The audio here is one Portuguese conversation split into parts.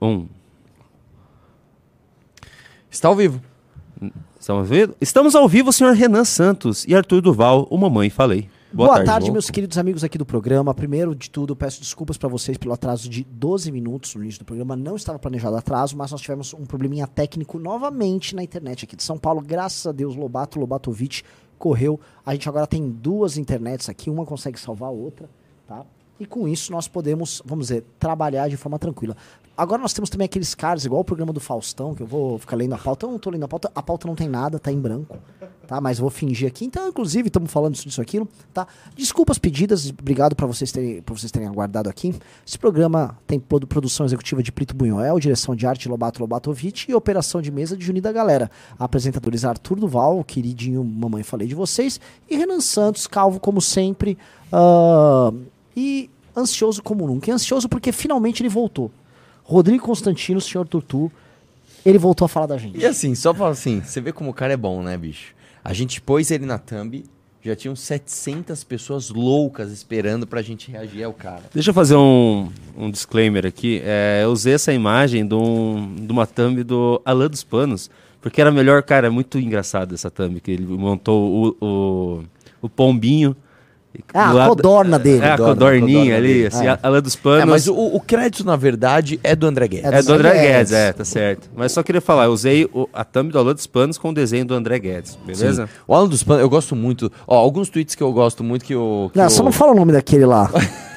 Um. Está ao vivo. Estamos vendo? Estamos ao vivo, senhor Renan Santos e Arthur Duval, o Mamãe Falei. Boa, tarde, meus queridos amigos aqui do programa. Primeiro de tudo, peço desculpas para vocês pelo atraso de 12 minutos no início do programa. Não estava planejado atraso, mas nós tivemos um probleminha técnico novamente na internet aqui de São Paulo. Graças a Deus, Lobato Lobatovic correu. A gente agora tem duas internets aqui, uma consegue salvar a outra, tá? E com isso nós podemos, vamos dizer, trabalhar de forma tranquila. Agora nós temos também aqueles caras, igual o programa do Faustão, que eu vou ficar lendo a pauta. Eu não tô lendo a pauta, a pauta não tem nada, tá em branco, tá? Mas vou fingir aqui. Então, inclusive, estamos falando disso, aquilo, tá? Desculpas pedidas, obrigado para vocês, terem, vocês terem aguardado aqui. Esse programa tem produção executiva de Prito Bunhoel, direção de arte Lobato Lobatovic e operação de mesa de Junida Galera. Apresentadores Arthur Duval, queridinho mamãe falei de vocês, e Renan Santos, calvo como sempre. Uh, e ansioso como nunca. E ansioso porque finalmente ele voltou. Rodrigo Constantino, senhor Tutu, ele voltou a falar da gente. E assim, só pra assim, você vê como o cara é bom, né, bicho? A gente pôs ele na thumb, já tinham 700 pessoas loucas esperando pra gente reagir ao cara. Deixa eu fazer um, um disclaimer aqui. É, eu usei essa imagem de, um, de uma thumb do Alain dos Panos, porque era melhor, cara, é muito engraçado essa thumb, que ele montou o, o, o pombinho é a codorna dele. É a codorninha ali, dele. assim, é. a lã dos panos. É, mas o, o, crédito, na verdade, é do André Guedes. É do, é do André, Guedes. Guedes, é, tá certo. Mas só queria falar, eu usei o, a thumb do Alan dos Panos com o desenho do André Guedes, beleza? Sim. O Alan dos Panos, eu gosto muito. Ó, alguns tweets que eu gosto muito que o. Que não, só não fala o nome daquele lá.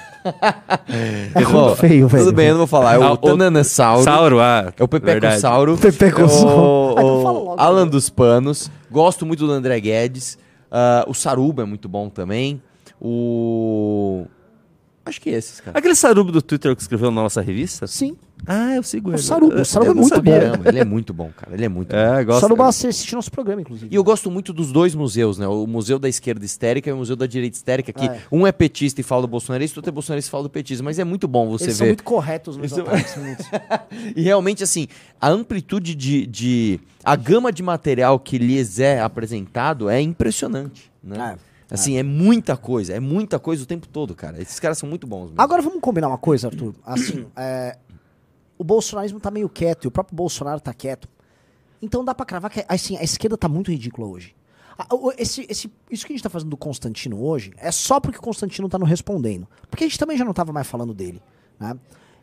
é feio, velho. Tudo bem, eu não vou falar. É o, ah, Tananasauro. Sauro, ah. É o Pepecossauro. Pepecossauro. É o, o Alan dos Panos. Gosto muito do André Guedes. Uh, o Saruba é muito bom também. O. Acho que esses, cara. Aquele Sarubo do Twitter que escreveu na nossa revista? Sim. Ah, eu sigo ele. O Sarubo, o Sarubo é muito sabia. bom. Ele é muito bom, cara. Ele é muito é, bom. Sarubo assiste nosso programa, inclusive. E eu gosto muito dos dois museus, né? O Museu da Esquerda Histérica e o Museu da Direita Histérica, que é. um é petista e fala do bolsonarista, outro é bolsonarista e fala do petismo. Mas é muito bom você Eles ver. são muito corretos nos são... E realmente, assim, a amplitude de, de... A gama de material que lhes é apresentado é impressionante, né? É. Assim, é. é muita coisa, é muita coisa o tempo todo, cara. Esses caras são muito bons. Mesmo. Agora vamos combinar uma coisa, Arthur. Assim, é, o bolsonarismo tá meio quieto, e o próprio Bolsonaro tá quieto. Então dá pra cravar que assim, a esquerda tá muito ridícula hoje. Esse, esse, isso que a gente tá fazendo do Constantino hoje é só porque o Constantino tá não respondendo. Porque a gente também já não tava mais falando dele, né?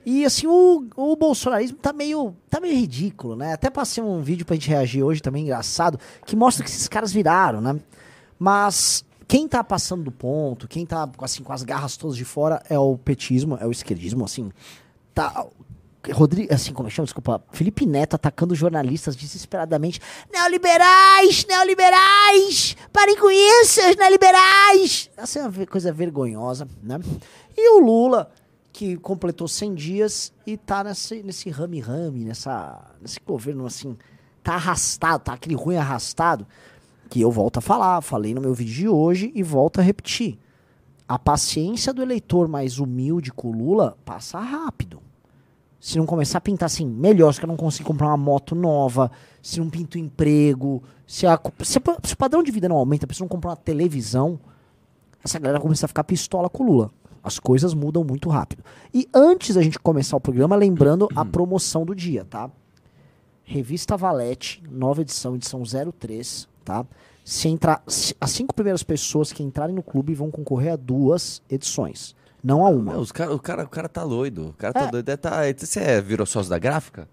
E assim, o, o bolsonarismo tá meio, tá meio ridículo, né? Até passei um vídeo pra gente reagir hoje também, engraçado, que mostra que esses caras viraram, né? Mas quem tá passando do ponto, quem tá assim, com as garras todas de fora é o petismo, é o esquerdismo, assim. Tá. Rodrigo, assim, como é chama? Desculpa. Felipe Neto atacando jornalistas desesperadamente. Neoliberais! Neoliberais! Parem com isso, neoliberais! Essa é uma coisa vergonhosa, né? E o Lula, que completou 100 dias e tá nesse, nesse rame-rame, nessa, nesse governo, assim, tá arrastado, tá aquele ruim arrastado que eu volto a falar, falei no meu vídeo de hoje e volto a repetir. A paciência do eleitor mais humilde com o Lula passa rápido. Se não começar a pintar assim, melhor, se eu não consigo comprar uma moto nova, se não pinto emprego, se, a, se, se o padrão de vida não aumenta, pessoa não comprar uma televisão, essa galera começa a ficar pistola com o Lula. As coisas mudam muito rápido. E antes da gente começar o programa, lembrando a promoção do dia, tá? Revista Valete, nova edição, edição 03, tá? Se entrar, as cinco primeiras pessoas que entrarem no clube vão concorrer a duas edições, não a uma. Meu, cara, o, cara, o cara tá doido. O cara tá é. doido. É, tá, você é, virou sócio da gráfica?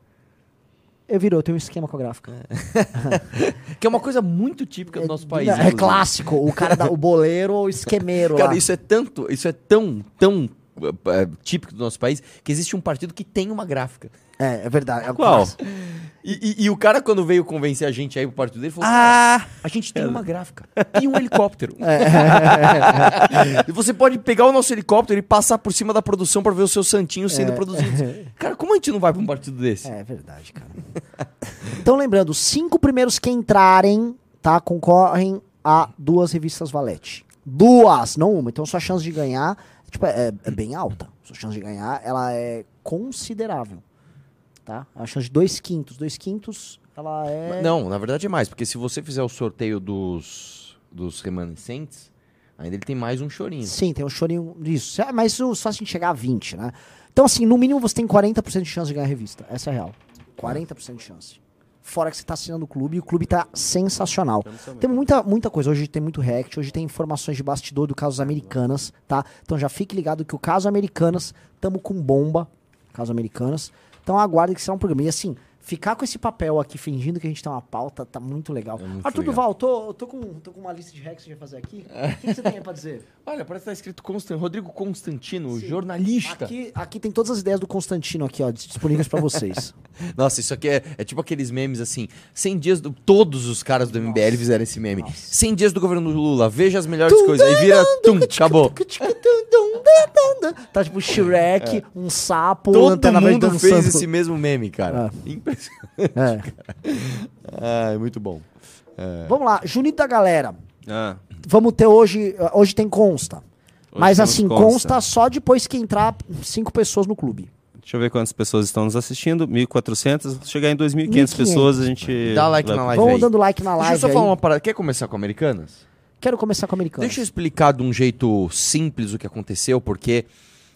Eu virou, eu tenho um esquema com a gráfica. É. que é uma coisa muito típica do nosso país. É, é clássico, o cara da, o boleiro ou o esquemeiro. Cara, lá. isso é tanto, isso é tão, tão é, típico do nosso país que existe um partido que tem uma gráfica. É, é verdade. É Qual? E, e, e, o cara, quando veio convencer a gente aí pro partido dele, falou: Ah, a gente tem uma gráfica e um helicóptero. É. e você pode pegar o nosso helicóptero e passar por cima da produção para ver os seus santinhos sendo é. produzidos. Cara, como a gente não vai pra um partido desse? É, é verdade, cara. então, lembrando, os cinco primeiros que entrarem, tá, concorrem a duas revistas Valete. Duas, não uma. Então, sua chance de ganhar tipo, é, é bem alta. Sua chance de ganhar, ela é considerável tá? A chance de dois quintos. Dois quintos, ela é. Não, na verdade é mais, porque se você fizer o sorteio dos, dos remanescentes, ainda ele tem mais um chorinho. Sim, tem um chorinho disso. É, mas só a gente chegar a 20, né? Então, assim, no mínimo você tem 40% de chance de ganhar a revista. Essa é a real. 40% de chance. Fora que você tá assinando o clube e o clube tá sensacional. Tem muita, muita coisa. Hoje tem muito react, hoje tem informações de bastidor do caso Americanas, tá? Então já fique ligado que o caso Americanas, tamo com bomba. Caso Americanas. Então aguarde que será um programa. E assim, ficar com esse papel aqui fingindo que a gente tem uma pauta tá muito legal. É muito Arthur legal. Duval, tô, tô, com, tô com uma lista de hacks que a gente vai fazer aqui. O que, que você tem pra dizer? Olha, parece que tá escrito Constan... Rodrigo Constantino, jornalista. Aqui, aqui tem todas as ideias do Constantino aqui, ó, disponíveis pra vocês. Nossa, isso aqui é, é tipo aqueles memes assim. 100 dias do. Todos os caras do MBL fizeram esse meme. 100 dias do governo do Lula, veja as melhores coisas. Aí vira. Tum, acabou. Tá tipo Shrek, um sapo, Todo mundo fez esse mesmo meme, cara. Impressionante. É. Ah, muito bom. Vamos lá, Junito da galera. Ah, Vamos ter hoje. Hoje tem consta. Hoje Mas assim, consta. consta só depois que entrar cinco pessoas no clube. deixa eu ver quantas pessoas estão nos assistindo. 1.400. Chegar em 2.500 1.500. pessoas, a gente. Dá like vai- na live Vamos aí. dando like na Deixa eu live. só aí. falar uma parada. Quer começar com Americanas? Quero começar com o americano. Deixa eu explicar de um jeito simples o que aconteceu, porque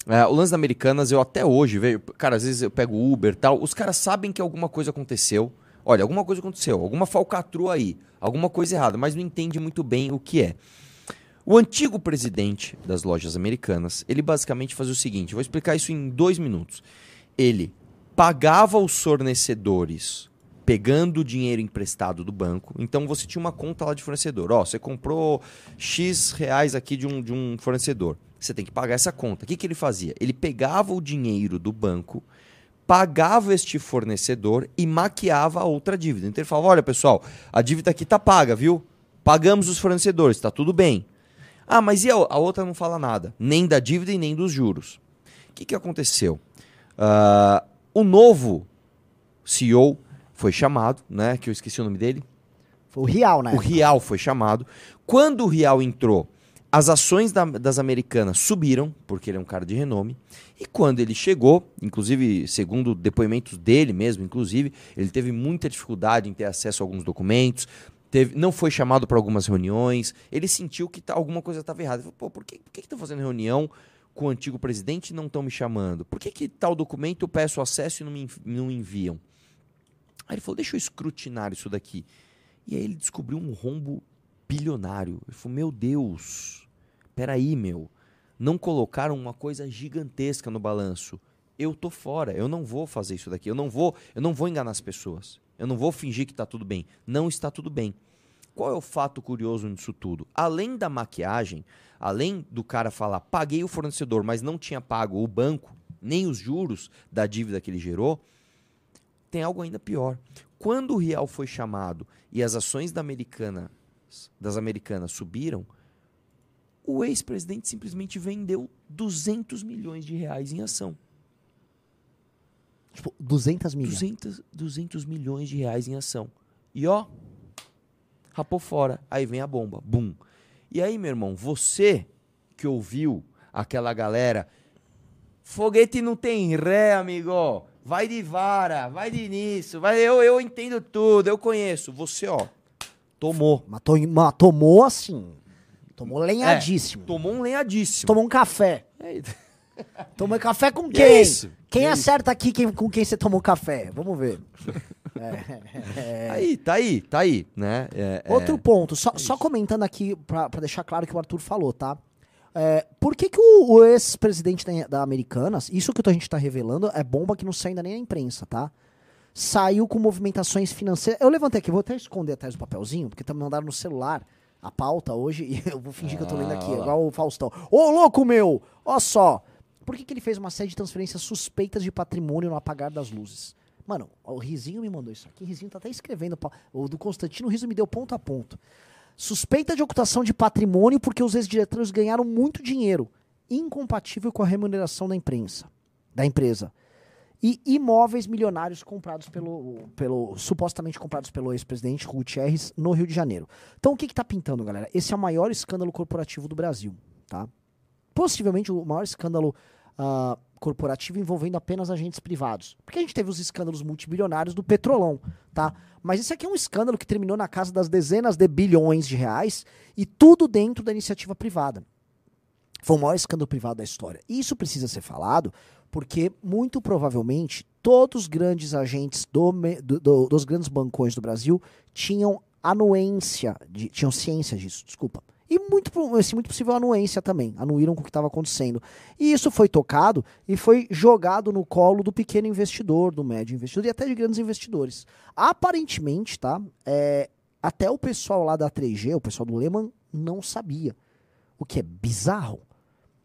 é, o lance da Americanas, eu até hoje vejo. Cara, às vezes eu pego Uber tal, os caras sabem que alguma coisa aconteceu. Olha, alguma coisa aconteceu, alguma falcatrua aí, alguma coisa errada, mas não entende muito bem o que é. O antigo presidente das lojas americanas, ele basicamente fazia o seguinte: vou explicar isso em dois minutos. Ele pagava os fornecedores pegando o dinheiro emprestado do banco. Então você tinha uma conta lá de fornecedor. Ó, você comprou X reais aqui de um, de um fornecedor. Você tem que pagar essa conta. O que, que ele fazia? Ele pegava o dinheiro do banco, pagava este fornecedor e maquiava a outra dívida. Então ele falava: olha, pessoal, a dívida aqui tá paga, viu? Pagamos os fornecedores, tá tudo bem. Ah, mas e a, a outra não fala nada, nem da dívida e nem dos juros. O que, que aconteceu? Ah, o novo CEO foi chamado, né? Que eu esqueci o nome dele. Foi o Real, né? O Real foi chamado. Quando o Real entrou, as ações da- das americanas subiram, porque ele é um cara de renome. E quando ele chegou, inclusive, segundo depoimentos dele mesmo, inclusive, ele teve muita dificuldade em ter acesso a alguns documentos. Teve, não foi chamado para algumas reuniões. Ele sentiu que tá- alguma coisa estava errada. Ele falou, Pô, por que por que estão fazendo reunião com o antigo presidente e não estão me chamando? Por que, que tal documento eu peço acesso e não me não enviam? Aí ele falou, deixa eu escrutinar isso daqui. E aí ele descobriu um rombo bilionário. Ele falou, meu Deus, peraí, meu. Não colocaram uma coisa gigantesca no balanço. Eu tô fora, eu não vou fazer isso daqui. Eu não vou, eu não vou enganar as pessoas. Eu não vou fingir que tá tudo bem. Não está tudo bem. Qual é o fato curioso nisso tudo? Além da maquiagem, além do cara falar, paguei o fornecedor, mas não tinha pago o banco, nem os juros da dívida que ele gerou, tem algo ainda pior. Quando o real foi chamado e as ações da americana, das americanas subiram, o ex-presidente simplesmente vendeu 200 milhões de reais em ação. Tipo, 200 milhões. 200, 200 milhões de reais em ação. E ó, rapou fora. Aí vem a bomba. Bum. E aí, meu irmão, você que ouviu aquela galera. Foguete não tem ré, amigo. Vai de vara, vai de nisso. Vai, eu, eu entendo tudo, eu conheço. Você, ó, tomou. Mas tomou assim. Tomou lenhadíssimo. Tomou um lenhadíssimo. Tomou um café. É, Tomou café com E quem? é isso. Quem é acerta aqui quem- com quem você tomou café? Vamos ver. Aí, tá aí, tá aí, né? É, é. Outro ponto, só, só comentando aqui pra, pra deixar claro o que o Arthur falou, tá? É, por que, que o, o ex-presidente da, Americanas, isso que a gente tá revelando é bomba que não sai ainda nem na imprensa, tá? Saiu com movimentações financeiras. Eu levantei aqui, vou até esconder atrás do papelzinho, porque me mandaram no celular a pauta hoje e eu vou fingir que eu tô lendo aqui, Ah, olha lá. igual o Faustão. Ô, louco meu! Ó só! Por que, que ele fez uma série de transferências suspeitas de patrimônio no apagar das luzes? Mano, o Rizinho me mandou isso aqui. O Rizinho tá até escrevendo. O do Constantino, o Riso me deu ponto a ponto. Suspeita de ocultação de patrimônio porque os ex-diretores ganharam muito dinheiro, incompatível com a remuneração da imprensa, da empresa. E imóveis milionários comprados pelo, pelo supostamente comprados pelo ex-presidente Gutierrez no Rio de Janeiro. Então o que que tá pintando, galera? Esse é o maior escândalo corporativo do Brasil, tá? Possivelmente o maior escândalo ah, corporativo envolvendo apenas agentes privados. Porque a gente teve os escândalos multibilionários do Petrolão, tá? Mas esse aqui é um escândalo que terminou na casa das dezenas de bilhões de reais e tudo dentro da iniciativa privada. Foi o maior escândalo privado da história. Isso precisa ser falado porque, muito provavelmente, todos os grandes agentes do, do, dos grandes bancões do Brasil tinham anuência, de, tinham ciência disso, desculpa. E muito, assim, muito possível anuência também, anuíram com o que estava acontecendo. E isso foi tocado e foi jogado no colo do pequeno investidor, do médio investidor e até de grandes investidores. Aparentemente, tá? É, até o pessoal lá da 3G, o pessoal do Lehman, não sabia. O que é bizarro.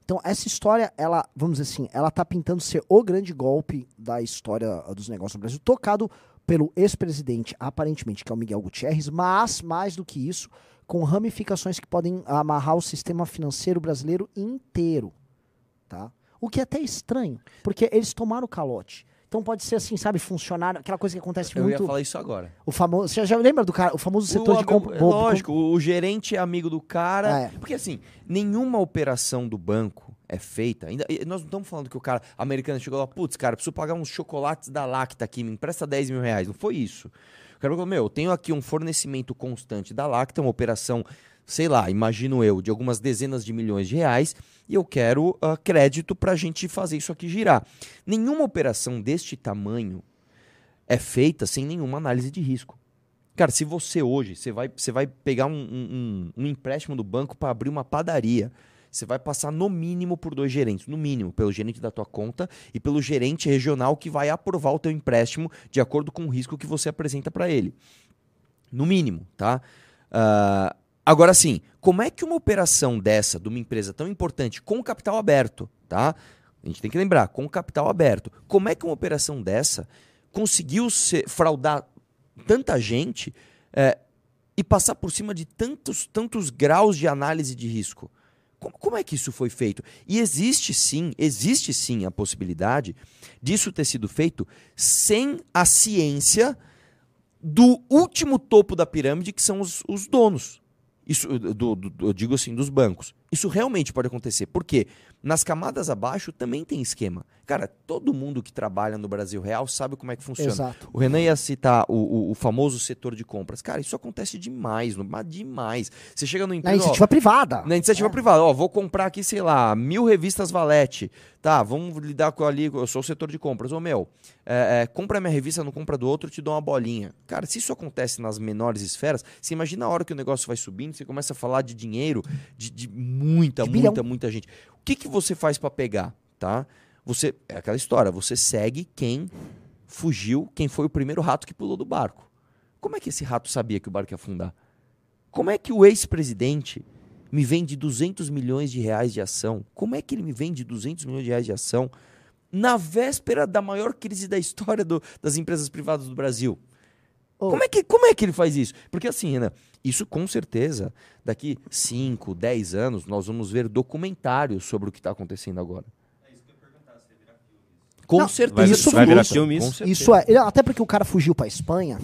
Então, essa história, ela, vamos dizer assim, ela tá pintando ser o grande golpe da história dos negócios no Brasil, tocado pelo ex-presidente, aparentemente, que é o Miguel Gutierrez, mas, mais do que isso, com ramificações que podem amarrar o sistema financeiro brasileiro inteiro. Tá? O que é até estranho, porque eles tomaram o calote. Então pode ser assim, sabe, funcionário, aquela coisa que acontece eu muito. Eu ia falar isso agora. O famoso, você já lembra do cara, o famoso setor o, de compra? Lógico, o, gerente é amigo do cara. É. Porque assim, nenhuma operação do banco é feita. Ainda, nós não estamos falando que o cara americano chegou lá, putz, cara, preciso pagar uns chocolates da Lacta aqui, me empresta 10 mil reais. Não foi isso. Cara falou, meu, eu tenho aqui um fornecimento constante da Lacta, uma operação, sei lá, imagino eu, de algumas dezenas de milhões de reais e eu quero uh, crédito para a gente fazer isso aqui girar. Nenhuma operação deste tamanho é feita sem nenhuma análise de risco. Cara, se você hoje você vai, você vai pegar um, um, um empréstimo do banco para abrir uma padaria, você vai passar no mínimo por dois gerentes, no mínimo, pelo gerente da tua conta e pelo gerente regional que vai aprovar o teu empréstimo de acordo com o risco que você apresenta para ele. No mínimo, tá? Uh, Agora sim, como é que uma operação dessa, de uma empresa tão importante, com capital aberto, tá? A gente tem que lembrar, com capital aberto, como é que uma operação dessa conseguiu ser, fraudar tanta gente é, e passar por cima de tantos, tantos graus de análise de risco? Como, como é que isso foi feito? E existe sim, existe sim a possibilidade disso ter sido feito sem a ciência do último topo da pirâmide, que são os, os donos. Isso, do, do, eu digo assim, dos bancos. Isso realmente pode acontecer. Por quê? Nas camadas abaixo também tem esquema. Cara, todo mundo que trabalha no Brasil Real sabe como é que funciona. Exato. O Renan ia citar o, o, o famoso setor de compras. Cara, isso acontece demais, mas demais. Você chega no empresa. Na iniciativa ó, privada. Na iniciativa é. privada. Ó, vou comprar aqui, sei lá, mil revistas Valete. Tá, vamos lidar com ali. Eu sou o setor de compras. Ô, meu, é, é, compra minha revista, não compra do outro, eu te dou uma bolinha. Cara, se isso acontece nas menores esferas, você imagina a hora que o negócio vai subindo, você começa a falar de dinheiro, de, de muita, de muita, muita gente. Que, que você faz para pegar, tá? Você é aquela história, você segue quem fugiu, quem foi o primeiro rato que pulou do barco. Como é que esse rato sabia que o barco ia afundar? Como é que o ex-presidente me vende 200 milhões de reais de ação? Como é que ele me vende 200 milhões de reais de ação na véspera da maior crise da história do, das empresas privadas do Brasil? Oh. Como, é que, como é que ele faz isso? Porque assim, Renan, isso com certeza, daqui 5, 10 anos, nós vamos ver documentários sobre o que está acontecendo agora. É isso que eu ia perguntar, se virar filme. Com Não, certeza. Isso vai virar filme isso? Isso é. Até porque o cara fugiu para Espanha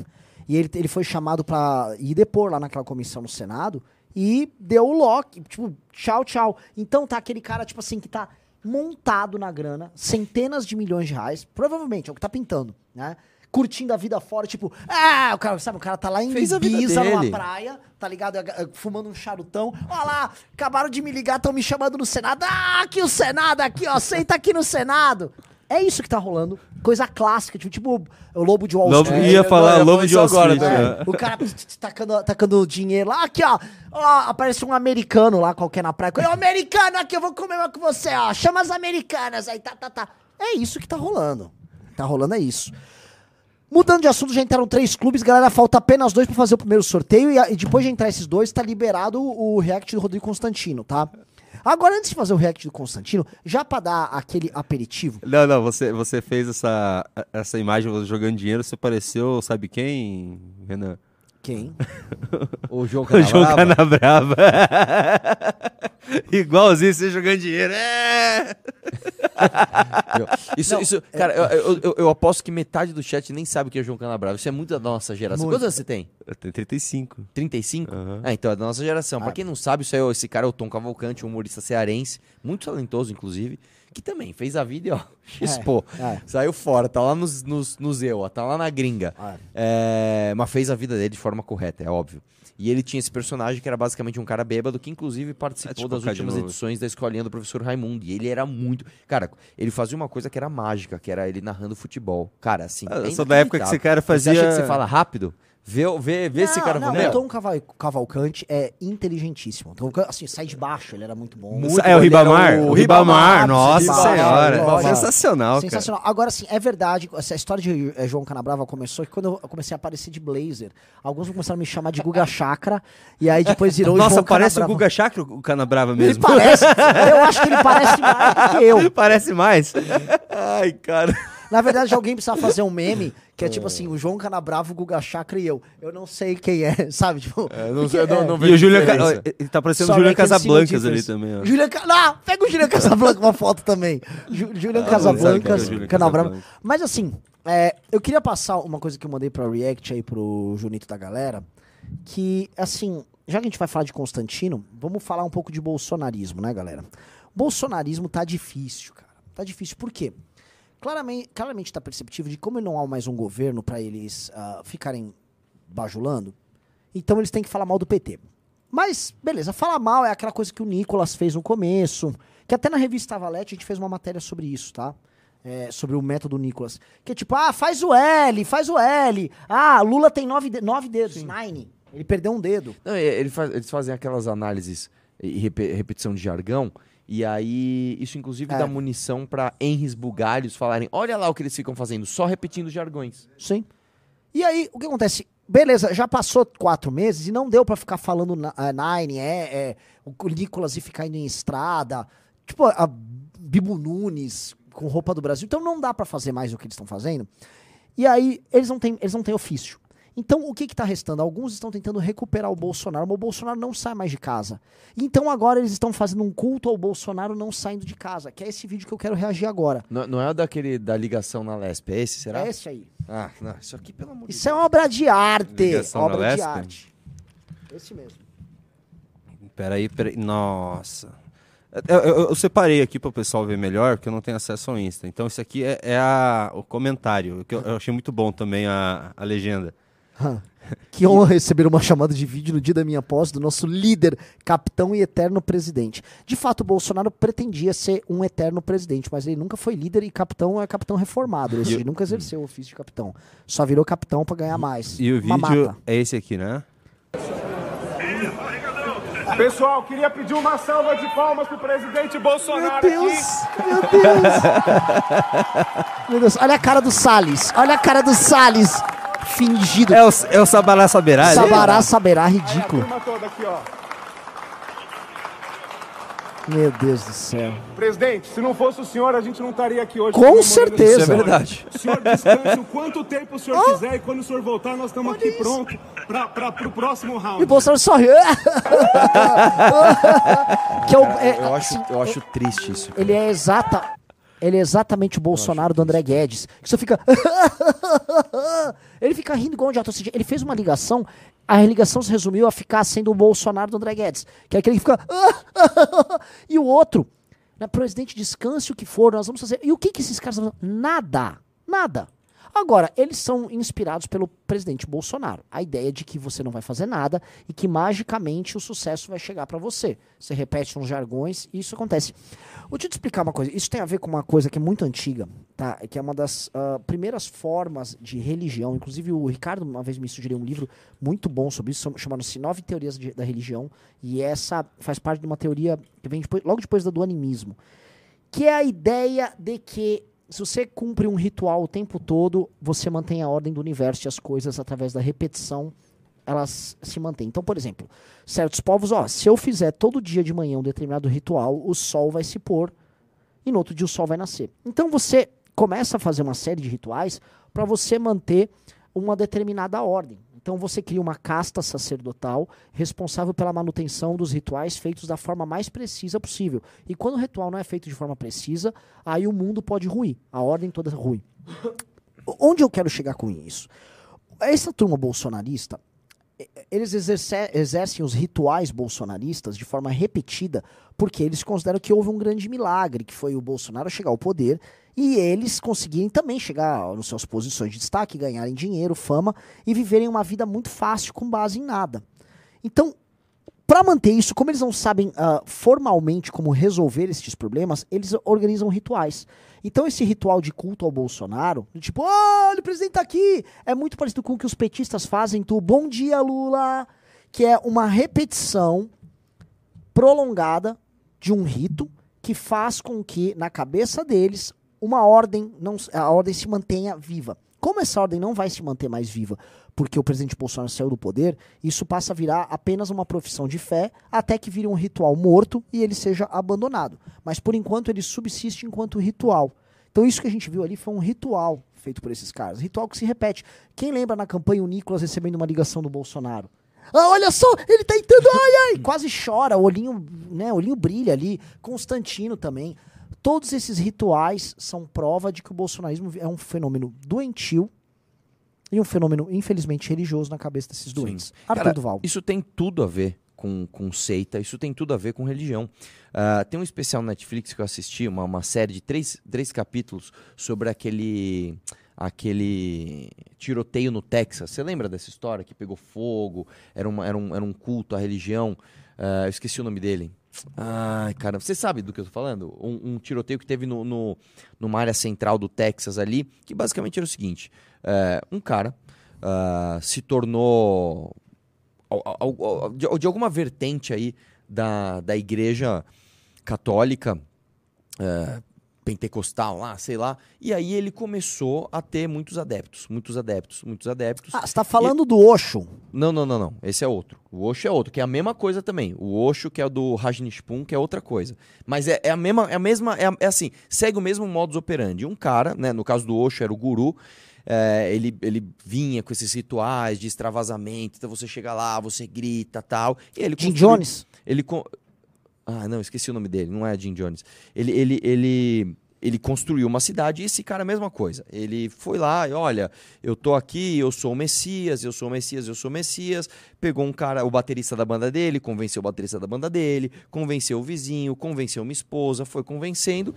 e ele, ele foi chamado para ir depor lá naquela comissão no Senado e deu o lock, tipo, tchau, tchau. Então tá aquele cara, tipo assim, que tá montado na grana, centenas de milhões de reais, provavelmente, é o que tá pintando, né? Curtindo a vida fora, tipo, ah, o cara, sabe, o cara tá lá em Fez Ibiza, numa praia, tá ligado? Fumando um charutão. Olha lá, acabaram de me ligar, estão me chamando no Senado. Ah, aqui o Senado, aqui, ó, senta aqui no Senado. É isso que tá rolando. Coisa clássica, tipo, tipo o Lobo de Wall Street. É, ia falar Lobo de Wall Street. É, o cara tacando, tacando dinheiro lá. Aqui, ó, ó. Aparece um americano lá, qualquer na praia. Ô, americano, aqui, eu vou comer uma com você, ó. Chama as americanas aí, tá, tá, tá. É isso que tá rolando. Tá rolando é isso. Mudando de assunto, já entraram três clubes, galera, falta apenas dois para fazer o primeiro sorteio e, e, depois de entrar esses dois, tá liberado o, o react do Rodrigo Constantino, tá? Agora, antes de fazer o react do Constantino, já pra dar aquele aperitivo. Não, não, você, você fez essa, essa imagem jogando dinheiro, você pareceu, sabe quem, Renan? Quem? o João Canabrava. O João Canabrava. Igualzinho você jogando dinheiro. É! isso, não, isso, cara, é... eu, eu, eu, aposto que metade do chat nem sabe o que é João Canabrava. Isso é muito da nossa geração. Muito. Quantos anos você tem? Eu tenho 35. 35? Uhum. Ah, então é da nossa geração. Ah. Pra quem não sabe, isso é, esse cara é o Tom Cavalcante, um humorista cearense, muito talentoso, inclusive que também fez a vida e ó, expô. É, é. Saiu fora, tá lá nos, nos, no Zeu, ó, tá lá na gringa. É. é. mas fez a vida dele de forma correta, é óbvio. E ele tinha esse personagem que era basicamente um cara bêbado que, inclusive, participou tipo das últimas edições da escolinha do professor Raimundo. E ele era muito. Cara, ele fazia uma coisa que era mágica, que era ele narrando futebol. Cara, assim. Ah, eu sou da época que esse cara fazia. Você acha que você fala rápido? Vê, vê, vê não, esse cara não, O Tom Caval Cavalcante é inteligentíssimo. Então, assim, sai de baixo, ele era muito bom. Muito é o Ribamar? O, o Ribamar, nossa Ribamar, senhora. Ribamar. Sensacional, Sensacional. Cara. Agora, assim, é verdade, essa história de é, João Canabrava começou que quando eu comecei a aparecer de blazer, alguns começaram a me chamar de Guga Chakra, e aí depois virou Nossa, João parece Canabrava. o Guga Chakra, o Canabrava mesmo. Ele parece. eu acho que ele parece mais do que eu. Parece mais? Ai, cara. Na verdade, alguém precisa fazer um meme que é tipo assim, o João Canabravo, o Guga Chakra e eu. Eu não sei quem é, sabe? Tipo, é, não sei, não, não E o Julian Ca... Ele tá parecendo o Julian Casablancas ali também, ó. Julian Ca... Não, pega o Julian Casablanca uma foto também. Ju Julian ah, Casablancas, é Canabravo. Mas assim, é, eu queria passar uma coisa que eu mandei pra React aí pro Junito da galera, que, assim, já que a gente vai falar de Constantino, vamos falar um pouco de bolsonarismo, né, galera? Bolsonarismo tá difícil, cara. Tá difícil. Por quê? Claramente claramente está perceptível de como não há mais um governo para eles uh, ficarem bajulando, então eles têm que falar mal do PT. Mas, beleza, falar mal é aquela coisa que o Nicolas fez no começo, que até na revista Valete a gente fez uma matéria sobre isso, tá? É, sobre o método Nicolas. Que é tipo, ah, faz o L, faz o L. Ah, Lula tem nove, de nove dedos, Sim. nine. Ele perdeu um dedo. Não, ele faz, eles fazem aquelas análises e repetição de jargão e aí, isso inclusive é. dá munição para Henris Bugalhos falarem: olha lá o que eles ficam fazendo, só repetindo jargões. Sim. E aí, o que acontece? Beleza, já passou quatro meses e não deu para ficar falando uh, Nine, é, é, o Nicolas e ficar indo em estrada, tipo a Bibo Nunes com roupa do Brasil. Então não dá para fazer mais o que eles estão fazendo. E aí, eles não têm, eles não têm ofício. Então, o que está restando? Alguns estão tentando recuperar o Bolsonaro, mas o Bolsonaro não sai mais de casa. Então, agora eles estão fazendo um culto ao Bolsonaro não saindo de casa, que é esse vídeo que eu quero reagir agora. Não, não é o daquele da ligação na Lesp, é esse, será? É esse aí. Ah, não, isso aqui, pelo amor de Isso é obra de arte. Ligação obra de arte. Esse mesmo. Peraí, peraí. Nossa. Eu, eu, eu, separei aqui para o pessoal ver melhor, porque eu não tenho acesso ao Insta. Então, isso aqui é, é a, o comentário, que eu, eu, achei muito bom também a, a legenda. Que honra receber uma chamada de vídeo no dia da minha posse do nosso líder, capitão e eterno presidente. De fato, o Bolsonaro pretendia ser um eterno presidente, mas ele nunca foi líder e capitão é capitão reformado. Ele nunca exerceu o ofício de capitão. Só virou capitão para ganhar mais. E o vídeo mata. é esse aqui, né? Pessoal, queria pedir uma salva de palmas pro presidente Bolsonaro meu Deus, aqui. Meu Deus! meu Deus, olha a cara do Salles. Olha a cara do Salles fingido. É o, é o Sabará Saberá? Sabará Saberá, ridículo. Meu Deus do céu. Presidente, se não fosse o senhor, a gente não estaria aqui hoje. Com certeza. Isso é verdade. O senhor descanse o quanto tempo o senhor oh. quiser e quando o senhor voltar, nós estamos aqui prontos para o próximo round. E Bolsonaro sorriu. que é o, é, eu, acho, assim, eu acho triste isso. Ele é exata. Ele é exatamente o Bolsonaro do André Guedes. Que só fica. ele fica rindo igual um idiota. Ele fez uma ligação. A ligação se resumiu a ficar sendo o Bolsonaro do André Guedes. Que é aquele que fica. e o outro. Né, presidente, descanse o que for, nós vamos fazer. E o que, que esses caras estão fazendo? Nada. Nada. Agora, eles são inspirados pelo presidente Bolsonaro. A ideia de que você não vai fazer nada e que magicamente o sucesso vai chegar para você. Você repete uns jargões e isso acontece. Vou te explicar uma coisa. Isso tem a ver com uma coisa que é muito antiga, tá? Que é uma das uh, primeiras formas de religião. Inclusive, o Ricardo uma vez me sugeriu um livro muito bom sobre isso, chamado-se Nove Teorias de, da Religião. E essa faz parte de uma teoria que vem depois, logo depois da do animismo. Que é a ideia de que se você cumpre um ritual o tempo todo, você mantém a ordem do universo e as coisas através da repetição, elas se mantêm. Então, por exemplo, certos povos, ó, se eu fizer todo dia de manhã um determinado ritual, o sol vai se pôr e no outro dia o sol vai nascer. Então você começa a fazer uma série de rituais para você manter uma determinada ordem. Então você cria uma casta sacerdotal responsável pela manutenção dos rituais feitos da forma mais precisa possível. E quando o ritual não é feito de forma precisa, aí o mundo pode ruir, a ordem toda ruim. Onde eu quero chegar com isso? Essa turma bolsonarista, eles exerce, exercem os rituais bolsonaristas de forma repetida, porque eles consideram que houve um grande milagre, que foi o Bolsonaro chegar ao poder e eles conseguirem também chegar nas suas posições de destaque, ganharem dinheiro, fama e viverem uma vida muito fácil com base em nada. Então, para manter isso, como eles não sabem uh, formalmente como resolver esses problemas, eles organizam rituais. Então esse ritual de culto ao Bolsonaro, tipo, olha, o presidente tá aqui, é muito parecido com o que os petistas fazem do Bom Dia Lula, que é uma repetição prolongada de um rito que faz com que na cabeça deles uma ordem não a ordem se mantenha viva. Como essa ordem não vai se manter mais viva porque o presidente Bolsonaro saiu do poder, isso passa a virar apenas uma profissão de fé, até que vire um ritual morto e ele seja abandonado. Mas por enquanto ele subsiste enquanto ritual. Então isso que a gente viu ali foi um ritual feito por esses caras. Ritual que se repete. Quem lembra na campanha o Nicolas recebendo uma ligação do Bolsonaro? Ah, olha só, ele tá entrando, ai, ai, quase chora, o olhinho, né, olhinho brilha ali, Constantino também. Todos esses rituais são prova de que o bolsonarismo é um fenômeno doentio, e um fenômeno, infelizmente, religioso na cabeça desses doentes. Arthur Cara, Duval. Isso tem tudo a ver com, com seita, isso tem tudo a ver com religião. Uh, tem um especial Netflix que eu assisti, uma, uma série de três, três capítulos sobre aquele aquele tiroteio no Texas. Você lembra dessa história que pegou fogo? Era, uma, era, um, era um culto à religião. Uh, eu esqueci o nome dele. Ai, cara, você sabe do que eu tô falando? Um, um tiroteio que teve no, no, numa área central do Texas ali, que basicamente era o seguinte: é, um cara uh, se tornou de, de, alguma vertente aí da, da igreja católica uh, pentecostal lá, sei lá. E aí ele começou a ter muitos adeptos, muitos adeptos, muitos adeptos. Ah, você tá falando e... do Osho? Não, não, não, não. Esse é outro. O Osho é outro, que é a mesma coisa também. O Osho, que é o do Rajnishpun, que é outra coisa. Mas é, é a mesma, é a mesma, é, é, assim, segue o mesmo modus operandi. Um cara, né, no caso do Osho era o guru, é, ele, ele vinha com esses rituais de extravasamento, então você chega lá, você grita tal. E ele Jim Jones? Ele, ah, não, esqueci o nome dele, não é Jim Jones. Ele, ele, ele, ele construiu uma cidade e esse cara a mesma coisa. Ele foi lá e olha, eu tô aqui, eu sou o Messias, eu sou o Messias, eu sou o Messias. Pegou um cara, o baterista da banda dele, convenceu o baterista da banda dele, convenceu o vizinho, convenceu minha esposa, foi convencendo,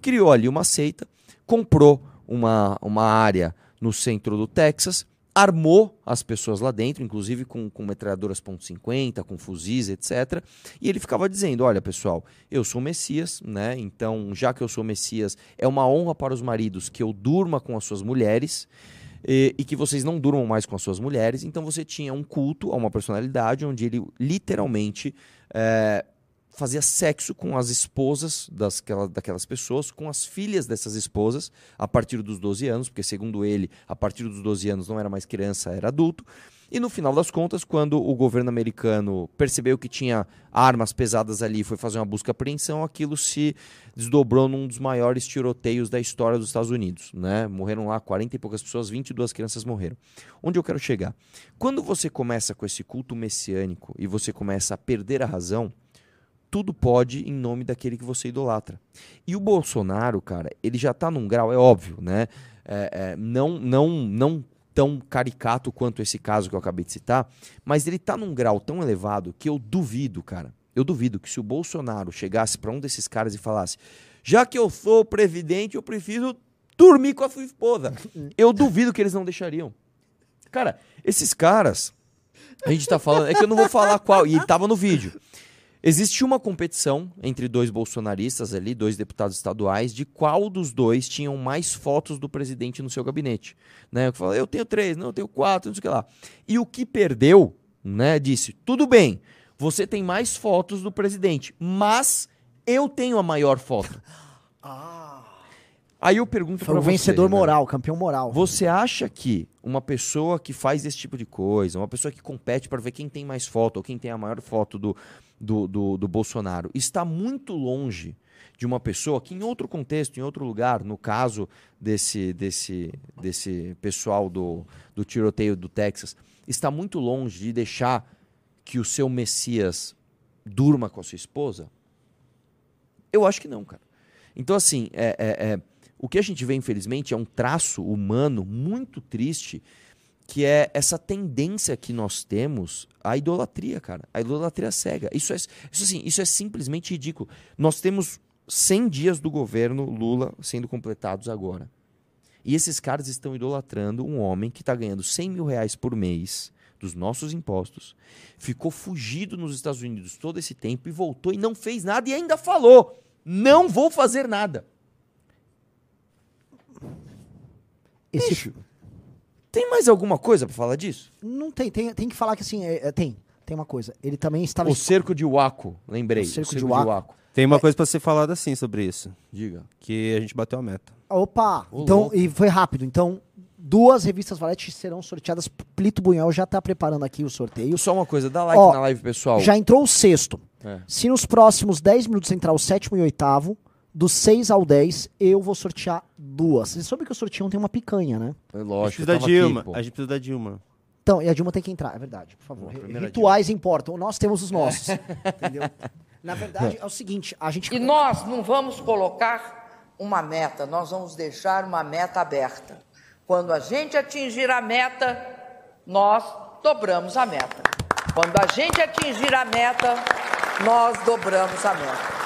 criou ali uma seita, comprou uma, uma área no centro do Texas armou as pessoas lá dentro, inclusive com, com metralhadoras .50, com fuzis, etc. E ele ficava dizendo, olha pessoal, eu sou Messias, né? Então, já que eu sou Messias, é uma honra para os maridos que eu durma com as suas mulheres e, e que vocês não durmam mais com as suas mulheres. Então você tinha um culto a uma personalidade onde ele literalmente é, fazia sexo com as esposas das, daquelas pessoas, com as filhas dessas esposas, a partir dos 12 anos, porque segundo ele, a partir dos 12 anos não era mais criança, era adulto. E no final das contas, quando o governo americano percebeu que tinha armas pesadas ali e foi fazer uma busca apreensão, aquilo se desdobrou num dos maiores tiroteios da história dos Estados Unidos. Né? Morreram lá 40 e poucas pessoas, 22 crianças morreram. Onde eu quero chegar? Quando você começa com esse culto messiânico e você começa a perder a razão, tudo pode em nome daquele que você idolatra. E o Bolsonaro, cara, ele já está num grau, é óbvio, né? É, é, não, não, não tão caricato quanto esse caso que eu acabei de citar, mas ele está num grau tão elevado que eu duvido, cara. Eu duvido que se o Bolsonaro chegasse para um desses caras e falasse: já que eu sou presidente, eu preciso dormir com a sua esposa. Eu duvido que eles não deixariam. Cara, esses caras. A gente tá falando. É que eu não vou falar qual. E ele tava no vídeo. Existe uma competição entre dois bolsonaristas ali, dois deputados estaduais, de qual dos dois tinham mais fotos do presidente no seu gabinete. Né? Eu falei, eu tenho três, não, eu tenho quatro, não sei o que lá. E o que perdeu, né, disse, tudo bem, você tem mais fotos do presidente, mas eu tenho a maior foto. ah. Aí eu pergunto para você. vencedor né? moral, campeão moral. Você acha que uma pessoa que faz esse tipo de coisa, uma pessoa que compete para ver quem tem mais foto ou quem tem a maior foto do, do, do, do Bolsonaro está muito longe de uma pessoa que, em outro contexto, em outro lugar, no caso desse, desse, desse pessoal do, do tiroteio do Texas, está muito longe de deixar que o seu Messias durma com a sua esposa? Eu acho que não, cara. Então, assim, é, é, é, o que a gente vê, infelizmente, é um traço humano muito triste que é essa tendência que nós temos à idolatria, cara. A idolatria cega. Isso é, isso, assim, isso é simplesmente ridículo. Nós temos 100 dias do governo Lula sendo completados agora. E esses caras estão idolatrando um homem que está ganhando 100 mil reais por mês dos nossos impostos, ficou fugido nos Estados Unidos todo esse tempo e voltou e não fez nada e ainda falou: não vou fazer nada. Esse... Bicho, tem mais alguma coisa para falar disso? Não tem, tem, tem que falar que assim, é, é, tem, tem uma coisa. Ele também estava... O cerco de Waco, lembrei. O cerco, o cerco de, Waco. de, Waco. Tem uma é... coisa para ser falada assim sobre isso. Diga. Que a gente bateu a meta. Opa! então, louco. e foi rápido. Então, duas revistas Valete serão sorteadas. Plito Bunhal já está preparando aqui o sorteio. Só uma coisa, dá like Ó, na live, pessoal. Já entrou o sexto. É. Se nos próximos 10 minutos entrar o sétimo e oitavo, do 6 ao 10, eu vou sortear duas. Você soube que eu sorteio tem uma picanha, né? É lógico. A gente precisa da Dilma. Aqui, a gente precisa da Dilma. Então, e a Dilma tem que entrar, é verdade, por favor. Rituais Dilma. importam. Nós temos os nossos. entendeu? Na verdade, é o seguinte, a gente. E nós não vamos colocar uma meta, nós vamos deixar uma meta aberta. Quando a gente atingir a meta, nós dobramos a meta. Quando a gente atingir a meta, nós dobramos a meta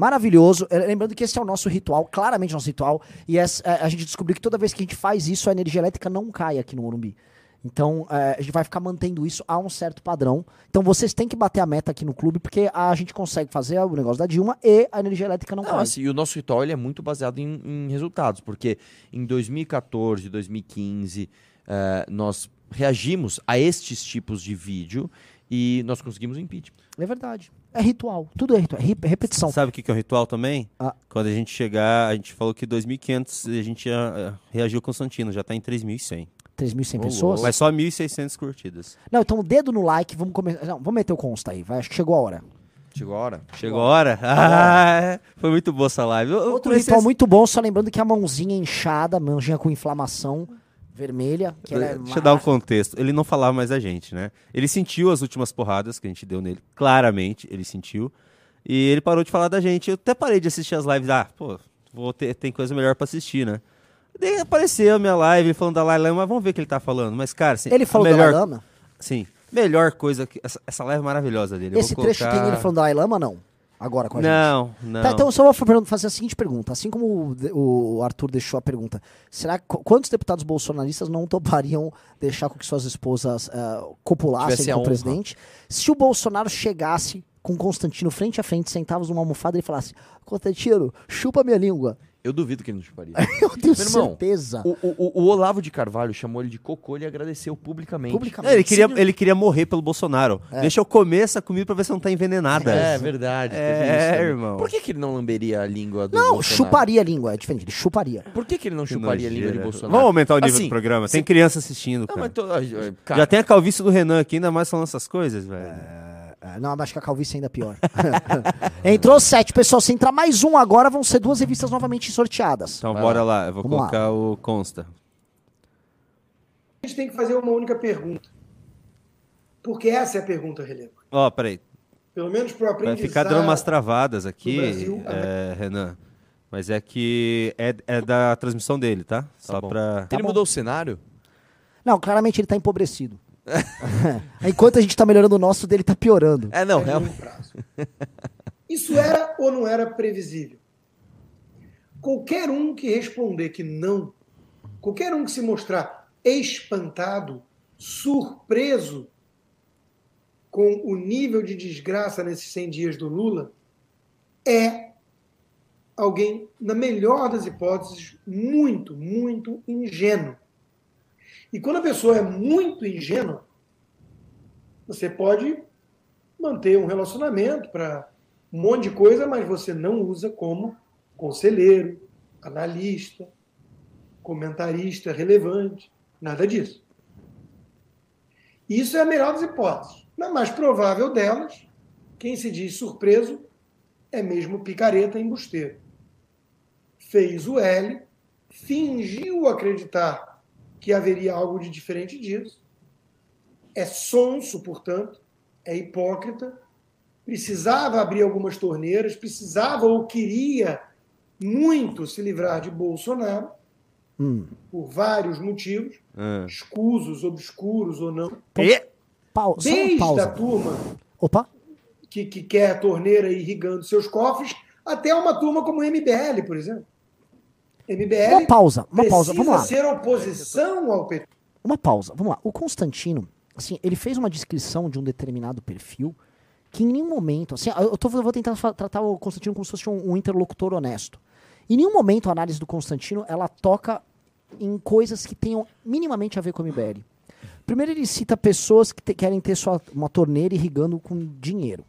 maravilhoso. É, lembrando que esse é o nosso ritual, claramente nosso ritual. E é, a gente descobriu que toda vez que a gente faz isso, a energia elétrica não cai aqui no Morumbi. Então, é, a gente vai ficar mantendo isso a um certo padrão. Então, vocês têm que bater a meta aqui no clube, porque a gente consegue fazer o negócio da Dilma e a energia elétrica não, não cai. Assim, e o nosso ritual ele é muito baseado em, em resultados, porque em 2014, 2015, é, nós reagimos a estes tipos de vídeo e nós conseguimos o impeachment. É verdade. É ritual. Tudo é ritual. É repetição. Sabe o que é o ritual também? Ah. Quando a gente chegar, a gente falou que 2.500 a gente já uh, reagiu com o Santino, já está em 3.100. 3.100 oh, pessoas? Mas só 1.600 curtidas. Não, então dedo no like, vamos começar. Não, vamos meter o consta aí, vai, acho que chegou a hora. Chegou a hora. Chegou a hora? Ah, foi muito boa essa live. Eu, Outro ritual muito bom, só lembrando que a mãozinha inchada, a mãozinha com inflamação, vermelha. Que ela é Deixa eu dar um contexto. Ele não falava mais a gente, né? Ele sentiu as últimas porradas que a gente deu nele. Claramente, ele sentiu. E ele parou de falar da gente. Eu até parei de assistir as lives. Ah, pô, vou ter, tem coisa melhor para assistir, né? Daí apareceu a minha live falando da Lai Lama, mas vamos ver o que ele tá falando. Mas, cara, assim, Ele falou melhor... da Lai Lama? Sim. Melhor coisa que. Essa, essa live maravilhosa dele. Esse trecho colocar... tem ele falando da Lai Lama não? Agora com a não, gente. Não, não. Tá, então, só vou fazer a seguinte pergunta. Assim como o, Arthur deixou a pergunta, será que quantos deputados bolsonaristas não topariam deixar com que suas esposas uh, copulassem com o presidente? Se o Bolsonaro chegasse com Constantino frente a frente, sentados numa almofada e falasse: Constantino, chupa minha língua. Eu duvido que ele não chuparia. eu tenho Meu irmão, certeza. O, o, o, Olavo de Carvalho chamou ele de cocô e agradeceu publicamente. publicamente. É, ele, queria, ele queria morrer pelo Bolsonaro. É. Deixa eu comer essa comida pra ver se não tá envenenada. É, verdade. É, isso, irmão. Por que, que ele não lamberia a língua do Não, Bolsonaro? chuparia a língua, é diferente. Ele chuparia. Por que, que ele não que chuparia a língua do Bolsonaro? Vamos aumentar o nível assim, do programa. Tem criança assistindo, cara. Não, tô, cara. Já tem a calvície do Renan aqui, ainda mais falando essas coisas, velho. É... É, não, acho que a calvície ainda é pior. Entrou sete, pessoal. Se entrar mais um agora, vão ser duas revistas novamente sorteadas. Então Vai bora lá, lá. eu vou Vamos colocar lá. o consta. A gente tem que fazer uma única pergunta. Porque essa é a pergunta relevante. Ó, oh, peraí. Pelo menos para o aprendizado. Vai ficar dando umas travadas aqui, Brasil, é, Renan. Mas é que é, é da transmissão dele, tá? tá Só para. Ele tá mudou o cenário? Não, claramente ele está empobrecido. Enquanto a gente está melhorando o nosso, dele está piorando. É, não, é realmente. Isso era ou não era previsível? Qualquer um que responder que não, qualquer um que se mostrar espantado, surpreso com o nível de desgraça nesses 100 dias do Lula, é alguém, na melhor das hipóteses, muito, muito ingênuo. E quando a pessoa é muito ingênua, você pode manter um relacionamento para um monte de coisa, mas você não usa como conselheiro, analista, comentarista relevante, nada disso. Isso é a melhor das hipóteses. Na mais provável delas, quem se diz surpreso é mesmo picareta embusteiro. Fez o L, fingiu acreditar que haveria algo de diferente disso. É sonso, portanto, é hipócrita, precisava abrir algumas torneiras, precisava ou queria muito se livrar de Bolsonaro, Hum. por vários motivos, Ah. escusos, obscuros ou não. Pau, uma Desde a pausa. turma Opa, que, que quer a torneira irrigando seus cofres, até uma turma como o MBL, por exemplo. MBL uma pausa, uma pausa, vamos lá. ser oposição ao PT. Uma pausa, vamos lá. O Constantino, assim, ele fez uma descrição de um determinado perfil que em nenhum momento, assim, eu, tô, eu vou tentar tratar o Constantino como se fosse um, um interlocutor honesto. Em nenhum momento a análise do Constantino, ela toca em coisas que tenham minimamente a ver com o MBL. Primeiro ele cita pessoas que te- querem ter sua, uma torneira irrigando com dinheiro.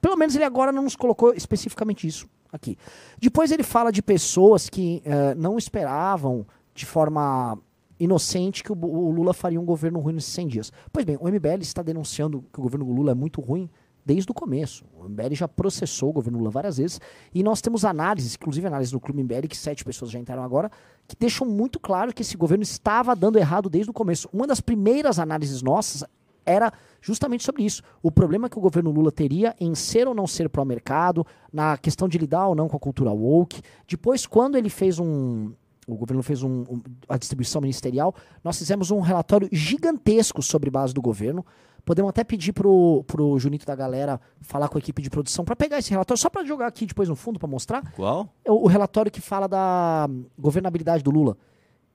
Pelo menos ele agora não nos colocou especificamente isso aqui. Depois ele fala de pessoas que eh, não esperavam de forma inocente que o, o Lula faria um governo ruim nesses 100 dias. Pois bem, o MBL está denunciando que o governo Lula é muito ruim desde o começo. O MBL já processou o governo Lula várias vezes e nós temos análises, inclusive análises do Clube MBL, que sete pessoas já entraram agora, que deixam muito claro que esse governo estava dando errado desde o começo. Uma das primeiras análises nossas era justamente sobre isso. O problema que o governo Lula teria em ser ou não ser pró-mercado, na questão de lidar ou não com a cultura woke. Depois, quando ele fez um. O governo fez um, um- a distribuição ministerial, nós fizemos um relatório gigantesco sobre base do governo. Podemos até pedir pro, pro Junito da galera falar com a equipe de produção para pegar esse relatório, só para jogar aqui depois no fundo para mostrar. Qual? É o, o relatório que fala da hum, governabilidade do Lula,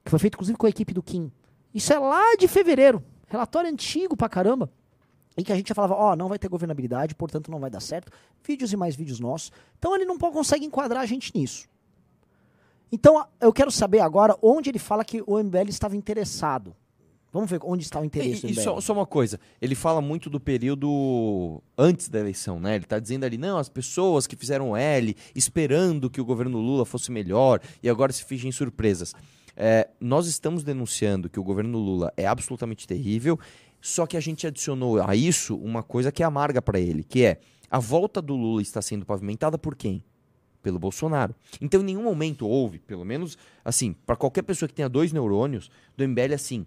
que foi feito inclusive com a equipe do Kim. Isso é lá de fevereiro. Relatório antigo pra caramba. Em que a gente já falava, ó, não vai ter governabilidade, portanto não vai dar certo. Vídeos e mais vídeos nossos. Então ele não consegue enquadrar a gente nisso. Então eu quero saber agora onde ele fala que o MBL estava interessado. Vamos ver onde está o interesse E, e só, só uma coisa, ele fala muito do período antes da eleição, né? Ele tá dizendo ali, não, as pessoas que fizeram L, esperando que o governo Lula fosse melhor, e agora se fingem surpresas. É, nós estamos denunciando que o governo Lula é absolutamente terrível, só que a gente adicionou a isso uma coisa que é amarga para ele, que é a volta do Lula está sendo pavimentada por quem? Pelo Bolsonaro. Então, em nenhum momento houve, pelo menos, assim, para qualquer pessoa que tenha dois neurônios, do MBL assim,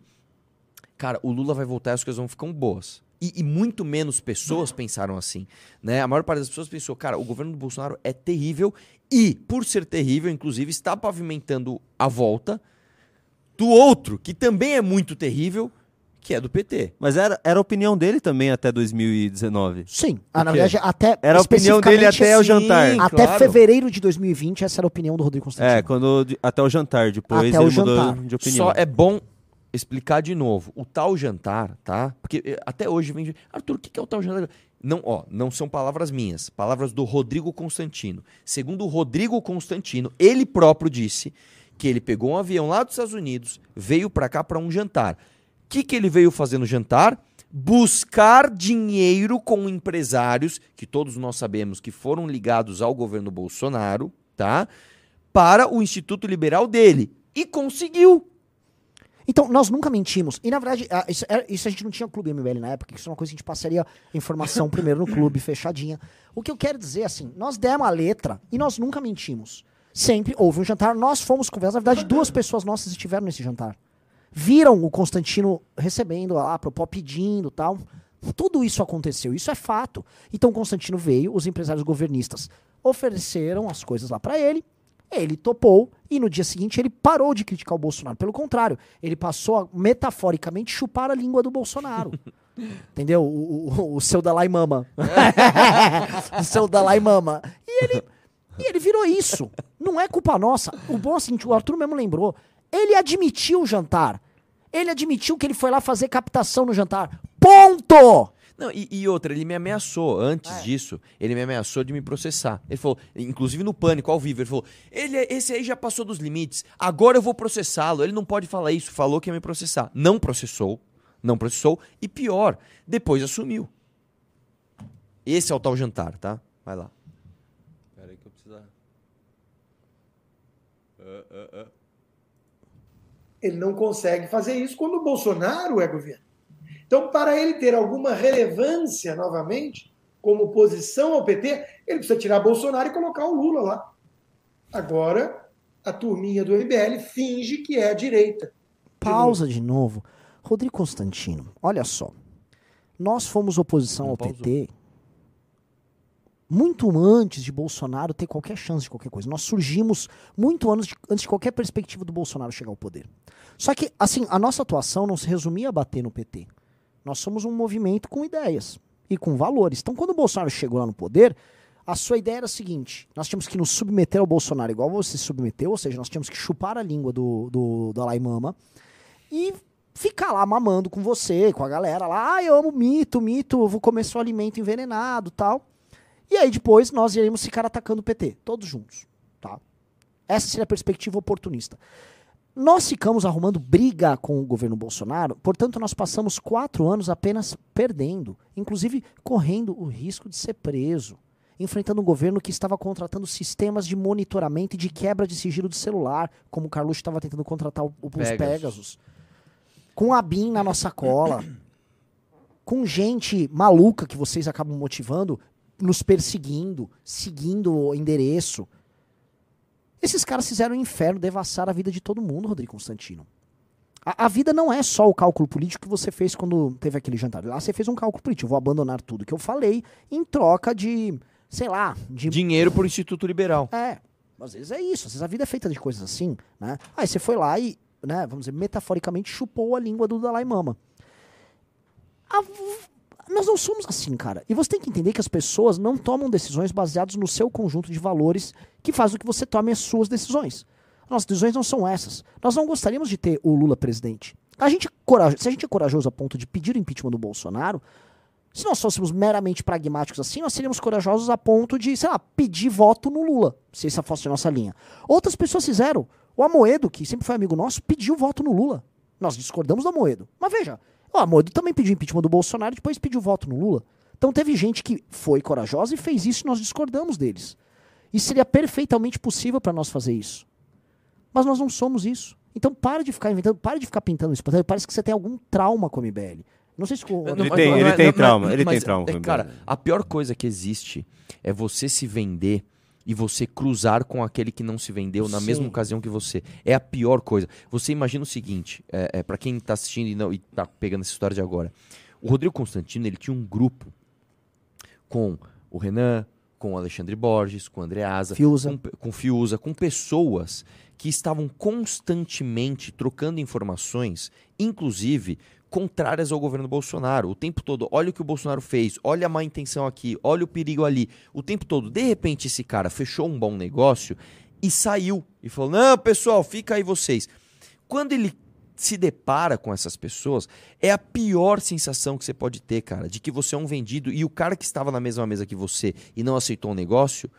cara, o Lula vai voltar e as coisas vão ficar boas. E, e muito menos pessoas pensaram assim. Né? A maior parte das pessoas pensou, cara, o governo do Bolsonaro é terrível e, por ser terrível, inclusive, está pavimentando a volta do outro, que também é muito terrível, que é do PT. Mas era, era a opinião dele também até 2019. Sim. Ah, na verdade, até. Era a opinião dele até o assim, jantar. Sim, Até claro. fevereiro de 2020, essa era a opinião do Rodrigo Constantino. É, quando, até o jantar. Depois Até ele o mudou jantar. de opinião. Só é bom explicar de novo. O tal jantar, tá? Porque eh, até hoje vem. Arthur, o que que é o tal jantar? Não, ó, não são palavras minhas, palavras do Rodrigo Constantino. Segundo o Rodrigo Constantino, ele próprio disse que ele pegou um avião lá dos Estados Unidos, veio pra cá pra um jantar. O que, que ele veio fazer no jantar? Buscar dinheiro com empresários, que todos nós sabemos que foram ligados ao governo Bolsonaro, tá? Para o Instituto Liberal dele. E conseguiu. Então, nós nunca mentimos. E, na verdade, isso, era- isso a gente não tinha clube MBL na época, isso é uma coisa que a gente passaria informação primeiro no clube, fechadinha. O que eu quero dizer, assim, nós demos a letra e nós nunca mentimos. Sempre houve um jantar, nós fomos convidados. Na verdade, duas pessoas nossas estiveram nesse jantar. Viram o Constantino recebendo lá, propó pedindo tal. Tudo isso aconteceu, isso é fato. Então, o Constantino veio, os empresários governistas ofereceram as coisas lá pra ele, ele topou e no dia seguinte ele parou de criticar o Bolsonaro. Pelo contrário, ele passou a metaforicamente chupar a língua do Bolsonaro. Entendeu? O, o, o seu Dalai Mama. o seu Dalai Mama. E ele, e ele virou isso. Não é culpa nossa. O bom é o seguinte, o Arthur mesmo lembrou. Ele admitiu o jantar. Ele admitiu que ele foi lá fazer captação no jantar. Ponto! Não, e, e outra, ele me ameaçou antes disso. Ele me ameaçou de me processar. Ele falou, inclusive no pânico, ao vivo, ele falou: ele, é- esse aí já passou dos limites, agora eu vou processá-lo. Ele não pode falar isso, falou que ia me processar. Não processou, não processou, e pior, depois assumiu. Esse é o tal jantar, tá? Vai lá. Peraí que eu preciso... Ele não consegue fazer isso quando o Bolsonaro é governo. Então, para ele ter alguma relevância novamente, como oposição ao PT, ele precisa tirar Bolsonaro e colocar o Lula lá. Agora, a turminha do MBL finge que é a direita. Pausa de novo. Rodrigo Constantino, olha só. Nós fomos oposição Não ao pausou. PT. Muito antes de Bolsonaro ter qualquer chance de qualquer coisa. Nós surgimos muito antes de, antes de qualquer perspectiva do Bolsonaro chegar ao poder. Só que, assim, a nossa atuação não se resumia a bater no PT. Nós somos um movimento com ideias e com valores. Então, quando o Bolsonaro chegou lá no poder, a sua ideia era a seguinte: nós tínhamos que nos submeter ao Bolsonaro igual você se submeteu, ou seja, nós tínhamos que chupar a língua do, do Dalai Mama e ficar lá mamando com você, com a galera lá. Ah, eu amo mito, mito, eu vou comer seu alimento envenenado tal. E aí depois nós iremos ficar atacando o PT, todos juntos. Tá? Essa seria a perspectiva oportunista. Nós ficamos arrumando briga com o governo Bolsonaro, portanto, nós passamos quatro anos apenas perdendo, inclusive correndo o risco de ser preso enfrentando um governo que estava contratando sistemas de monitoramento e de quebra de sigilo de celular, como o Carluxo estava tentando contratar o, os Pegasus. Pegasus. Com a BIM na nossa cola. com gente maluca que vocês acabam motivando, nos perseguindo, seguindo o endereço. Esses caras fizeram o um inferno, devassaram a vida de todo mundo, Rodrigo Constantino. A, a, vida não é só o cálculo político que você fez quando teve aquele jantar. Lá você fez um cálculo político. Vou abandonar tudo que eu falei em troca de sei lá, de... Dinheiro pro Instituto Liberal. É, às vezes é isso, às vezes a vida é feita de coisas assim, né? Aí você foi lá e, né, vamos dizer, metaforicamente chupou a língua do Dalai Mama. A... Nós não somos assim, cara. E você tem que entender que as pessoas não tomam decisões baseadas no seu conjunto de valores que faz com que você tome as suas decisões. Nossas decisões não são essas. Nós não gostaríamos de ter o Lula presidente. A gente, se a gente é corajoso a ponto de pedir o impeachment do Bolsonaro, se nós fôssemos meramente pragmáticos assim, nós seríamos corajosos a ponto de, sei lá, pedir voto no Lula, se essa fosse a nossa linha. Outras pessoas fizeram. O Amoedo, que sempre foi amigo nosso, pediu voto no Lula. Nós discordamos do Amoedo. Mas veja, o Amoedo também pediu impeachment do Bolsonaro e depois pediu voto no Lula. Então teve gente que foi corajosa e fez isso e nós discordamos deles. E seria perfeitamente possível para nós fazer isso. Mas nós não somos isso. Então para de ficar inventando, para de ficar pintando isso. Parece que você tem algum trauma com a MBL. Não sei se o Ele tem, ele tem trauma, ele tem trauma. É, cara, a pior coisa que existe é você se vender e você cruzar com aquele que não se vendeu na Sim. mesma ocasião que você. É a pior coisa. Você imagina o seguinte, é, é para quem tá assistindo e, não, e tá pegando essa história de agora. O Rodrigo Constantino, ele tinha um grupo com o Renan, com o Alexandre Borges, com o Andreasa, Fiuza. Com, com Fiuza, com pessoas que estavam constantemente trocando informações, inclusive contrárias ao governo Bolsonaro. O tempo todo, olha o que o Bolsonaro fez, olha a má intenção aqui, olha o perigo ali. O tempo todo, de repente, esse cara fechou um bom negócio e saiu. E falou: não, pessoal, fica aí vocês. Quando ele se depara com essas pessoas, é a pior sensação que você pode ter, cara, de que você é um vendido e o cara que estava na mesma mesa que você e não aceitou o negócio,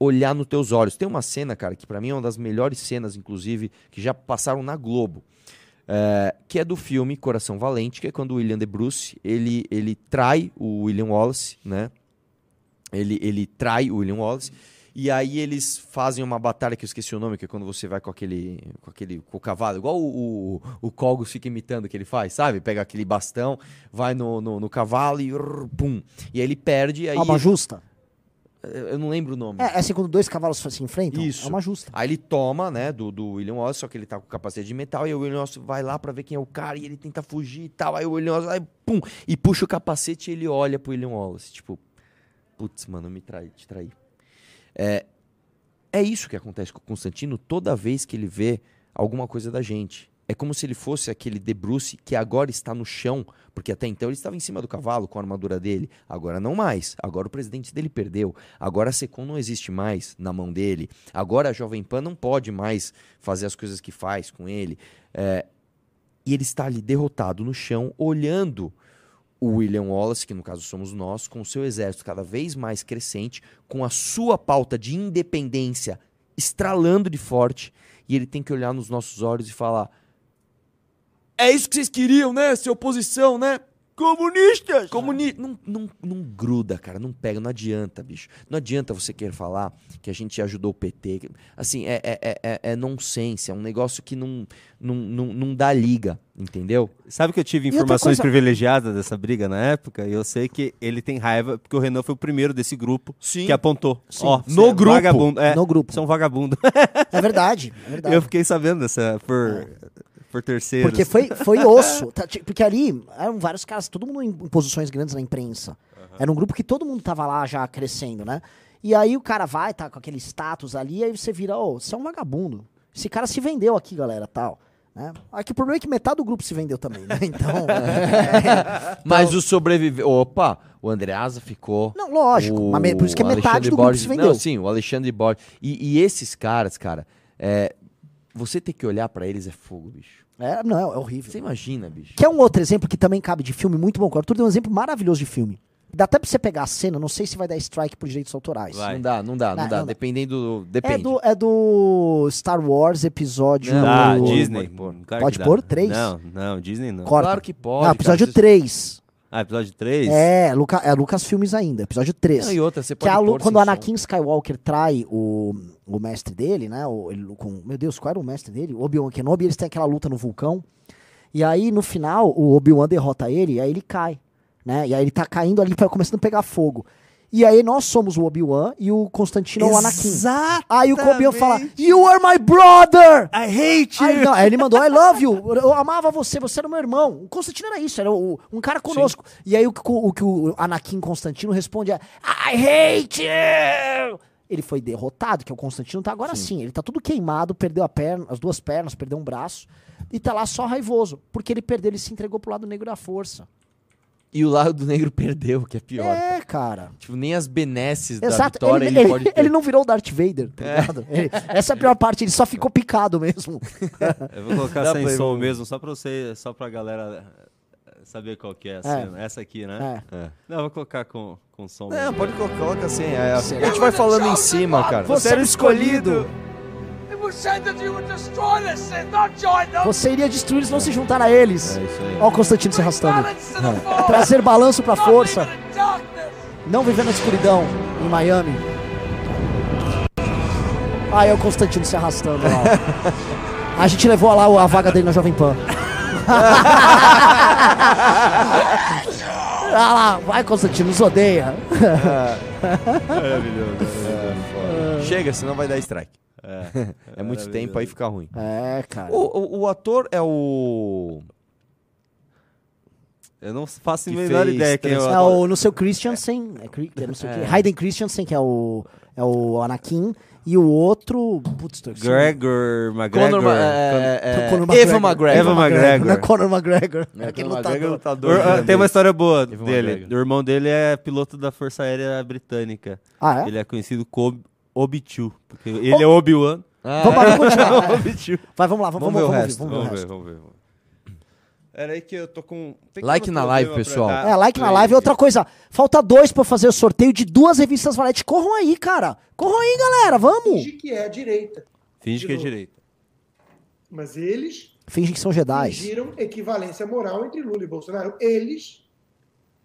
olhar nos teus olhos. Tem uma cena, cara, que para mim é uma das melhores cenas, inclusive, que já passaram na Globo é, que é do filme Coração Valente, que é quando o William de Bruce ele, ele trai o William Wallace, né? Ele, ele trai o William Wallace. E aí eles fazem uma batalha que eu esqueci o nome, que é quando você vai com aquele. com aquele. com o cavalo, igual o, o, o fica imitando que ele faz, sabe? Pega aquele bastão, vai no, no, no cavalo e. pum. E aí ele perde. Aí Alma justa. Eu não lembro o nome. É, é assim, quando dois cavalos se enfrentam, Isso. é uma justa. Aí ele toma, né, do, do William Wallace, só que ele tá com capacete de metal, e o William Wallace vai lá pra ver quem é o cara, e ele tenta fugir e tal. Aí o William Wallace vai, pum, e puxa o capacete e ele olha pro William Wallace. Tipo, putz, mano, me trai, te traí. É, é isso que acontece com o Constantino toda vez que ele vê alguma coisa da gente. É como se ele fosse aquele De Bruce que agora está no chão, porque até então ele estava em cima do cavalo com a armadura dele. Agora não mais. Agora o presidente dele perdeu. Agora a Secom não existe mais na mão dele. Agora a Jovem Pan não pode mais fazer as coisas que faz com ele. É... E ele está ali derrotado no chão, olhando o William Wallace, que no caso somos nós, com o seu exército cada vez mais crescente, com a sua pauta de independência estralando de forte. E ele tem que olhar nos nossos olhos e falar é isso que vocês queriam, né? Ser oposição, né? Comunistas! Comuni não, não, não gruda, cara, não pega, não adianta, bicho. Não adianta você querer falar que a gente ajudou o PT. Assim, é, é, é, é nonsense, é um negócio que não, não, não, não dá liga, entendeu? Sabe que eu tive informações coisa... privilegiadas dessa briga na época? E eu sei que ele tem raiva, porque o Renan foi o primeiro desse grupo Sim. que apontou. Ó, no é grupo. Vagabundo. É, no grupo. São vagabundo. É verdade, é verdade. Eu fiquei sabendo dessa por por terceiros. Porque foi, foi osso. Tá, Porque ali eram vários caras, todo mundo em, posições grandes na imprensa. Era um grupo que todo mundo tava lá já crescendo, né? E aí o cara vai, tá com aquele status ali, aí você vira, ô, você é um vagabundo. Esse cara se vendeu aqui, galera, tal. Né? Aqui o problema é que metade do grupo se vendeu também, né? Então. é, Mas o sobrevivente. Opa, o Andreasa ficou. Não, lógico, mas me- por isso que é metade Alexandre do grupo Borges- se vendeu. Não, sim, o Alexandre Borges. E, e esses caras, cara, é, você ter que olhar pra eles é fogo, bicho. é, não, é horrível. Você imagina, bicho. Que é um outro exemplo que também cabe de filme muito bom. O Arthur deu um exemplo maravilhoso de filme. Dá até pra você pegar a cena, não sei se vai dar strike por direitos autorais. Vai. Não dá, não dá, não, Não, dá. não. Dependendo do. É Depende. do, é do Star Wars episódio. Ah, Não, Disney. pode pôr. Claro Pode que dá. pôr? Três? Não, não, Disney não. Corta. Claro que pode. Não, episódio cara. 3. Ah, episódio 3? É, Luca, é Lucas Filmes ainda, episódio 3. Não, e outra, você que é pode a Lu- pôr quando o som. Anakin Skywalker trai o, o mestre dele, né? O, ele, com, meu Deus, qual era o mestre dele? Obi-Wan Kenobi, eles têm aquela luta no vulcão. E aí, no final, o Obi-Wan derrota ele e aí ele cai. Né? E aí ele tá caindo ali, vai começando a pegar fogo. E aí nós somos o Obi-Wan e o Constantino é o Anakin. Aí o Obi-Wan fala, You are my brother! I hate Aí, não, aí ele mandou, I love you, eu amava você, você era meu irmão. O Constantino era isso, era o- um cara conosco. E aí o, que o- o Anakin Constantino responde é, I hate you! Ele foi derrotado, que é o Constantino tá agora sim. ele tá tudo queimado, perdeu a perna, as duas pernas, perdeu um braço. E tá lá só raivoso, porque ele perdeu, ele se entregou pro lado negro da força. E o lado do negro perdeu, que é pior. É, cara. Tipo, nem as benesses da Exato, vitória ele, ele, ele- pode ter. ele não virou o Darth Vader, tá ligado? Ele- essa é a pior parte, ele só ficou picado mesmo. Eu vou colocar Dá sem som mesmo, só pra você, só pra galera eh, saber qual que é a cena. Essa aqui, né? É. É. Não, eu vou colocar com, com som Não, mesmo. pode colocar, coloca assim. é, a gente vai falando em cima, cara. Você era o escolhido. Você iria destruir eles, não se juntar a eles. É. Olha o Constantino se arrastando. Force. Trazer balanço pra Not força. Não viver na escuridão em Miami. Aí é o Constantino se arrastando lá. A gente levou lá a vaga dele na Jovem Pan. ah lá, vai Constantino, nos odeia. Chega, senão vai dar strike. É, É muito tempo, aí fica ruim. É, cara. O, o, o ator é o. Eu não faço a Que menor fez ideia quem é o É ator. o no seu Christiansen, é, Cri- é não sei o quê. Hayden Christiansen, que é o, é o Anakin, e o outro. Putz, tô- Gregor McGregor. Conor, Ma- é, é, Conor Eva McGregor. Eva McGregor. Não é Conor McGregor. É, É aquele Conor lutador. McGregor, O- lutador ah, tem uma história boa Evan dele. McGregor. O irmão dele é piloto da Força Aérea Britânica. Ah, é? Ele é conhecido como Obi-Chu. Porque ele é Obi-Wan. Ah, Vamos lá, vamos continuar. Obi-Chu. Vai, vamos lá, vamos, Vamos ver o vamos, resto, vamos ver o Vamos ver, vamos ver. vamos ver. Era aí que eu tô com. Like na live, pessoal. dar É, like na live. aqui. Outra coisa, falta dois pra fazer o sorteio de duas revistas Valete. Corram aí, cara. Corram aí, galera, vamos. Finge que é a direita. Finge De que é novo. direito. Mas eles Fingem que são Jedi. fingiram equivalência moral entre Lula e Bolsonaro. Eles,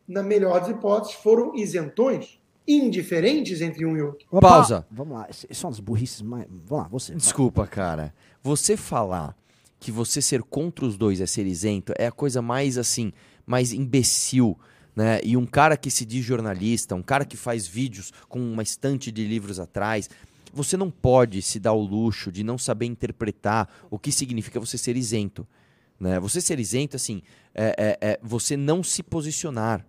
na melhor das hipóteses, foram isentões, indiferentes entre um e outro. Opa, Pausa. Vamos lá, são as burrices mais... Vamos lá, você. Desculpa, cara. Você falar que você ser contra os dois é ser isento é a coisa mais assim, mais imbecil, né? E um cara que se diz jornalista, um cara que faz vídeos com uma estante de livros atrás, você não pode se dar o luxo de não saber interpretar o que significa você ser isento. Né? Você ser isento, assim, é, é- é você não se posicionar.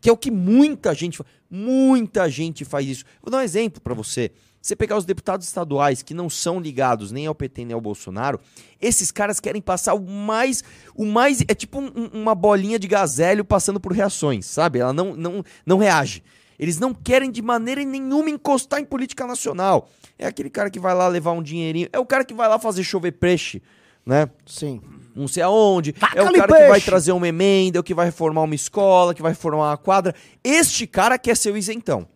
Que é o que muita gente fa- Muita gente faz isso. Vou dar um exemplo para você. Você pegar os deputados estaduais que não são ligados nem ao PT nem ao Bolsonaro, esses caras querem passar o mais. O mais. É tipo um- uma bolinha de gazélio passando por reações, sabe? Ela não, não, não reage. Eles não querem de maneira nenhuma encostar em política nacional. É aquele cara que vai lá levar um dinheirinho. É o cara que vai lá fazer chover peixe, né? Sim. Não sei aonde. é o cara que vai peixe. trazer uma emenda, é o que vai reformar uma escola, que vai reformar uma quadra. Este cara quer ser o isentão.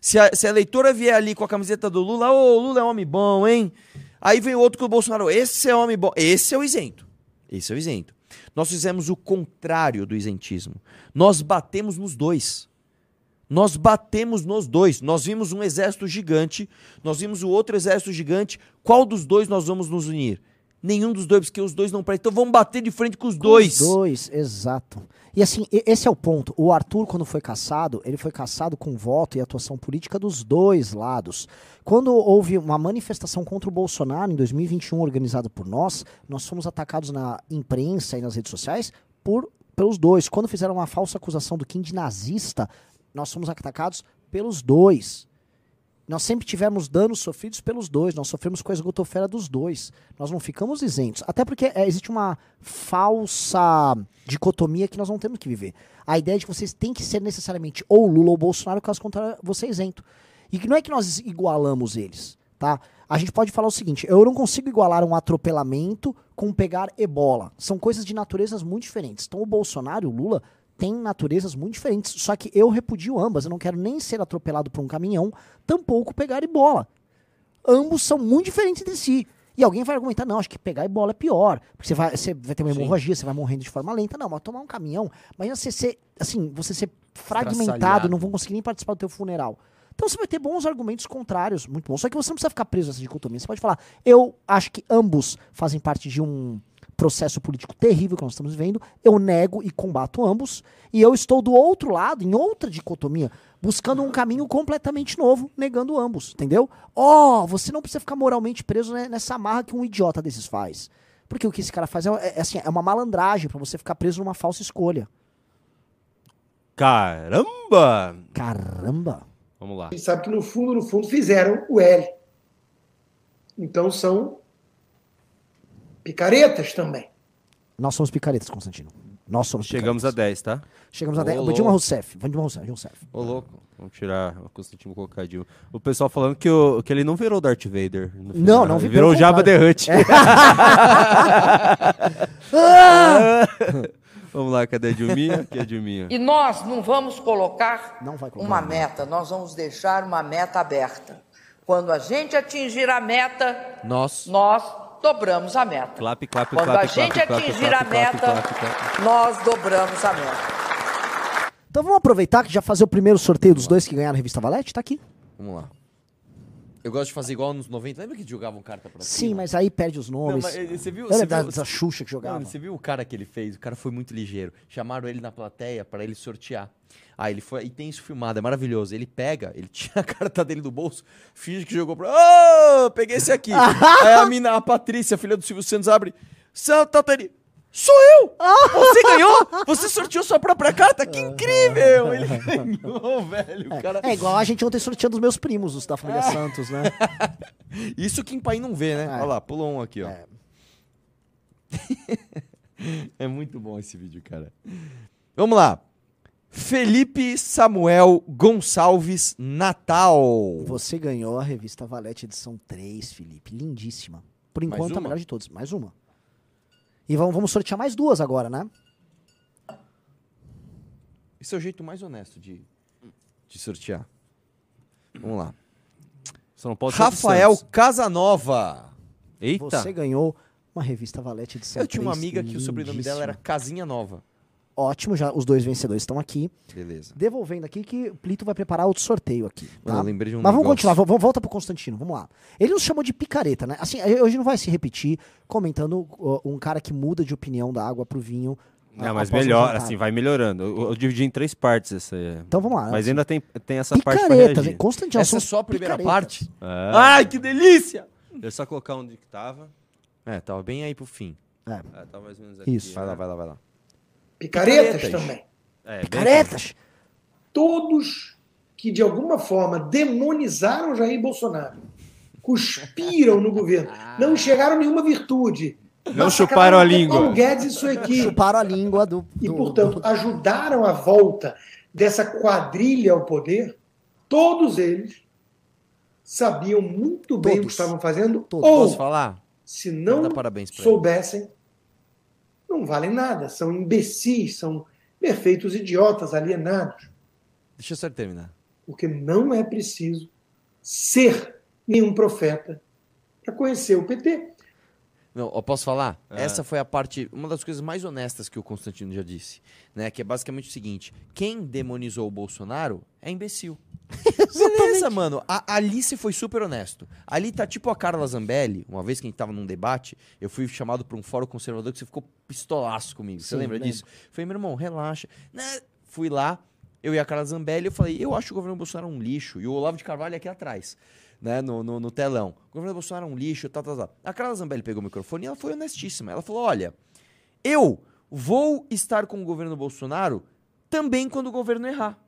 Se a, se a eleitora vier ali com a camiseta do Lula, ô, Lula é homem bom, hein? Aí vem outro com o Bolsonaro, esse é homem bom. Esse é o isento. Esse é o isento. Nós fizemos o contrário do isentismo. Nós batemos nos dois. Nós batemos nos dois. Nós vimos um exército gigante, nós vimos o outro exército gigante. Qual dos dois nós vamos nos unir? Nenhum dos dois, porque os dois não prestam. Então vamos bater de frente com os dois. Os dois, exato. E assim, esse é o ponto. O Arthur, quando foi caçado, ele foi caçado com voto e atuação política dos dois lados. Quando houve uma manifestação contra o Bolsonaro em 2021, organizada por nós, nós fomos atacados na imprensa e nas redes sociais por, pelos dois. Quando fizeram uma falsa acusação do Kim de nazista, nós fomos atacados pelos dois. Nós sempre tivemos danos sofridos pelos dois, nós sofremos com a esgotofera dos dois. Nós não ficamos isentos. Até porque é, existe uma falsa dicotomia que nós não temos que viver. A ideia de que vocês têm que ser necessariamente ou Lula ou Bolsonaro, caso contrário, você é isento. E que não é que nós igualamos eles, tá? A gente pode falar o seguinte: eu não consigo igualar um atropelamento com pegar ebola. São coisas de naturezas muito diferentes. Então o Bolsonaro e o Lula têm naturezas muito diferentes. Só que eu repudio ambas. Eu não quero nem ser atropelado por um caminhão, tampouco pegar ebola. Ambos são muito diferentes entre si. E alguém vai argumentar, não, acho que pegar ebola é pior. Porque você vai, você vai ter uma hemorragia, você vai morrendo de forma lenta. Não, mas tomar um caminhão, imagina você ser, assim, você ser fragmentado, não vão conseguir nem participar do teu funeral. Então você vai ter bons argumentos contrários, muito bons. Só que você não precisa ficar preso nessa dicotomia. Você pode falar, eu acho que ambos fazem parte de um processo político terrível que nós estamos vivendo. Eu nego e combato ambos. E eu estou do outro lado, em outra dicotomia, buscando um caminho completamente novo, negando ambos, entendeu? Ó, você não precisa ficar moralmente preso nessa amarra que um idiota desses faz. Porque o que esse cara faz é, é, assim, é uma malandragem pra você ficar preso numa falsa escolha. Caramba! Caramba! Vamos lá. A gente sabe que no fundo, no fundo, fizeram o L. Então são picaretas também. Nós somos picaretas, Constantino. Nós somos Chegamos a picaretas. 10, tá? Chegamos a Ô, 10. louco. Dilma Rousseff. Vamos Dilma Rousseff. Dilma Rousseff. Ô, louco. Vamos tirar o Constantino colocar a Dilma. O pessoal falando que, o, que ele não virou Darth Vader. Não, final. não vi- virou o pelo Jabba the. Hutt. Vamos lá, cadê a Dilminha? Aqui é a Dilminha. E nós não vamos colocar Não vai colocar. uma meta, nós vamos deixar uma meta aberta. Quando a gente atingir a meta, Nós. nós dobramos a meta. Clap, clap, Quando clap, a gente atingir clap, a meta, clap, clap. nós dobramos a meta. Então vamos aproveitar que já fazer o primeiro sorteio dos dois que ganharam a revista Valete? Tá aqui. Vamos lá. Eu gosto de fazer igual nos 90. Lembra que jogavam carta pra Sim, cima? mas aí perde os Não, nomes. mas, eh, você viu? Lembra Você da, viu, da Xuxa que jogava? Mano, você viu o cara que ele fez? O cara foi muito ligeiro. Chamaram ele na plateia pra ele sortear. Aí ele foi. E tem isso filmado, é maravilhoso. Ele pega, ele tira a carta dele do bolso, finge que jogou pra. Ô, peguei esse aqui. Aí a mina, a Patrícia, filha do Silvio Santos, abre. Santa Tani. Sou eu! Você ganhou! Você sorteou sua própria carta? Que incrível! Ele ganhou, velho. O cara... É igual a gente ontem sorteando os meus primos, os da família Santos, né? Isso quem pai não vê, né? É. Olha lá, pulou um aqui, ó. É. É. muito bom esse vídeo, cara. Vamos lá. Felipe Samuel Gonçalves Natal. Você ganhou a revista Valete edição 3, Felipe. Lindíssima. Por enquanto, a melhor de todos. Mais uma. E vamos, vamos sortear mais duas agora, né? Esse é o jeito mais honesto de, de sortear. Vamos lá. Só não pode ser Rafael Santos. Casanova. Eita! Você ganhou uma revista Valete edição Eu tinha uma 3, amiga que o sobrenome dela era. Casinha Nova. Ótimo, já os dois vencedores estão aqui. Beleza. Devolvendo aqui que o Plito vai preparar outro sorteio aqui. Tá? Mano, eu lembrei de um Mas vamos negócio. continuar, vamos, volta pro Constantino, vamos lá. Ele nos chamou de picareta, né? Assim, hoje não vai se repetir comentando ó, um cara que muda de opinião da água pro vinho. Não, a- mas melhor, assim, vai melhorando. Eu, eu dividi em três partes essa aí. Então vamos lá. Mas assim, ainda tem, tem essa parte pra reagir. Constantino, Essa é só a primeira picaretas. parte? É. Ai, que delícia! Deixa eu só colocar onde que tava. É, tava bem aí pro fim. É. É, tá mais ou menos aqui. Isso. Vai lá, vai lá, vai lá. Picaretas, Picaretas. também. É, Picaretas! Todos que de alguma forma demonizaram Jair Bolsonaro, cuspiram no governo, não enxergaram nenhuma virtude. Não chuparam a língua. Paulo Guedes e sua equipe. Chuparam a língua do. E, do- portanto, do- ajudaram a volta dessa quadrilha ao poder, todos eles sabiam muito bem o que Todos. estavam fazendo, Todos. ou, Posso falar? se não soubessem, não valem nada, são imbecis, são perfeitos idiotas alienados, Deixa eu só terminar. porque não é preciso ser nenhum profeta para conhecer o PT. Não, eu posso falar? É. Essa foi a parte, uma das coisas mais honestas que o Constantino já disse, né? Que é basicamente o seguinte: quem demonizou o Bolsonaro é imbecil. Beleza, mano. A Alice foi super honesto. Ali tá tipo a Carla Zambelli, uma vez que a gente tava num debate, eu fui chamado pra um fórum conservador que você ficou pistolaço comigo. Você Sim, lembra lembro. disso? Falei, meu irmão, relaxa. Né? Fui lá, eu e a Carla Zambelli, eu falei, eu acho que o governo Bolsonaro é um lixo. E o Olavo de Carvalho aqui atrás, né, no, no, no telão. O governo Bolsonaro é um lixo, tal, tal, tal. A Carla Zambelli pegou o microfone e ela foi honestíssima. Ela falou, olha, eu vou estar com o governo Bolsonaro também quando o governo errar.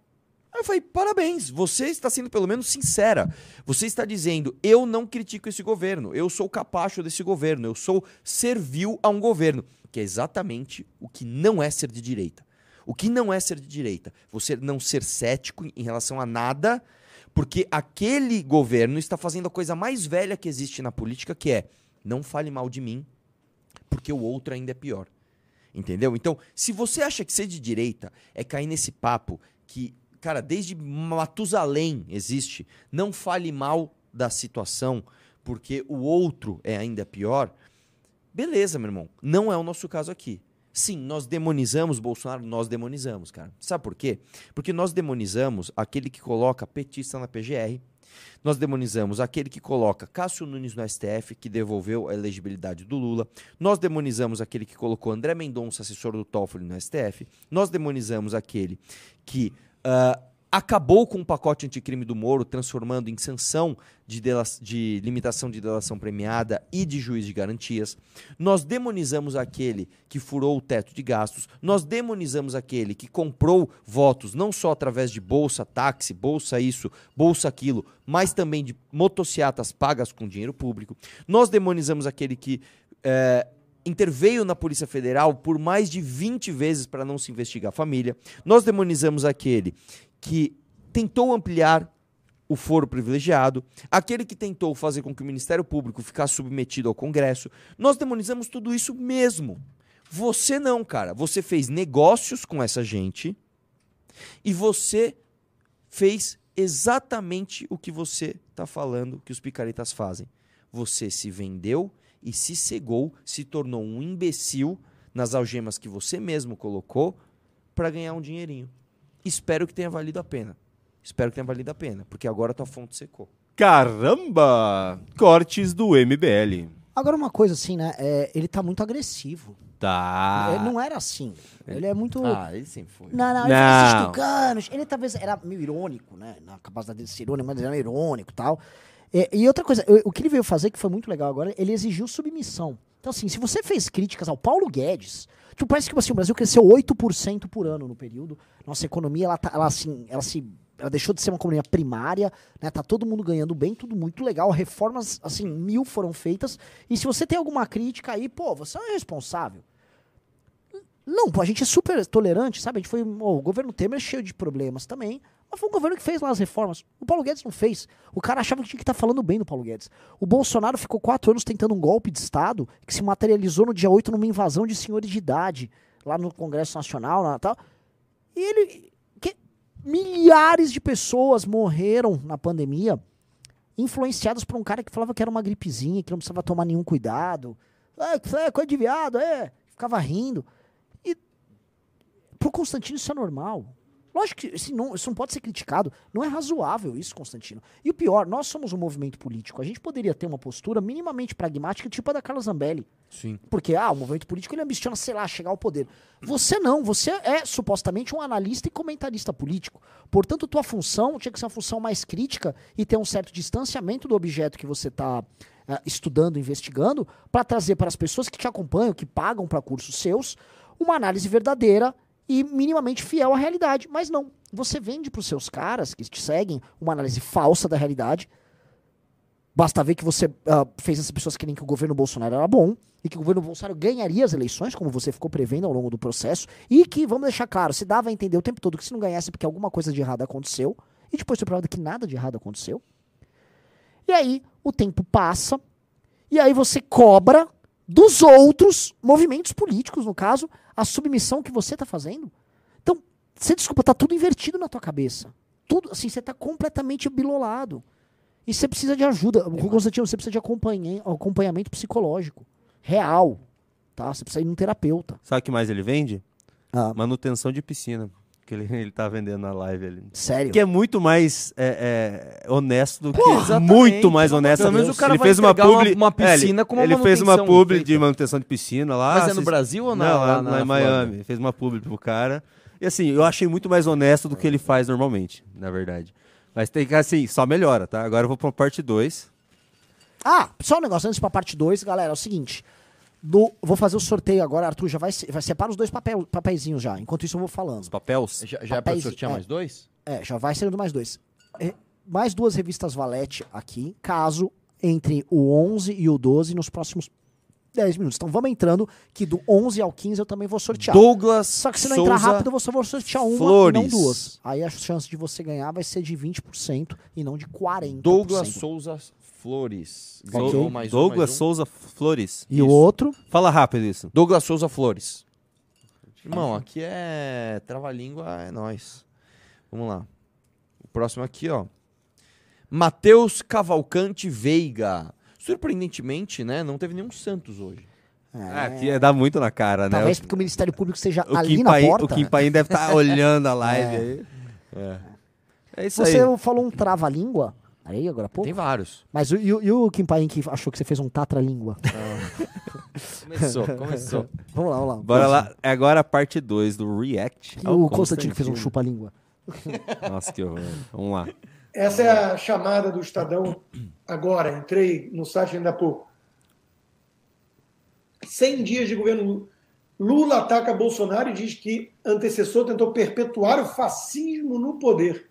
Aí eu falei, parabéns, você está sendo pelo menos sincera. Você está dizendo, eu não critico esse governo, eu sou capacho desse governo, eu sou servil a um governo. Que é exatamente o que não é ser de direita. O que não é ser de direita? Você não ser cético em relação a nada, porque aquele governo está fazendo a coisa mais velha que existe na política, que é não fale mal de mim, porque o outro ainda é pior. Entendeu? Então, se você acha que ser de direita é cair nesse papo que, cara, desde Matusalém existe, não fale mal da situação porque o outro é ainda pior, beleza, meu irmão. Não é o nosso caso aqui. Sim, nós demonizamos Bolsonaro, nós demonizamos, cara. Sabe por quê? Porque nós demonizamos aquele que coloca petista na PGR, nós demonizamos aquele que coloca Cássio Nunes no STF, que devolveu a elegibilidade do Lula. Nós demonizamos aquele que colocou André Mendonça, assessor do Toffoli, no STF. Nós demonizamos aquele que ah, acabou com o pacote anticrime do Moro, transformando em sanção de, de limitação de delação premiada e de juiz de garantias. Nós demonizamos aquele que furou o teto de gastos. Nós demonizamos aquele que comprou votos não só através de bolsa táxi, bolsa isso, bolsa aquilo, mas também de motocicletas pagas com dinheiro público. Nós demonizamos aquele que eh, interveio na Polícia Federal por mais de 20 vezes para não se investigar a família. Nós demonizamos aquele que tentou ampliar o foro privilegiado, aquele que tentou fazer com que o Ministério Público ficasse submetido ao Congresso. Nós demonizamos tudo isso mesmo. Você não, cara. Você fez negócios com essa gente e você fez exatamente o que você está falando que os picaretas fazem. Você se vendeu e se cegou, se tornou um imbecil nas algemas que você mesmo colocou para ganhar um dinheirinho. Espero que tenha valido a pena. Espero que tenha valido a pena, porque agora tua fonte secou. Caramba! Cortes do MBL. Agora, uma coisa assim, né? é, ele tá muito agressivo. Tá. Ele não era assim. Ele é muito. Ah, ele sempre foi. Não, não, ele Não. tucanos. Ele talvez era meio irônico, né? Na capacidade de ser irônico, mas ele era irônico e tal. É, e outra coisa, o- que ele veio fazer, que foi muito legal agora, ele exigiu submissão. Então, assim, se você fez críticas ao Paulo Guedes, tipo, parece que assim, o Brasil cresceu 8% por ano no período. Nossa economia, ela, tá, ela, assim, ela se. Ela deixou de ser uma economia primária, né? Tá todo mundo ganhando bem, tudo muito legal. Reformas, assim, mil foram feitas. E se você tem alguma crítica aí, pô, você é irresponsável. Não, pô, a gente é super tolerante, sabe? A gente foi. ó, o governo Temer é cheio de problemas também. Mas foi um governo que fez lá as reformas. O Paulo Guedes não fez. O cara achava que tinha que estar falando bem do Paulo Guedes. O Bolsonaro ficou quatro anos tentando um golpe de Estado que se materializou no dia 8 numa invasão de senhores de idade lá no Congresso Nacional lá, tal. E ele. que- milhares de pessoas morreram na pandemia influenciadas por um cara que falava que era uma gripezinha, que não precisava tomar nenhum cuidado. É, é coisa de viado, é. Ficava rindo. E pro Constantino isso é normal. Lógico que isso não, isso não pode ser criticado. Não é razoável isso, Constantino. E o pior, nós somos um movimento político. A gente poderia ter uma postura minimamente pragmática, tipo a da Carla Zambelli. Sim. Porque, ah, o movimento político ele ambiciona, sei lá, chegar ao poder. Você não, você é supostamente um analista e comentarista político. Portanto, tua função tinha que ser uma função mais crítica e ter um certo distanciamento do objeto que você está estudando, investigando, para trazer para as pessoas que te acompanham, que pagam para cursos seus, uma análise verdadeira e minimamente fiel à realidade. Mas não, você vende para os seus caras que te seguem uma análise falsa da realidade. Basta ver que você ah, fez essas pessoas querem que o governo Bolsonaro era bom e que o governo Bolsonaro ganharia as eleições, como você ficou prevendo ao longo do processo, e que, vamos deixar claro, se dava a entender o tempo todo que se não ganhasse porque alguma coisa de errado aconteceu, e depois foi provado que nada de errado aconteceu. E aí o tempo passa, e aí você cobra dos outros movimentos políticos, no caso, a submissão que você está fazendo. Então, você desculpa, tá tudo invertido na tua cabeça. Tudo, assim, você tá completamente bilolado. E você precisa de ajuda. Constantino, você precisa de acompanha- acompanhamento psicológico. Real. Tá? Você precisa ir num terapeuta. Sabe o que mais ele vende? Ah. Manutenção de piscina. Que ele, ele tá vendendo na live ali. Sério? Que é muito mais é, é, honesto do que. exatamente. muito mais Pelo honesto. de Deus. o cara ele vai fez uma uma- publi. uma é, ele- piscina com uma Ele fez uma publi feita. de manutenção de piscina lá. Mas é no Brasil ou na- Não, lá, lá lá na em Miami. Fez uma publi pro cara. E assim, eu achei muito mais honesto do que ele faz normalmente, na verdade. Mas tem que, assim, só melhora, tá? Agora eu vou pra parte 2. Ah, só um negócio antes pra parte 2, galera, é o seguinte. Do, vou fazer o sorteio agora, Arthur, já vai, vai separar os dois papel, papeizinhos já. Enquanto isso eu vou falando. Os papéis. Já, já é pra Papéis- sortear é. mais dois? É, já vai sendo mais dois. É, mais duas revistas Valete aqui, caso entre o 11 e o 12 nos próximos 10 minutos. Então vamos entrando, que do 11 ao 15 eu também vou sortear. Douglas Só que se não Souza entrar rápido, eu só vou sortear uma Flores. e não duas. Aí a chance de você ganhar vai ser de 20% e não de 40%. Douglas Souza Flores. Mais um, Douglas mais um. Souza Flores. E o Isso. outro, Fala rápido isso. Douglas Souza Flores. Irmão, aqui é trava-língua, é nós. Vamos lá. O próximo aqui, ó. Matheus Cavalcante Veiga. Surpreendentemente, né? Não teve nenhum Santos hoje. Ah, aqui é, dá muito na cara, né? talvez O- porque o Ministério Público esteja o ali Kim na Paim- porta. O Kim Paim deve estar olhando a live É. aí. É. É isso Você aí. falou um trava-língua aí agora há pouco? Tem vários. Mas o, e, o- e o Kim Paim que achou que você fez um tatra-língua? Começou, começou. vamos lá, vamos lá. Bora lá. É agora a parte 2 do React. E ao o Constantino que fez um chupa-língua. Nossa, que horror. Vamos lá. Essa é a chamada do Estadão agora. Entrei no site ainda há pouco. 100 dias de governo. Lula ataca Bolsonaro e diz que antecessor tentou perpetuar o fascismo no poder.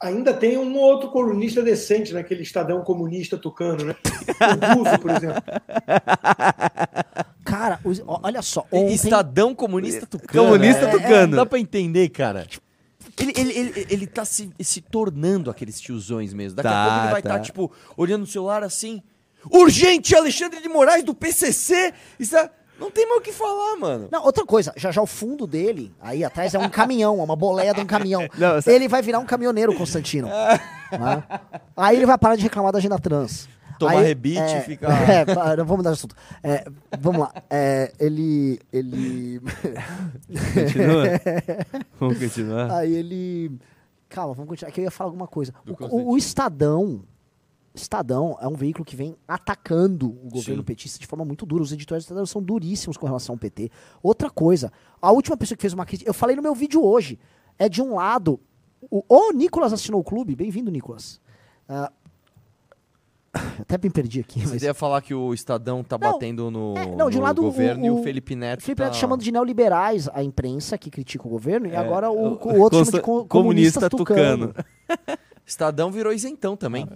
Ainda tem um outro colunista decente naquele Estadão comunista tucano, né? O Buzo, por exemplo. Cara, os- olha só. Ontem, Estadão Comunista Tucano. Comunista É, Tucano. Dá pra entender, cara. Ele, ele, ele, ele tá se, se tornando aqueles tiozões mesmo. Daqui a Tá, pouco ele vai estar, tá. tipo, olhando no celular assim. Urgente, Alexandre de Moraes do PCC! Está... Não tem mais o que falar, mano. Não, outra coisa, já já o fundo dele, aí atrás é um caminhão, é uma boleia de um caminhão. Não, Ele vai virar um caminhoneiro, Constantino. Né? Aí ele vai parar de reclamar da agenda trans. Tomar Aí, rebite é, e ficar- É, vamos dar assunto. É, vamos lá. É, ele. Ele. Continua? Vamos continuar? Aí ele. Calma, vamos continuar. Que eu ia falar alguma coisa. O- o Estadão. Estadão é um veículo que vem atacando o governo Sim. petista de forma muito dura. Os editores do Estadão são duríssimos com relação ao PT. Outra coisa, a última pessoa que fez uma crítica, eu falei no meu vídeo hoje, é de um lado. O, o Nicolas assinou o clube, bem-vindo, Nicolas. Ah, até me perdi aqui, Você mas. ia falar que o Estadão tá Não, batendo no, é, não, de um lado, o- governo e o- o Felipe Neto. O Felipe tá... Neto chamando de neoliberais a imprensa que critica o governo, e É, agora o, o- o outro chama consta- de co- comunista comunista tucano. Estadão virou isentão também.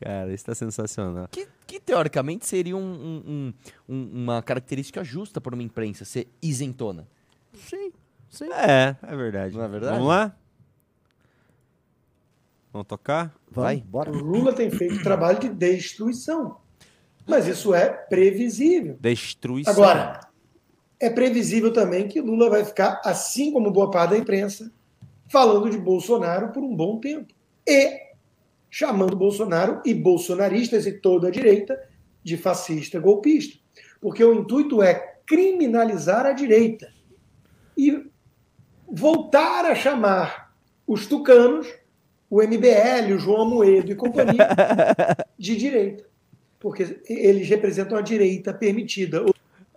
Cara, isso tá sensacional. Que, que teoricamente seria um- um- um- um- uma característica justa para uma imprensa ser isentona. Sim, sim. É, é verdade. Não é verdade? Vamos lá? Vamos tocar? Vamos, Vai. bora. O Lula tem feito trabalho de destruição. Mas isso é previsível. Destruição. Agora, é previsível também que Lula vai ficar, assim como boa parte da imprensa, falando de Bolsonaro por um bom tempo. E chamando Bolsonaro e bolsonaristas e toda a direita de fascista golpista. Porque o intuito é criminalizar a direita e voltar a chamar os tucanos, o MBL, o João Amoedo e companhia, de direita. Porque eles representam a direita permitida.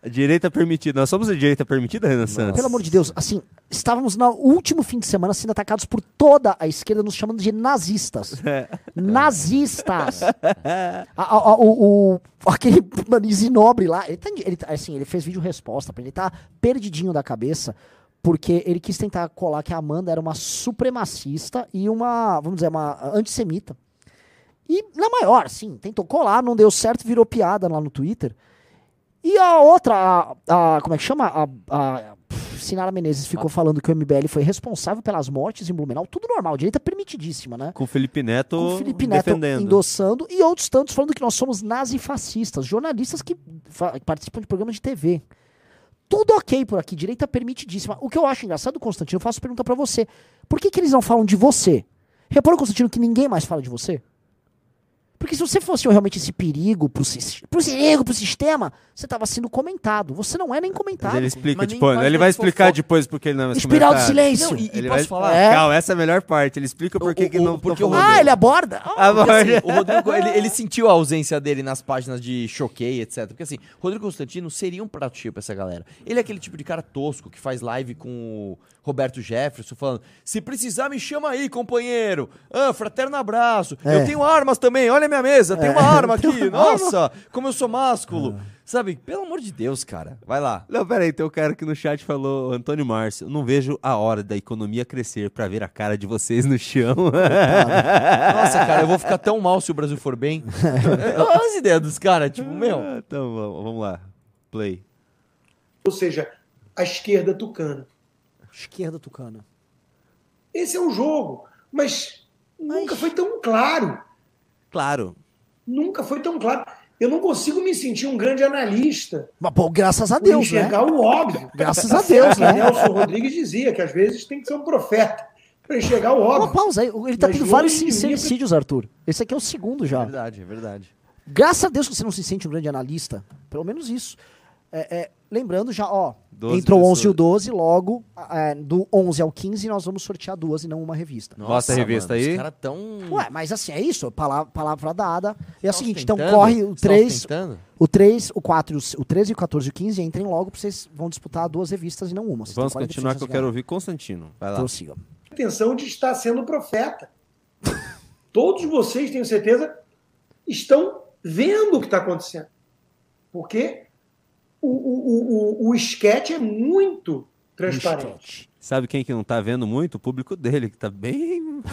Direita permitida. Nós somos a direita permitida, Renan Santos? Pelo amor de Deus, assim, estávamos no último fim de semana sendo atacados por toda a esquerda, nos chamando de nazistas. nazistas! A- a- a- o, o- aquele Zinobre lá, ele, tá, ele, assim, ele fez vídeo resposta pra ele, tá perdidinho da cabeça, porque ele quis tentar colar que a Amanda era uma supremacista e uma, vamos dizer, uma antissemita. E na maior, sim, tentou colar, não deu certo, virou piada lá no Twitter. E a outra, a, a- como é que chama? A, a Sinara Menezes ficou falando que o MBL foi responsável pelas mortes em Blumenau. Tudo normal, direita permitidíssima, né? Com o Felipe Neto Com o Felipe Neto defendendo. endossando e outros tantos falando que nós somos nazifascistas, jornalistas que fa- participam de programas de TV. Tudo ok por aqui, direita permitidíssima. O que eu acho engraçado, Constantino, eu faço pergunta pra você. Por que, que eles não falam de você? Reparou, Constantino, que ninguém mais fala de você? Porque se você fosse realmente esse perigo pro, pro perigo, pro sistema, você tava sendo comentado. Você não é nem comentado. Mas ele explica, Mas tipo, ele vai de explicar fofoca. depois porque ele não é Espiral do comentado. silêncio. Não, e- Ele posso vai falar? É. Calma, essa é a melhor parte. Ele explica por que não porque tô o falando. ah, ele aborda? Porque, Porque, assim, o Rodrigo, ele, ele sentiu a ausência dele nas páginas de choquei, etc. Porque assim, Rodrigo Constantino seria um prato cheio pra essa galera. Ele é aquele tipo de cara tosco que faz live com o Roberto Jefferson falando: se precisar, me chama aí, companheiro. Ah, fraterno abraço. É. Eu tenho armas também, olha a minha mesa, tem uma arma aqui. Nossa, como eu sou másculo. Sabe, pelo amor de Deus, cara. Vai lá. Não, peraí, tem um cara que no chat falou, Antônio Márcio, não vejo a hora da economia crescer pra ver a cara de vocês no chão. Nossa, cara, eu vou ficar tão mal se o Brasil for bem. Olha as ideias dos caras, tipo, meu. então, vamos, vamos lá. Play. Ou seja, a esquerda tucana. Esquerda tucana. Esse é o jogo. Mas nunca foi tão claro. Claro. Nunca foi tão claro. Eu não consigo me sentir um grande analista Mas, pô, graças a Deus, né? enxergar o óbvio. Graças a Deus, né? Nelson Rodrigues dizia que às vezes tem que ser um profeta para enxergar o Uma óbvio. pausa aí. Ele tá Mas tendo vários sincericídios, Arthur. Esse aqui é o segundo É já. verdade, é verdade. Graças a Deus que você não se sente um grande analista. Pelo menos isso. É, é, lembrando já, ó. 12 entrou o 11 e o pessoas. 12, logo, é, do 11 ao 15, nós vamos sortear duas e não uma revista. Mostra a revista aí. Os caras tão. Ué, mas assim, é isso, palavra, palavra dada. E é o seguinte, então tentando? corre o Estão 3, tentando? o 3, o 4, o 13, o 14 e o 15, entrem logo, vocês vão disputar duas revistas e não uma. Vocês Vamos 40% continuar que eu quero ouvir Constantino. Vai lá. Então siga. intenção de estar sendo profeta. Todos vocês, tenho certeza, estão vendo o que está acontecendo. Porque o, o, o, o, o esquete é muito transparente. Sabe quem que não tá vendo muito? O público dele, que tá bem.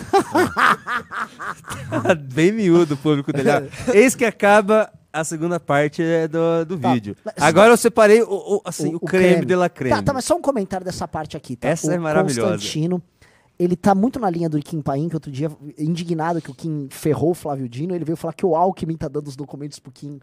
tá bem miúdo o público dele. Ah, Eis que acaba a segunda parte é, do, do Tá. vídeo. Agora eu separei o, o- assim, o, creme, de la creme. Tá, tá, mas só um comentário dessa parte aqui, tá? Essa o é maravilhosa. Constantino, ele tá muito na linha do Kim Paim, que outro dia, indignado que o Kim ferrou o Flávio Dino, ele veio falar que o Alckmin tá dando os documentos pro Kim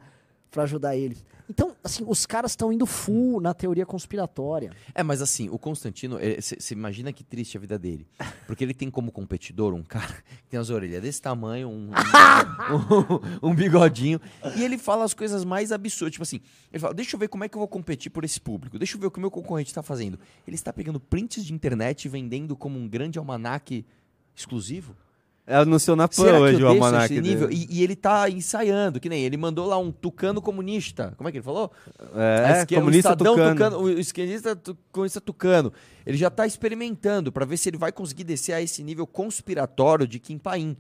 pra ajudar ele. Então, assim, os caras estão indo full na teoria conspiratória. É, mas assim, o Constantino, você imagina que triste a vida dele. Porque ele tem como competidor um cara que tem as orelhas desse tamanho, um, um, um bigodinho, e ele fala as coisas mais absurdas. Tipo assim, ele fala: deixa eu ver como é que eu vou competir por esse público, deixa eu ver o que o meu concorrente está fazendo. Ele está pegando prints de internet e vendendo como um grande almanaque exclusivo. Ela anunciou na PAN hoje o almanac esse nível? dele. E, e ele tá ensaiando, que nem ele mandou lá um tucano comunista. Como é que ele falou? É, A esquerda- comunista o Estadão tucano. o esquerdista tu- comunista tucano. Ele já está experimentando para ver se ele vai conseguir descer a esse nível conspiratório de Kim Paim.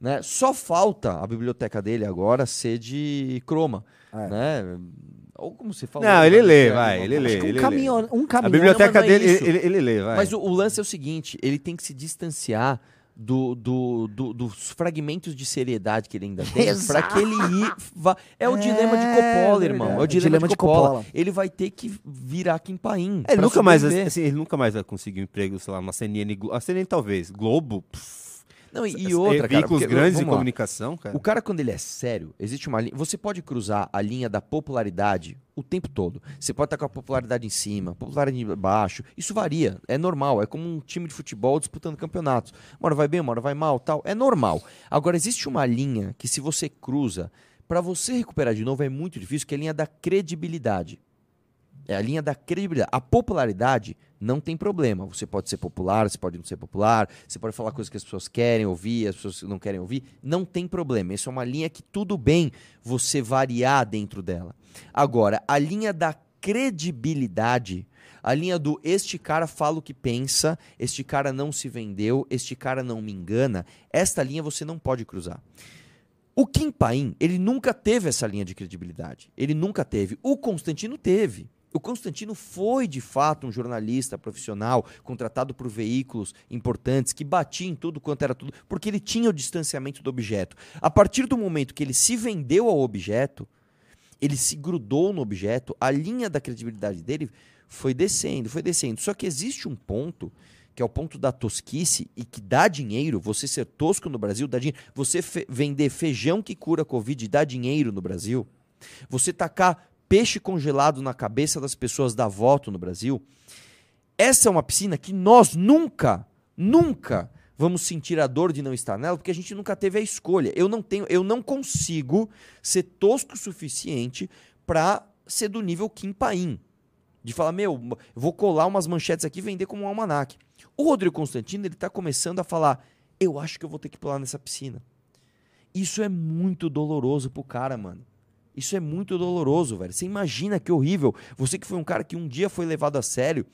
Né? Só falta a biblioteca dele agora ser de croma. É. Né? Ou como você falou. Não, ele né? lê, É, vai, ele lê. Um ele caminhão, lê. um A caminhão. biblioteca não, mas não é dele, isso. ele, ele lê, vai. Mas o, o lance é o seguinte: ele tem que se distanciar do, do- do- dos fragmentos de seriedade que ele ainda tem para que ele ir, vá. É o É dilema de Coppola, irmão. É o verdade. dilema, Dilema de, de Coppola. Coppola. Ele vai ter que virar Kim Paim. Ele pra nunca mais, assim, ele nunca mais vai conseguir um emprego, sei lá, na CNN, a CNN talvez, Globo, pff, Não, e, e outra, cara. veículos grandes de comunicação, cara. O cara, quando ele é sério, existe uma linha. Você pode cruzar a linha da popularidade o tempo todo. Você pode estar com a popularidade em cima, popularidade embaixo. Isso varia. É normal. É como um time de futebol disputando campeonatos. Uma hora vai bem, uma hora vai mal, tal. É normal. Agora, existe uma linha que, se você cruza, para você recuperar de novo é muito difícil, que é a linha da credibilidade. É a linha da credibilidade. A popularidade não tem problema. Você pode ser popular, você pode não ser popular, você pode falar coisas que as pessoas querem ouvir, as pessoas não querem ouvir. Não tem problema. Isso é uma linha que tudo bem você variar dentro dela. Agora, a linha da credibilidade, a linha do este cara fala o que pensa, este cara não se vendeu, este cara não me engana, esta linha você não pode cruzar. O Kim Paim, ele nunca teve essa linha de credibilidade. Ele nunca teve. O Constantino teve. O Constantino foi, de fato, um jornalista profissional, contratado por veículos importantes, que batia em tudo quanto era tudo, porque ele tinha o distanciamento do objeto. A partir do momento que ele se vendeu ao objeto, ele se grudou no objeto, a linha da credibilidade dele foi descendo, foi descendo. Só que existe um ponto, que é o ponto da tosquice, e que dá dinheiro, você ser tosco no Brasil dá dinheiro, você fe- vender feijão que cura Covid dá dinheiro no Brasil, você tacar peixe congelado na cabeça das pessoas dá voto no Brasil, essa é uma piscina que nós nunca, nunca vamos sentir a dor de não estar nela, porque a gente nunca teve a escolha. Eu não tenho, eu não consigo ser tosco o suficiente para ser do nível Kim Paim. De falar, meu, eu vou colar umas manchetes aqui e vender como um almanac. O Rodrigo Constantino, ele tá começando a falar, eu acho que eu vou ter que pular nessa piscina. Isso é muito doloroso pro cara, mano. Isso é muito doloroso, velho. Você imagina que horrível. Você que foi um cara que um dia foi levado a sério,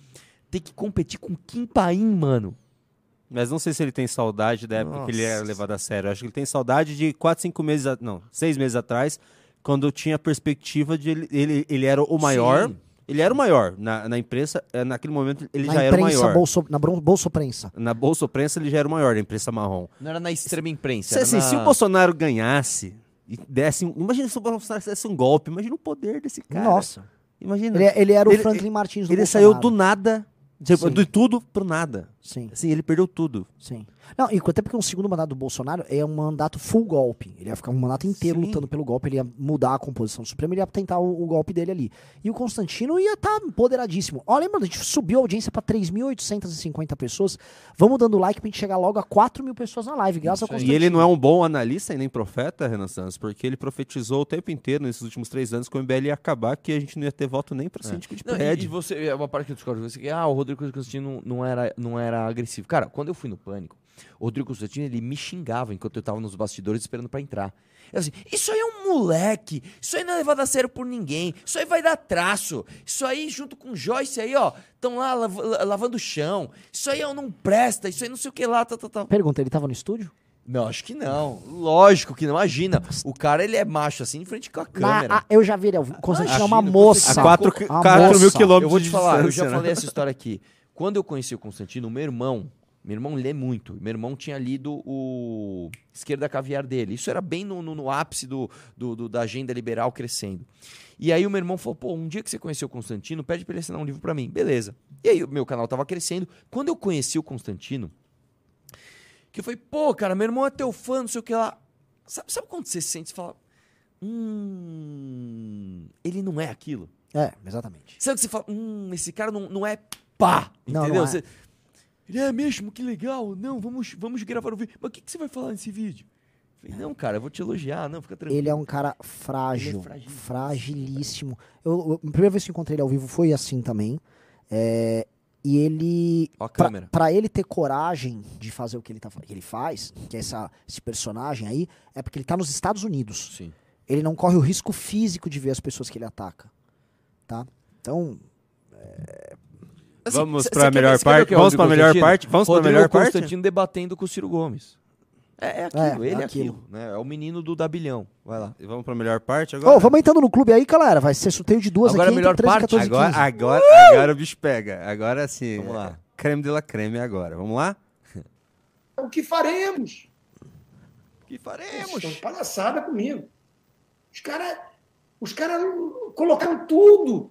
ter que competir com Kim Paim, mano. Mas não sei se ele tem saudade da época que ele era Nossa. levado a sério. Eu acho que ele tem saudade de 4, 5 meses, a- não, 6 meses atrás, quando tinha a perspectiva de ele, ele, ele era o maior. Sim. Ele era o maior. Na, na imprensa, eh, naquele momento, ele na já era o imprensa, maior. bolso, na bron- bolsoprensa. Na Bolsa Prensa, ele já era o maior, da imprensa marrom. Não era na extrema imprensa. Se, era assim, na... se o Bolsonaro ganhasse e desse um, Imagina se o Bolsonaro desse um golpe. Imagina o poder desse cara. Nossa. Imagina. Ele, ele era o Ele- Franklin Martins do Ele Bolsonaro. saiu do nada. Tipo, Sim. de tudo pro nada. Sim, Assim, ele perdeu tudo. sim. Não, e até porque um segundo mandato do Bolsonaro é um mandato full golpe. Ele ia ficar um mandato inteiro Sim. lutando pelo golpe, ele ia mudar a composição do Supremo, ele ia tentar o, o golpe dele ali. E o Constantino ia estar tá empoderadíssimo. Ó, lembra, a gente subiu a audiência pra 3.850 pessoas. Vamos dando like pra gente chegar logo a 4 mil pessoas na live, graças ao Isso aí. Constantino. E ele não é um bom analista e nem profeta, Renan Santos, porque ele profetizou o tempo inteiro, nesses últimos três anos, que o MBL ia acabar, que a gente não ia ter voto nem pra síndico de Não, e, prédio. e você, é uma parte que eu discordo de você, que ah, o Rodrigo Constantino não era, não era agressivo. Cara, quando eu fui no Pânico, o Rodrigo Constantino, ele me xingava enquanto eu tava nos bastidores esperando pra entrar. Eu assim, isso aí é um moleque, isso aí não é levado a sério por ninguém, isso aí vai dar traço, isso aí junto com o Joyce aí, ó, estão lá lav- la- lavando o chão, isso aí ó, não presta, isso aí não sei o que lá, tal, tal, tal. Pergunta, ele tava no estúdio? Não, acho que não. Lógico que não. Imagina, o cara ele é macho assim em frente com a Na- câmera. ah, eu já vi ele. O Constantino é uma moça. A quatro, Uma quatro mil moça. quilômetros Eu vou te de falar, eu já né? falei essa história aqui. Quando eu conheci o Constantino, o meu irmão, meu irmão lê muito. Meu irmão tinha lido o Esquerda Caviar dele. Isso era bem no, no- no ápice do, do- do- da agenda liberal crescendo. E aí o meu irmão falou: pô, um dia que você conheceu o Constantino, pede pra ele assinar um livro pra mim. Beleza. E aí o meu canal tava crescendo. Quando eu conheci o Constantino, que eu falei, pô, cara, meu irmão é teu fã, não sei o que lá. Sabe, sabe quando você se sente e fala, hum, ele não é aquilo? É, exatamente. Sabe que você fala, hum, esse cara não, não é pá, Não, entendeu? não é. Você- ele é mesmo, que legal. Não, vamos, vamos gravar o vídeo. Mas o que, que você vai falar nesse vídeo? Eu falei, não, cara, eu vou te elogiar, não, fica tranquilo. Ele é um cara frágil, é fragilíssimo. fragilíssimo. Eu, eu- a primeira vez que eu encontrei ele ao vivo foi assim também. É, e ele. Ó a pra- câmera. Pra ele ter coragem de fazer o que ele, tá, que ele faz, que é essa, esse personagem aí, é porque ele tá nos Estados Unidos. Sim. Ele não corre o risco físico de ver as pessoas que ele ataca. Tá? Então, Assim, Vamos cê quer melhor parte? é o Vamos pra Rodrigo melhor parte? Vamos pra Rodrigo melhor parte? Constantino debatendo com o Ciro Gomes. É, é aquilo, É, ele é é aquilo. aquilo. né? É o menino do Dabilhão. Vai lá. E Vamos pra melhor parte Ô, agora? vamos entrando no clube aí, galera. Vai ser sorteio de duas Agora aqui a melhor entre 13, parte? 14 15. Agora, agora, agora o bicho pega. Agora sim. Vamos lá. Creme de la creme agora. Vamos lá? O que faremos? O que Vocês faremos? estão de palhaçada comigo. Os caras os cara colocaram tudo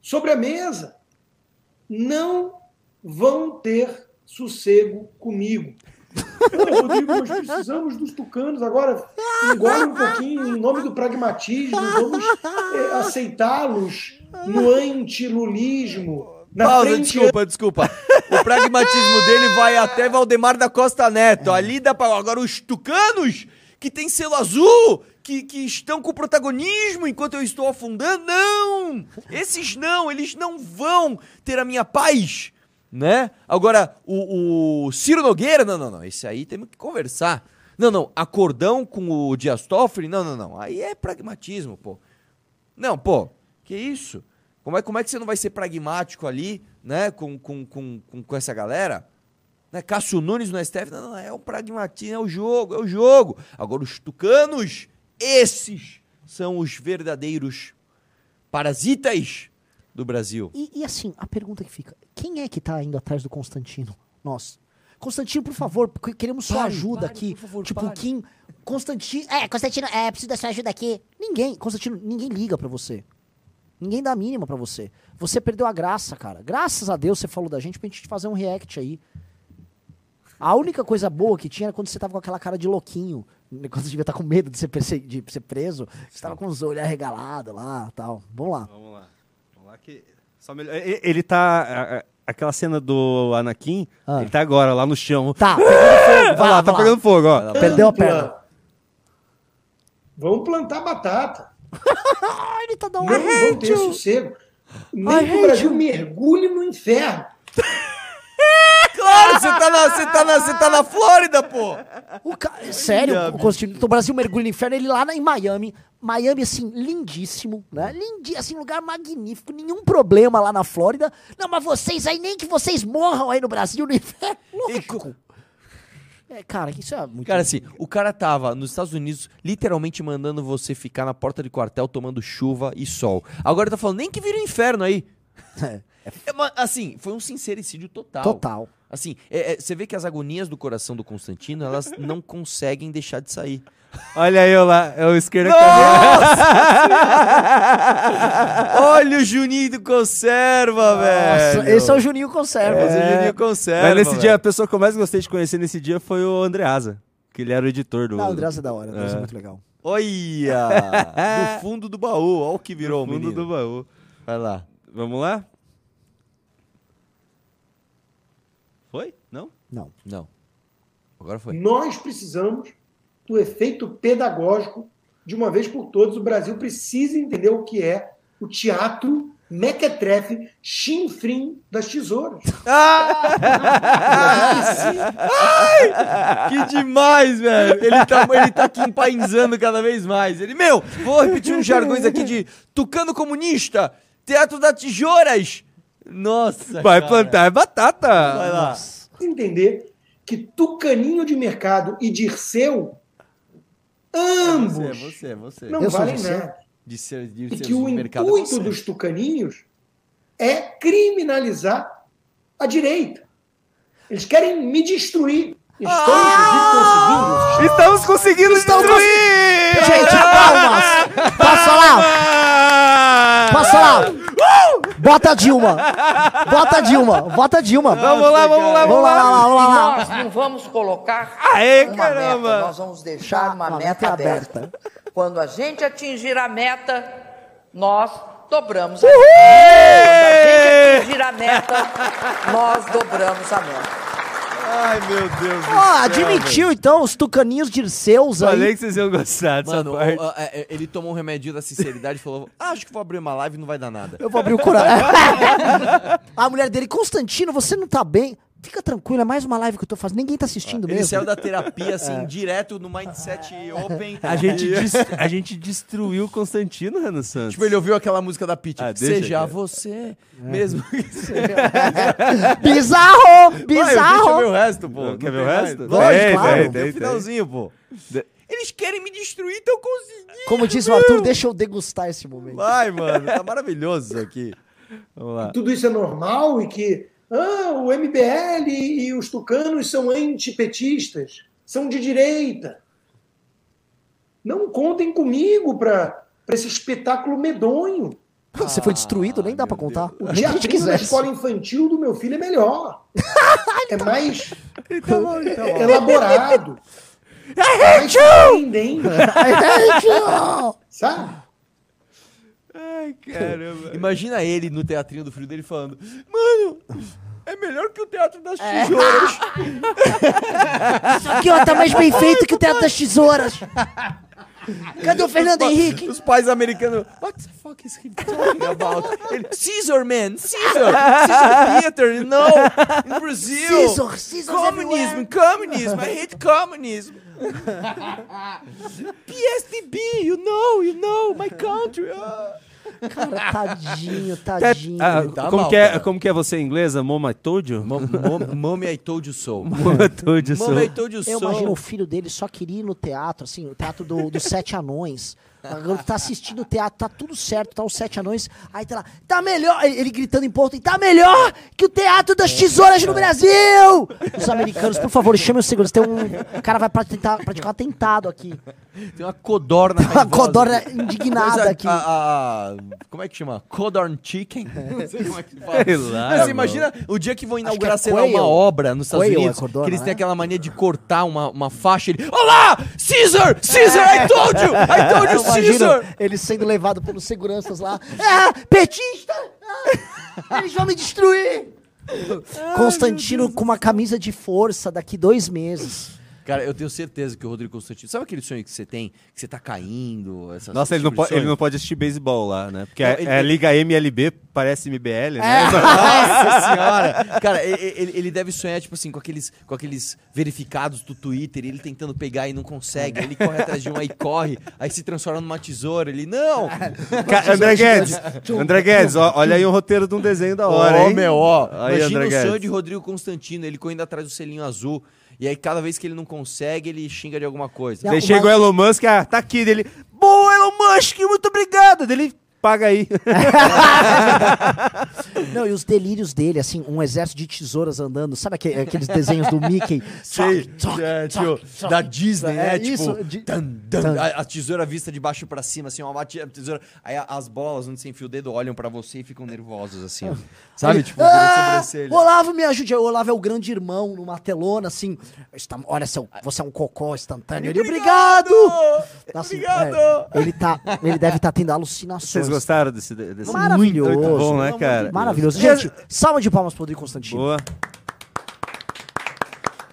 sobre a mesa. Não vão ter sossego comigo. Não, Rodrigo, nós precisamos dos tucanos agora. Engole um pouquinho em nome do pragmatismo. Vamos eh, aceitá-los no antilulismo. Na Pausa, frente desculpa, desculpa. O pragmatismo dele vai até Valdemar da Costa Neto. Ali dá pra. Agora os tucanos, que tem selo azul, que, que estão com protagonismo enquanto eu estou afundando. Não! Esses não, eles não vão ter a minha paz. Né? Agora, o, o Ciro Nogueira, não, não, não. Esse aí temos que conversar. Não, não. Acordão com o Dias Toffoli, não, não, não. Aí é pragmatismo, pô. Não, pô, que isso? Como é, como é que você não vai ser pragmático ali, né, com, com, com, com, essa galera? Né, Cássio Nunes no STF, não, não, é o pragmatismo, é o jogo, é o jogo. Agora os tucanos, esses são os verdadeiros parasitas do Brasil. E, e assim, a pergunta que fica: quem é que tá indo atrás do Constantino? Nós. Constantino, por favor, queremos sua Pare, ajuda pare, aqui. por favor, tipo, pare. Kim, Constantino. É, Constantino, é, preciso da sua ajuda aqui. Ninguém, Constantino, ninguém liga pra você. Ninguém dá a mínima pra você. Você perdeu a graça, cara. Graças a Deus você falou da gente pra gente fazer um react aí. A única coisa boa que tinha era quando você tava com aquela cara de louquinho. Quando você devia estar com medo de ser, perse- de ser preso. Você tava com os olhos arregalados lá tal. Vamos lá. Vamos lá. Vamos lá que. Só melhor... Ele tá. aquela cena do Anakin, Ah. ele tá agora lá no chão. Tá, pegando fogo. Vai lá, lá, tá lá. pegando fogo, ó. Perdeu a perna. Vamos plantar batata. Ele tá dando Não vão ter sossego. Nem que o Brasil mergulhe no inferno. Claro, você tá na, você tá na, você tá na Flórida, pô! O ca... Sério, o, Constantino- o Brasil mergulha no inferno, ele lá na- em Miami. Miami, assim, lindíssimo, né? Lindi... Assim, lugar magnífico, nenhum problema lá na Flórida. Não, mas vocês aí, nem que vocês morram aí no Brasil, no inferno. Lógico. É, cara, isso é muito... Cara, assim, o cara tava nos Estados Unidos literalmente mandando você ficar na porta de quartel tomando chuva e sol. Agora tá falando, nem que vira um inferno aí. É, mas, assim, foi um sincericídio total. Total. Assim, é- é, você vê que as agonias do coração do Constantino, elas não conseguem deixar de sair. Olha eu lá, é o esquerda Olha o Juninho do Conserva, velho! Esse é o Juninho Conserva. Esse é o Juninho Conserva. Mas nesse velho. dia, a pessoa que eu mais gostei de conhecer nesse dia foi o Andreasa, que ele era o editor do... Não, o Andrés é da hora, o Andrés é muito legal. Olha! no fundo do baú, olha o que virou o fundo menino. do baú. Vai lá. Vamos lá? Foi? Não? Não. Não. Agora foi. Nós precisamos do efeito pedagógico de uma vez por todas. O Brasil precisa entender o que é o teatro mequetrefe chinfrim das tesouras. Que demais, velho. Ele tá, ele tá aqui empainzando cada vez mais. Ele, meu, vou repetir uns jargões aqui de Tucano Comunista, Teatro das Tesouras. Nossa, Vai cara. plantar batata! Vai lá. Entender que Tucaninho de Mercado e Dirceu, ambos, Você, você, você. não Eu valem nada. De ser, de E ser que o é intuito dos tucaninhos é criminalizar a direita. Eles querem me destruir. Estão, Ah! inclusive, conseguindo. Estamos conseguindo destruir! Gente, palmas! Posso falar? Falar? Bota a Dilma! Bota a Dilma! Bota a Dilma! Vamos lá, vamos lá, Vamos lá, lá, lá, vamos lá. Nós não vamos colocar Aê, uma caramba! meta, nós vamos deixar uma uma meta meta aberta. aberta. Quando a gente atingir a meta, nós dobramos a meta. Quando a gente atingir a meta, nós dobramos a meta. Ai, meu Deus do Ó, céu, admitiu então os tucaninhos dirceus Falei aí. que vocês iam gostar dessa Mano, parte. o- a- é, ele tomou um remédio da sinceridade e falou: ah, acho que vou abrir uma live e não vai dar nada. Eu vou abrir o coração. a mulher dele, Constantino, você não tá bem? Fica tranquilo, é mais uma live que eu tô fazendo. Ninguém tá assistindo Ele mesmo. saiu da terapia, assim, direto no Mindset Open. A gente, a gente destruiu o Constantino, Renan Santos. Tipo, ele ouviu aquela música da Pitty. Ah, Seja cara. você mesmo. Bizarro! Vai, deixa eu ver Bizarro! o resto, pô. Quer ver o resto? Lógico, Tem, claro. tem, Tem tem, o finalzinho, pô. De- Eles querem me destruir, então eu consegui. Como disse o Arthur, deixa eu degustar esse momento. Vai, mano. Tá maravilhoso isso aqui. Vamos lá. tudo isso é normal e que ah, o MBL e os tucanos são antipetistas, são de direita. Não contem comigo para esse espetáculo medonho. Você foi destruído, nem dá pra contar. O que a da escola infantil do meu filho é melhor. é mais elaborado. É mais surpreendente, sabe? Ai, caramba. Imagina ele no teatrinho do filho dele falando: Mano, é melhor que o Teatro das Tesouras. Isso aqui, ó, tá mais bem feito que o Teatro das Tesouras. Cadê o Fernando Henrique? Os pais americanos. What the fuck is he talking about? Ele, Caesar, man, Caesar. Caesar Theater, no. In Brazil. Caesar, Caesar's Communism, communism. I hate communism. PSDB, you know, you know, my country. ah. Cara, tadinho, tadinho. Ah, Tá como, mal, que é, cara. como que é você em inglês? Mom, I told you? Mom- mom- Mommy, I told you so. Mom, I told you so. Mommy, I told you Eu so. imagino o filho dele só queria ir no teatro, assim, o teatro do- dos sete anões. Agora tá assistindo o teatro, tá tudo certo, tá os sete anões. Aí tá lá, tá melhor, ele gritando em ponto, tá melhor que o teatro das tesouras no Brasil! Os americanos, por favor, chamem os seguranças. Tem um. O cara vai pra tentar, praticar um atentado aqui. Tem uma codorna Uma raivosa. codorna indignada Coisa- aqui. a- a- como é que chama? Codorn chicken? Não sei como é que fala. Sei lá, Mas mano. imagina o dia que vão inaugurar, é sei lá, quail. uma obra nos Estados Quail é Unidos, codorna, que eles têm né? aquela mania de cortar uma, uma faixa e ele... Olá! Caesar! Caesar, I told you! I told you, Eu imagino Caesar! ele sendo levado pelos seguranças lá. Ah, petista! Ah, eles vão me destruir! Constantino com uma camisa de força daqui dois meses. Cara, eu tenho certeza que o Rodrigo Constantino. Sabe aquele sonho que você tem? Que você tá caindo? essas- Nossa, ele não, tipo de pode, ele não pode assistir beisebol lá, né? Porque Não, é, ele- é Liga MLB, parece MBL, né? Nossa senhora! Cara, ele, ele deve sonhar, tipo assim, com aqueles, com aqueles verificados do Twitter, ele tentando pegar e não consegue. Ele corre atrás de um, aí corre, aí se transforma numa tesoura. Ele, não! André Guedes, André Guedes, ó, olha aí um roteiro de um desenho da hora, Ó, hein? meu, ó. Aí, Imagina André o sonho Guedes. de Rodrigo Constantino, ele correndo atrás do selinho azul. E aí, cada vez que ele não consegue, ele xinga de alguma coisa. Daí chega o Elon Musk, ah, tá aqui, dele, boa Elon Musk, muito obrigado. Dele, paga aí. Não, e os delírios dele, assim, um exército de tesouras andando. Sabe aque- aqueles desenhos do Mickey? Sei, Toc, é, toc, tipo, toc. da Disney, né? É, tipo, isso, de- tan, tan. A, a tesoura vista de baixo pra cima, assim, uma tesoura. Aí as bolas onde você enfia o dedo olham pra você e ficam nervosos, assim. Sabe? Tipo, Ah. Olavo, me ajude. O Olavo é o grande irmão numa telona, assim. Está- olha, seu, você é um cocô instantâneo. Ele, obrigado! Assim, Obrigado! é, ele, tá, ele deve estar tendo alucinações. Gostaram desse, desse... Maravilhoso. Muito bom, né, cara? Maravilhoso. Gente, salva de palmas pro Rodrigo Constantino. Boa.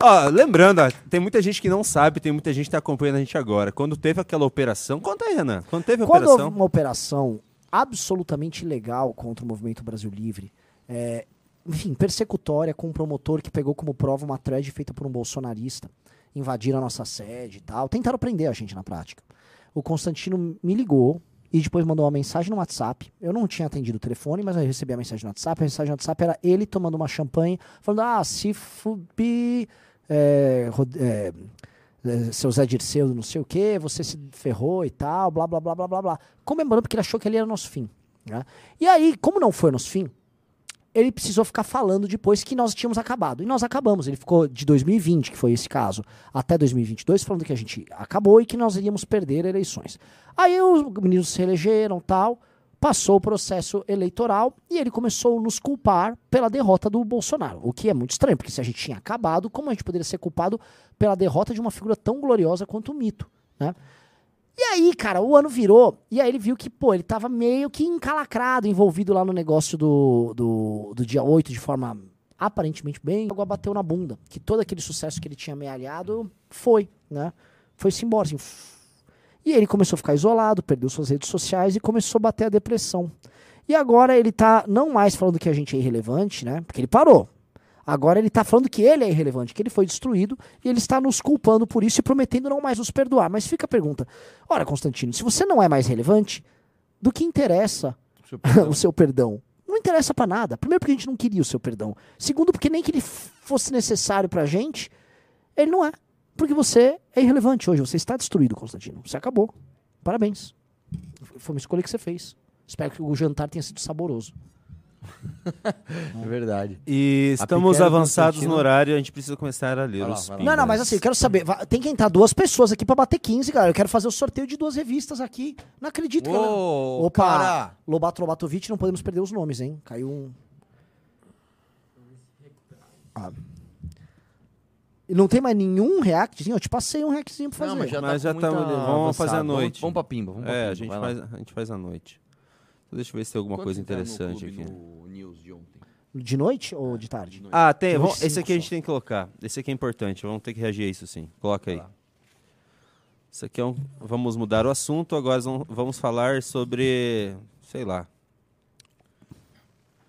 Ó, lembrando, ó, tem muita gente que não sabe, tem muita gente que tá acompanhando a gente agora. Quando teve aquela operação, conta aí, Renan. Quando teve a Quando houve operação, uma operação absolutamente ilegal contra o Movimento Brasil Livre, é, enfim, persecutória com um promotor que pegou como prova uma thread feita por um bolsonarista, invadiram a nossa sede e tal, tentaram prender a gente na prática. O Constantino me ligou e depois mandou uma mensagem no WhatsApp. Eu não tinha atendido o telefone, mas eu recebi a mensagem no WhatsApp. A mensagem no WhatsApp era ele tomando uma champanhe, falando: Ah, se fubi. É, é, é, seu Zé Dirceu, não sei o que, você se ferrou e tal, blá, blá, blá, blá, blá, blá. Comemorando porque ele achou que ele era nosso fim. né? E aí, como não foi nosso fim, ele precisou ficar falando depois que nós tínhamos acabado. E nós acabamos. Ele ficou de 2020, que foi esse caso, até 2022, falando que a gente acabou e que nós iríamos perder eleições. Aí os meninos se elegeram tal, passou o processo eleitoral e ele começou a nos culpar pela derrota do Bolsonaro. O que é muito estranho, porque se a gente tinha acabado, como a gente poderia ser culpado pela derrota de uma figura tão gloriosa quanto o mito, né? E aí, cara, o ano virou, e aí ele viu que, pô, ele tava meio que encalacrado, envolvido lá no negócio do, do, do dia 8 de forma aparentemente bem, agora bateu na bunda. Que todo aquele sucesso que ele tinha amealhado foi, né? Foi-se embora, assim. E ele começou a ficar isolado, perdeu suas redes sociais e começou a bater a depressão. E agora ele tá não mais falando que a gente é irrelevante, né? Porque ele parou. Agora ele tá falando que ele é irrelevante, que ele foi destruído, e ele está nos culpando por isso e prometendo não mais nos perdoar. Mas fica a pergunta: ora, Constantino, se você não é mais relevante, do que interessa o seu perdão? Não interessa pra nada. Primeiro, porque a gente não queria o seu perdão. Segundo, porque nem que ele fosse necessário pra gente, ele não é. Porque você é irrelevante hoje. Você está destruído, Constantino. Você acabou. Parabéns. Foi uma escolha que você fez. Espero que o jantar tenha sido saboroso. É verdade. E A estamos avançados no horário, a gente precisa começar a ler lá, os. Não, não, mas assim, eu quero saber. Tem que entrar duas pessoas aqui pra bater 15, galera. Eu quero fazer o sorteio de duas revistas aqui. Não acredito, Ô, galera. Opa, cara. Lobato Lobatovic, não podemos perder os nomes, hein? Caiu um. Ah. E não tem mais nenhum reactzinho? Eu te passei um reactzinho pra fazer. Não, mas já Mas tá já tá- vamos avançado. fazer à noite. Vamos, vamos pra pimba. Vamos pra É, pimba, a gente, faz, a gente faz à noite. Então, deixa eu ver se tem alguma Quanto coisa tá interessante aqui. no News de ontem? De noite ou de tarde? Ah, tem. Vamos- esse aqui a gente tem que colocar. Esse aqui é importante. Vamos ter que reagir a isso sim. Coloca aí. Isso aqui é um. Vamos mudar o assunto. Agora vamos falar sobre. Sei lá.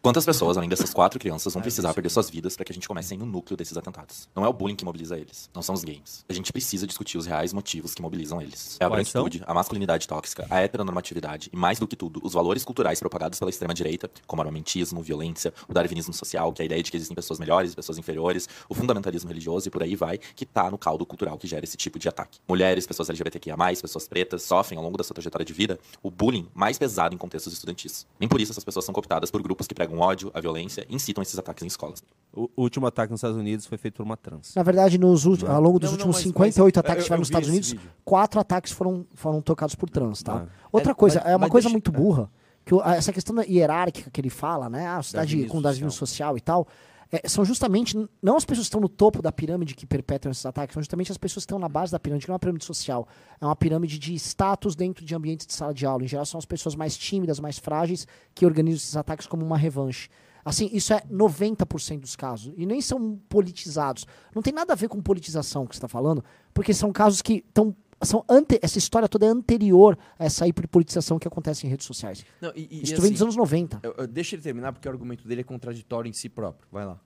Quantas pessoas, além dessas quatro crianças, vão precisar perder suas vidas para que a gente comece no núcleo desses atentados? Não é o bullying que mobiliza eles, não são os games. A gente precisa discutir os reais motivos que mobilizam eles. É a branquitude, a masculinidade tóxica, a heteronormatividade e, mais do que tudo, os valores culturais propagados pela extrema-direita, como armamentismo, violência, o darwinismo social, que é a ideia de que existem pessoas melhores e pessoas inferiores, o fundamentalismo religioso e por aí vai, que tá no caldo cultural que gera esse tipo de ataque. Mulheres, pessoas LGBTQIA+, pessoas pretas, sofrem ao longo da sua trajetória de vida o bullying mais pesado em contextos estudantis. Nem por isso essas pessoas são cooptadas por grupos que pregam ódio, a violência incitam esses ataques em escolas. O último ataque nos Estados Unidos foi feito por uma trans. Na verdade, nos ulti- ao longo dos Não, não, últimos mas- 58 mas, ataques que tiveram nos Estados Unidos, vídeo. quatro ataques foram, foram tocados por trans, tá? Ah. Outra É, coisa, mas- é uma coisa deixa- muito burra, que o- a- essa questão da hierárquica que ele fala, né? A sociedade Darwinismo com darwinismo social. e tal, é, são justamente, não as pessoas que estão no topo da pirâmide que perpetram esses ataques, são justamente as pessoas que estão na base da pirâmide, que não é uma pirâmide social, é uma pirâmide de status dentro de ambientes de sala de aula. Em geral, são as pessoas mais tímidas, mais frágeis, que organizam esses ataques como uma revanche. Assim, isso é 90% dos casos. E nem são politizados. Não tem nada a ver com politização que você está falando, porque são casos que estão. São ante, essa história toda é anterior a essa hiperpolitização que acontece em redes sociais. Não, e, e, isso e vem assim, dos anos 90. eu- eu- deixa ele terminar, porque o argumento dele é contraditório em si próprio. Vai lá.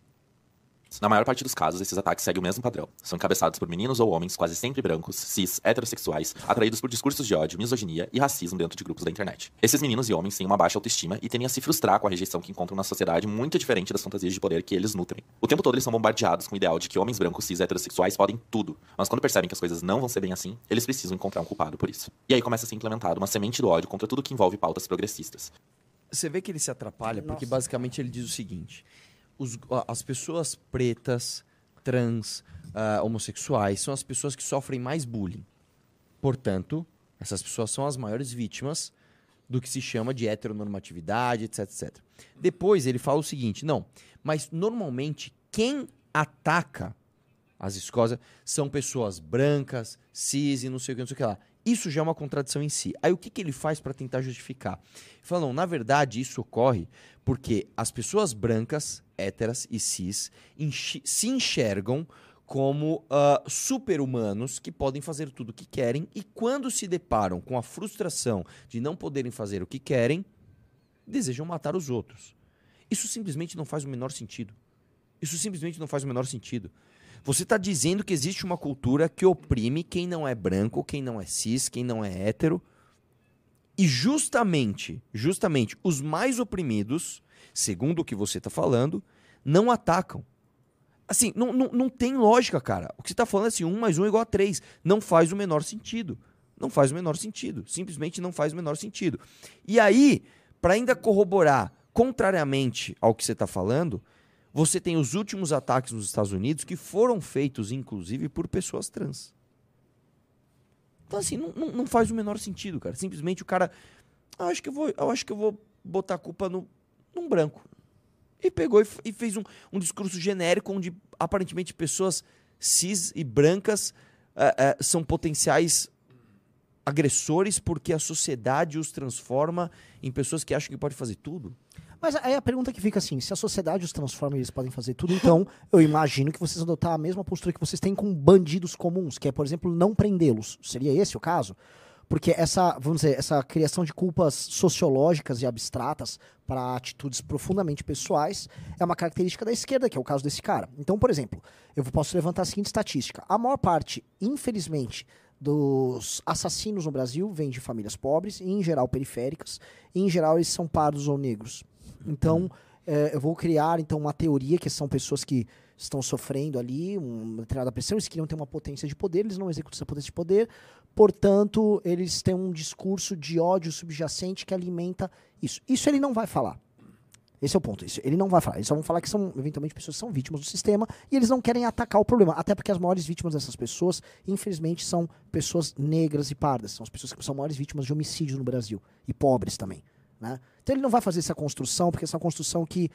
Na maior parte dos casos, esses ataques seguem o mesmo padrão. São encabeçados por meninos ou homens quase sempre brancos, cis, heterossexuais, atraídos por discursos de ódio, misoginia e racismo dentro de grupos da internet. Esses meninos e homens têm uma baixa autoestima e tendem a se frustrar com a rejeição que encontram na sociedade muito diferente das fantasias de poder que eles nutrem. O tempo todo eles são bombardeados com o ideal de que homens brancos, cis, heterossexuais podem tudo. Mas quando percebem que as coisas não vão ser bem assim, eles precisam encontrar um culpado por isso. E aí começa a ser implementada uma semente do ódio contra tudo que envolve pautas progressistas. Você vê que ele se atrapalha porque Nossa. basicamente ele diz o seguinte: os- as pessoas pretas, trans, ah, homossexuais são as pessoas que sofrem mais bullying. Portanto, essas pessoas são as maiores vítimas do que se chama de heteronormatividade, etc, etc. Depois ele fala o seguinte: não, mas normalmente quem ataca as escosas são pessoas brancas, cis e não sei o que, não sei o que lá. Isso já é uma contradição em si. Aí o que, que ele faz para tentar justificar? Ele fala, não, na verdade isso ocorre porque as pessoas brancas, héteras e cis se enxergam como ah, super-humanos que podem fazer tudo o que querem e quando se deparam com a frustração de não poderem fazer o que querem, desejam matar os outros. Isso simplesmente não faz o menor sentido. Isso simplesmente não faz o menor sentido. Você está dizendo que existe uma cultura que oprime quem não é branco, quem não é cis, quem não é hétero. E justamente, justamente, os mais oprimidos, segundo o que você está falando, não atacam. Assim, não, não, não tem lógica, cara. O que você está falando é assim, um mais um é igual a três. Não faz o menor sentido. Não faz o menor sentido. Simplesmente não faz o menor sentido. E aí, para ainda corroborar, contrariamente ao que você está falando, você tem os últimos ataques nos Estados Unidos que foram feitos, inclusive, por pessoas trans. Então, assim, não, não, não faz o menor sentido, cara. Simplesmente o cara. "Ah, acho que eu vou, eu acho que eu vou botar a culpa no, num branco. E pegou e, e fez um, um discurso genérico onde aparentemente pessoas cis e brancas eh, eh, são potenciais agressores porque a sociedade os transforma em pessoas que acham que pode fazer tudo. Mas aí a pergunta que fica assim, se a sociedade os transforma e eles podem fazer tudo, então eu imagino que vocês adotar a mesma postura que vocês têm com bandidos comuns, que é, por exemplo, não prendê-los. Seria esse o caso? Porque essa, vamos dizer, essa criação de culpas sociológicas e abstratas para atitudes profundamente pessoais é uma característica da esquerda, que é o caso desse cara. Então, por exemplo, eu posso levantar a seguinte estatística. A maior parte, infelizmente, dos assassinos no Brasil vem de famílias pobres, e em geral periféricas, e em geral eles são pardos ou negros. Então, eh, eu vou criar então uma teoria que são pessoas que estão sofrendo ali uma determinada pressão, eles queriam ter uma potência de poder, eles não executam essa potência de poder, portanto, eles têm um discurso de ódio subjacente que alimenta isso. Isso ele não vai falar. Esse é o ponto. Isso, ele não vai falar. Eles só vão falar que são, eventualmente, pessoas que são vítimas do sistema e eles não querem atacar o problema. Até porque as maiores vítimas dessas pessoas, infelizmente, são pessoas negras e pardas. São as pessoas que são maiores vítimas de homicídio no Brasil. E pobres também. Né? Então ele não vai fazer essa construção, porque essa é uma construção que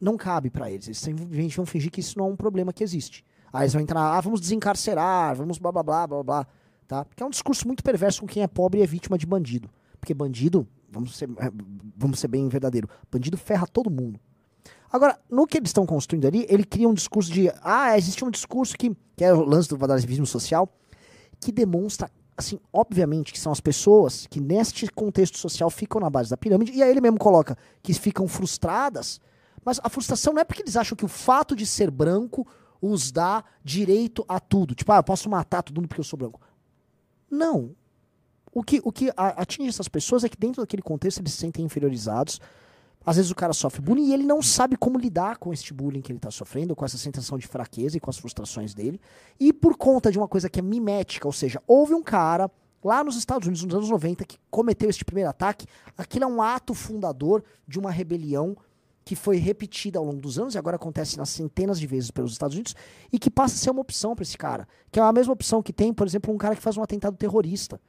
não cabe para eles. Eles simplesmente vão fingir que isso não é um problema que existe. Aí eles vão entrar, ah, vamos desencarcerar, vamos blá blá blá blá blá. Tá? Porque é um discurso muito perverso com quem é pobre e é vítima de bandido. Porque bandido, vamos ser, é, vamos ser bem verdadeiro, bandido ferra todo mundo. Agora, no que eles estão construindo ali, ele cria um discurso de. Ah, existe um discurso que, que é o lance do vandalismo social, que demonstra, assim, obviamente, que são as pessoas que neste contexto social ficam na base da pirâmide, e aí ele mesmo coloca que ficam frustradas, mas a frustração não é porque eles acham que o fato de ser branco os dá direito a tudo. Tipo, ah, eu posso matar todo mundo porque eu sou branco. Não. O que, o que atinge essas pessoas é que dentro daquele contexto eles se sentem inferiorizados. Às vezes o cara sofre bullying e ele não sabe como lidar com este bullying que ele está sofrendo, com essa sensação de fraqueza e com as frustrações dele. E por conta de uma coisa que é mimética, ou seja, houve um cara lá nos Estados Unidos, nos anos 90, que cometeu este primeiro ataque. Aquilo é um ato fundador de uma rebelião que foi repetida ao longo dos anos e agora acontece nas centenas de vezes pelos Estados Unidos e que passa a ser uma opção para esse cara. Que é a mesma opção que tem, por exemplo, um cara que faz um atentado terrorista.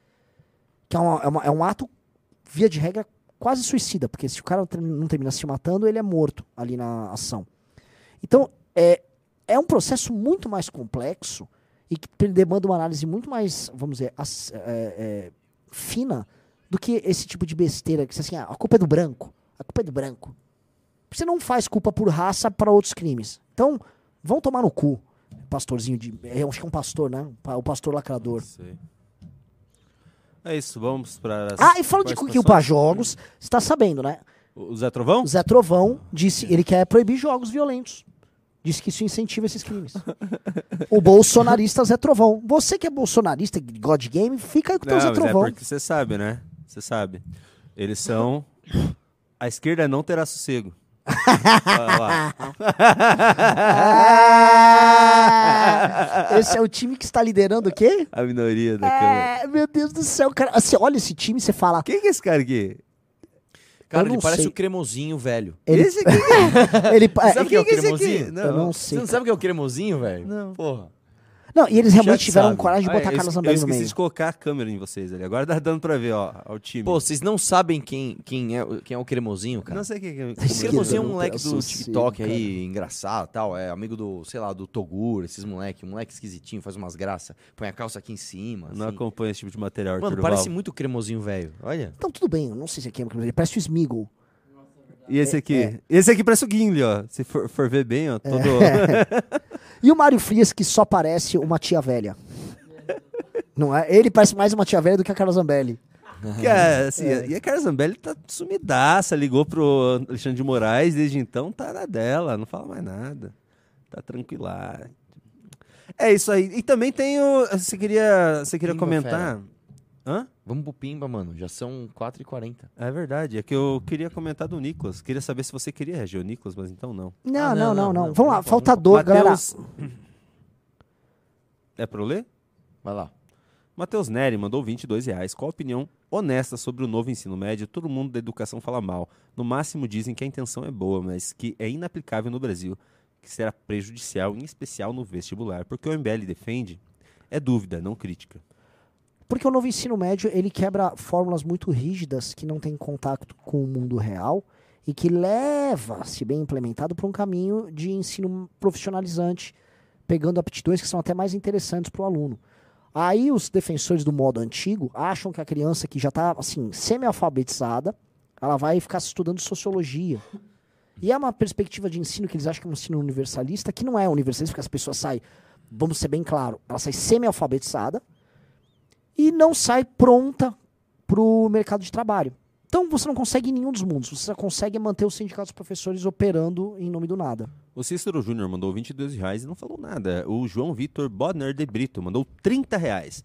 Que é, uma- é uma- é um ato, via de regra, quase suicida, porque se o cara não termina se matando, ele é morto ali na ação. Então, é, é um processo muito mais complexo e que demanda uma análise muito mais, vamos dizer, as- é, é, fina do que esse tipo de besteira que assim, ah, a culpa é do branco, a culpa é do branco. Você não faz culpa por raça para outros crimes. Então, vão tomar no cu. Pastorzinho de. Eu acho que é um pastor, né? O pastor lacrador. Sei. É isso, vamos para. Ah, e falando de Kill para jogos, você tá sabendo, né? O Zé Trovão? O Zé Trovão disse, ele quer proibir jogos violentos. Disse que isso incentiva esses crimes. o bolsonarista Zé Trovão. Você que é bolsonarista, God Game, fica aí com o teu Zé mas Trovão. É porque você sabe, né? Você sabe. Eles são. A esquerda não terá sossego. Ah, esse é o time que está liderando o quê? A minoria da Câmara. É, meu Deus do céu, cara. Você olha esse time e você fala. Quem que é esse cara aqui? Cara, ele parece sei. o cremosinho, velho. Ele, Esse aqui? ele, é, Sabe o que é o que é esse aqui? cremosinho? Não, eu não sei. Você não sabe o que é o cremosinho, velho? Não. Porra. Não, e eles realmente tiveram sabe. coragem de Ah, botar eu a Carla esque- Zambelli Eu no esqueci meio. de colocar a câmera em vocês ali. Agora tá dando pra ver, ó, o time. Pô, vocês não sabem quem, quem, é, o- quem é o cremosinho, cara? não sei quem que é. Esse cremosinho é um não moleque do TikTok cara. aí, engraçado tal. É amigo do, sei lá, do Togur, esses moleque. Um moleque esquisitinho, faz umas graças. Põe a calça aqui em cima. Não assim. acompanha esse tipo de material, Mano, Arthur parece Duval. muito o cremosinho, velho. Olha. Então tudo bem, eu não sei se é quem, ele parece o Smeagol. E esse aqui? É. Esse aqui parece o Gimli, ó. Se for, for ver bem, ó, todo... E o Mário Frias, que só parece uma tia velha. Não é? Ele parece mais uma tia velha do que a Carla Zambelli. Cara, assim, E a Carla Zambelli tá sumidaça, ligou pro Alexandre de Moraes, desde então tá na dela, não fala mais nada. Tá tranquila. É isso aí. E também tem o... Você queria, você queria comentar... Hã? Vamos pro Pimba, mano. Já são 4h40. É verdade, é que eu queria comentar do Nicolas. Queria saber se você queria reagir ao Nicolas, mas então não. Não, Ah, não, não, não, não. não. Vamos lá, Vamos, falta vamos. dor, galera. É pra eu ler? Vai lá. Matheus Neri mandou 22 reais. Qual a opinião honesta sobre o novo ensino médio? Todo mundo da educação fala mal. No máximo dizem que a intenção é boa, mas que é inaplicável no Brasil, que será prejudicial, em especial no vestibular. Porque o MBL defende é dúvida, não crítica. Porque o novo ensino médio, ele quebra fórmulas muito rígidas que não têm contato com o mundo real e que leva, se bem implementado, para um caminho de ensino profissionalizante, pegando aptidões que são até mais interessantes para o aluno. Aí os defensores do modo antigo acham que a criança que já está assim, semi-alfabetizada, ela vai ficar estudando sociologia. E é uma perspectiva de ensino que eles acham que é um ensino universalista, que não é universalista, porque as pessoas saem, vamos ser bem claro, ela sai semi-alfabetizada, e não sai pronta para o mercado de trabalho. Então você não consegue em nenhum dos mundos. Você só consegue manter os sindicatos dos professores operando em nome do nada. O Cícero Júnior mandou 22 reais e não falou nada. O João Vitor Bodner de Brito mandou 30 reais.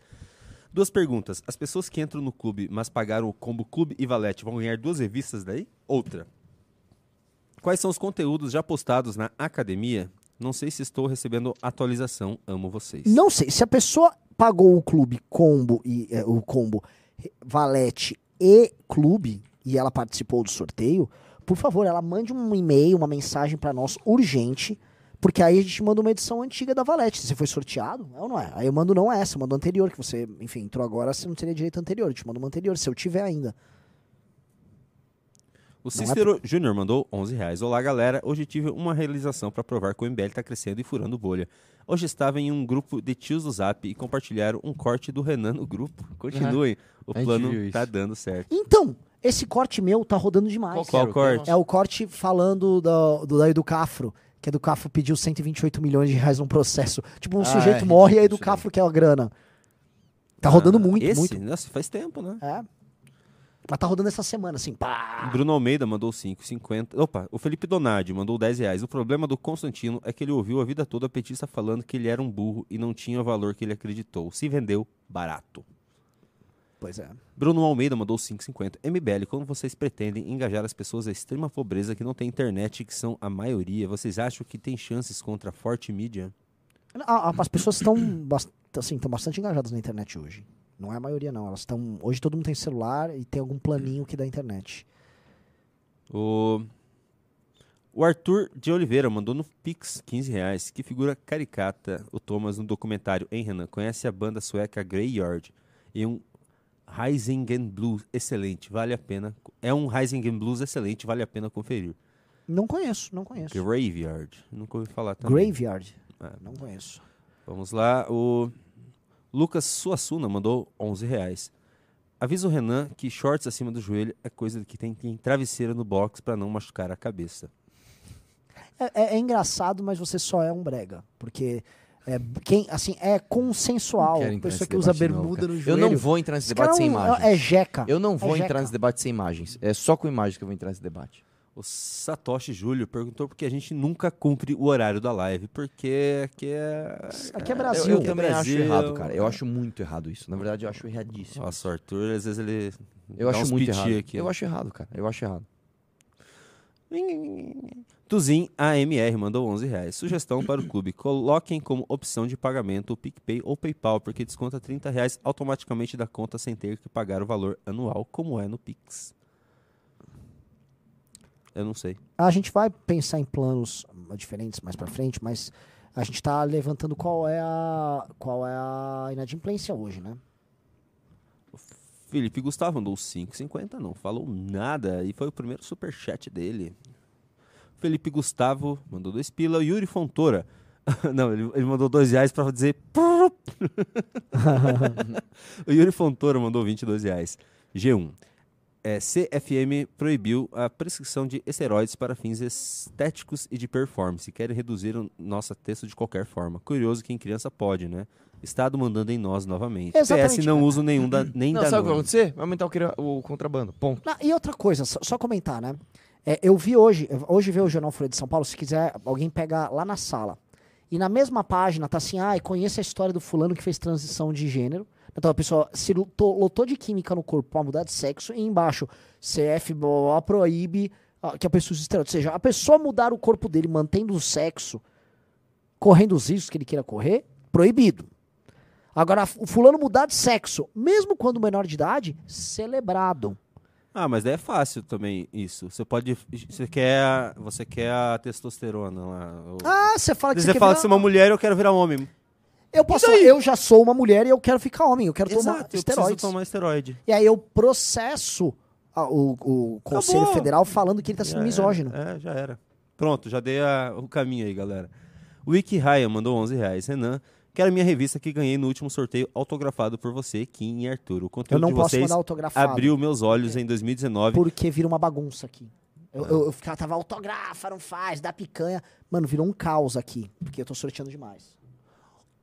Duas perguntas. As pessoas que entram no clube, mas pagaram o combo Clube e Valete, vão ganhar duas revistas daí? Outra. Quais são os conteúdos já postados na academia? Não sei se estou recebendo atualização. Amo vocês. Não sei, se a pessoa pagou o clube combo e é, o combo Valete e clube e ela participou do sorteio, por favor, ela mande um e-mail, uma mensagem para nós urgente, porque aí a gente manda uma edição antiga da Valete. Você foi sorteado, é ou não é? Aí eu mando não essa, eu mando anterior, que você, enfim, entrou agora, você não teria direito anterior. Eu te mando uma anterior, se eu tiver ainda. O é Cícero Júnior mandou 11 reais. Olá, galera. Hoje tive uma realização para provar que o MBL está crescendo e furando bolha. Hoje estava em um grupo de tios do Zap e compartilharam um corte do Renan no grupo. Continuem. O A gente plano tá dando certo. Então, esse corte meu tá rodando demais. Qual o corte? É o corte falando do, do, daí do Cafro. Que a do Cafro pediu 128 milhões de reais num processo. Tipo, um Ah, sujeito é morre e aí ridículo do isso Cafro quer a grana. Tá rodando Ah, muito, esse? muito. Nossa, faz tempo, né? É. Mas tá rodando essa semana, assim, pá. Bruno Almeida mandou 5,50. Opa, o Felipe Donardi mandou 10 reais. O problema do Constantino é que ele ouviu a vida toda a petista falando que ele era um burro e não tinha o valor que ele acreditou. Se vendeu barato. Pois é. Bruno Almeida mandou 5,50. MBL, como vocês pretendem engajar as pessoas da extrema pobreza que não tem internet, que são a maioria, vocês acham que tem chances contra a forte mídia? Ah, ah, As pessoas estão assim, estão bastante engajadas na internet hoje. Não é a maioria, não. Elas estão. Hoje todo mundo tem celular e tem algum planinho que dá internet. O, o Arthur de Oliveira mandou no Pix 15 reais. Que figura caricata o Thomas no documentário, hein, Renan? Conhece a banda sueca Greyard e um Risingen Blues excelente, vale a pena. É um Risingen Blues excelente, vale a pena conferir. Não conheço, não conheço. Graveyard, nunca ouvi falar também. Graveyard. É. Não conheço. Vamos lá, o Lucas Suassuna mandou 11 reais. Avisa o Renan que shorts acima do joelho é coisa que tem, tem travesseiro no box para não machucar a cabeça. É, é- é engraçado, mas você só é um brega. Porque é, quem, assim, é consensual. Quero entrar Pessoa que usa não, bermuda cara. no Eu joelho. não vou entrar nesse Esse debate sem é um- imagens. É jeca. Eu não vou É entrar jeca. nesse debate sem imagens. É só com imagens que eu vou entrar nesse debate. O Satoshi Júlio perguntou por que a gente nunca cumpre o horário da live. Porque aqui é. Aqui é Eu, Brasil. eu é também acho Brasil. errado, cara. Eu acho muito errado isso. Na verdade, eu acho erradíssimo. Nossa, o Arthur, às vezes ele. Eu dá acho uns muito errado. aqui. Eu acho errado, cara. Eu acho errado. Tuzin AMR mandou 11 reais. Sugestão para o clube: coloquem como opção de pagamento o PicPay ou PayPal, porque desconta 30 reais automaticamente da conta sem ter que pagar o valor anual, como é no Pix. Eu não sei. A gente vai pensar em planos diferentes mais pra frente, mas a gente tá levantando qual é a qual é a inadimplência hoje, né? Felipe Gustavo mandou 5,50, não falou nada. E foi o primeiro superchat dele. Felipe Gustavo mandou dois pila. Yuri Fontoura. não, ele, ele mandou dois reais pra dizer. o Yuri Fontoura mandou 22 reais. G1. É, CFM proibiu a prescrição de esteroides para fins estéticos e de performance. Querem reduzir o nosso texto de qualquer forma. Curioso que em criança pode, né? Estado mandando em nós novamente. Exatamente, PS não uso nenhum da, nem Não, da sabe o que vai acontecer? Vai aumentar o, o contrabando. Ponto. Não, e outra coisa, só, só comentar, né? É, eu vi hoje, hoje veio o Jornal Folha de São Paulo, se quiser alguém pegar lá na sala. E na mesma página tá assim, ah, conheça a história do fulano que fez transição de gênero. Então a pessoa se lotou, lotou de química no corpo pra mudar de sexo e embaixo CF blá, proíbe ah, que a pessoa use esteroide. Ou seja, a pessoa mudar o corpo dele mantendo o sexo, correndo os riscos que ele queira correr, proibido. Agora, o fulano mudar de sexo, mesmo quando menor de idade, celebrado. Ah, mas daí é fácil também isso. Você pode. Você quer, você quer a testosterona lá. ou- Ah, você fala que você você quer fala virar- que você é uma mulher eu quero virar homem. Eu posso, eu já sou uma mulher e eu quero ficar homem, eu quero tomar Exato, eu preciso esteroides. tomar esteroide. E aí eu processo a- o, o Conselho Acabou. Federal falando que ele tá sendo Já misógino. era. É, já era. Pronto, já dei a- o caminho aí, galera. Wiki Ryan mandou 11 reais. Renan, quero a minha revista que ganhei no último sorteio autografado por você, Kim e Arthur. O conteúdo Eu não de posso vocês mandar autografado. abriu meus olhos em 2019. Porque vira uma bagunça aqui. Eu, eu, eu ficava, tava autografa, não faz, dá picanha. Mano, virou um caos aqui, porque eu tô sorteando demais.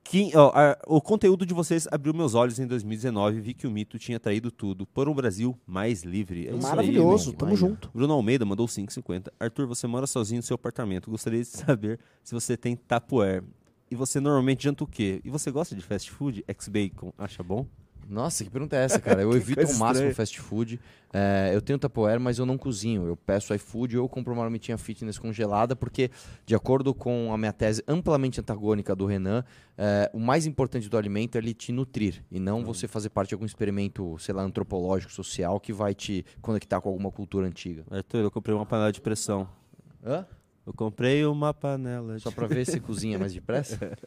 Kim- ó, a- o conteúdo de vocês abriu meus olhos em 2019 vi que o mito tinha traído tudo por um Brasil mais livre. É aí, Maravilhoso, tamo Aí, ó. junto. Bruno Almeida mandou 5,50. Arthur, você mora sozinho no seu apartamento. Gostaria de saber se você tem tapuer. E você normalmente janta o quê? E você gosta de fast food? Ex-bacon, acha bom? Nossa, que pergunta é essa, cara? Eu evito ao máximo estranha. fast food. É, eu tenho Tupperware, mas eu não cozinho. Eu peço iFood ou eu compro uma marmitinha fitness congelada, porque, de acordo com a minha tese amplamente antagônica do Renan, é, o mais importante do alimento é ele te nutrir, e não você fazer parte de algum experimento, sei lá, antropológico, social, que vai te conectar com alguma cultura antiga. Arthur, eu comprei uma panela de pressão. Hã? Eu comprei uma panela de... Só pra ver se cozinha mais depressa?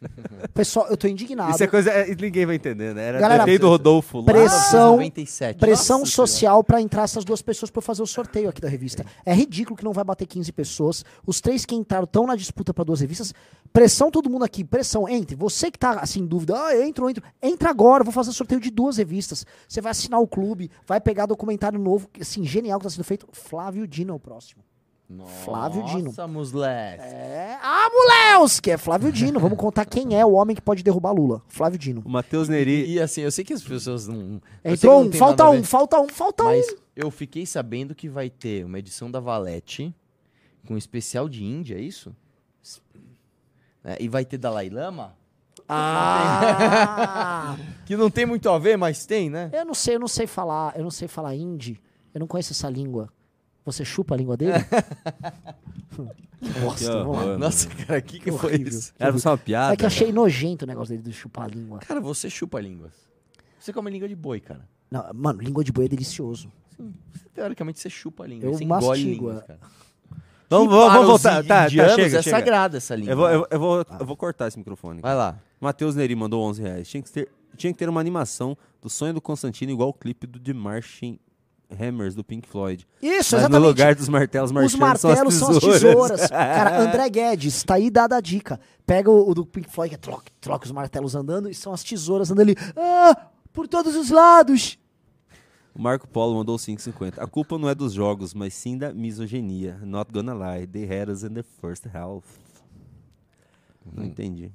Pessoal, eu tô indignado. Isso é coisa... é, ninguém vai entender, né? Era Galera, do Rodolfo lá. Pressão, 1997. pressão Nossa social pra entrar essas duas pessoas pra eu fazer o sorteio aqui da revista. É ridículo que não vai bater 15 pessoas. Os três que entraram estão na disputa pra duas revistas. Pressão todo mundo aqui, pressão. Entre. Você que tá assim em dúvida, ah, entro, entro. Entra agora, vou fazer sorteio de duas revistas. Você vai assinar o clube, vai pegar documentário novo, assim, genial que tá sendo feito. Flávio Dino é o próximo. Flávio Dino. Nossa, moleque. É. Ah, Muleus! Que é Flávio Dino. Vamos contar quem é o homem que pode derrubar Lula. Flávio Dino. O Matheus Neri... E, e, assim, eu sei que as pessoas não. Entrou não um, falta um, falta um, falta um. Mas eu fiquei sabendo que vai ter uma edição da Valete com um especial de Índia, é isso? É, e vai ter Dalai Lama? Ah! Que não tem muito a ver, mas tem, né? eu não sei, eu não sei falar, eu não sei falar hindi. Eu não conheço essa língua. Você chupa a língua dele? Nossa, vamos. Nossa, cara, o que, que foi horrível. isso? Era só uma piada. É que eu achei nojento o negócio dele de chupar a língua. Cara, você chupa línguas. Você come língua de boi, cara. Não, mano, língua de boi é delicioso. Teoricamente você chupa a língua. Eu você engole mastigo, línguas, é. cara. Vamos, E vamos, vamos os voltar. Tá, tá, chega, é chega. sagrada essa língua. Eu vou, eu, eu vou, eu vou cortar esse microfone. Vai lá. Matheus Neri mandou 11 reais. Tinha que, ter, tinha que ter uma animação do sonho do Constantino igual o clipe do The Marching Hammers do Pink Floyd. Isso, Mas exatamente. no lugar dos martelos Os martelos são as tesouras. tesouras. Cara, André Guedes, tá aí dada a dica. Pega o, o do Pink Floyd, que é troca, troca os martelos andando, e são as tesouras andando ali. Ah, por todos os lados. O Marco Polo mandou 5,50. A culpa não é dos jogos, mas sim da misoginia. Not gonna lie, they had us in the first half. Não entendi.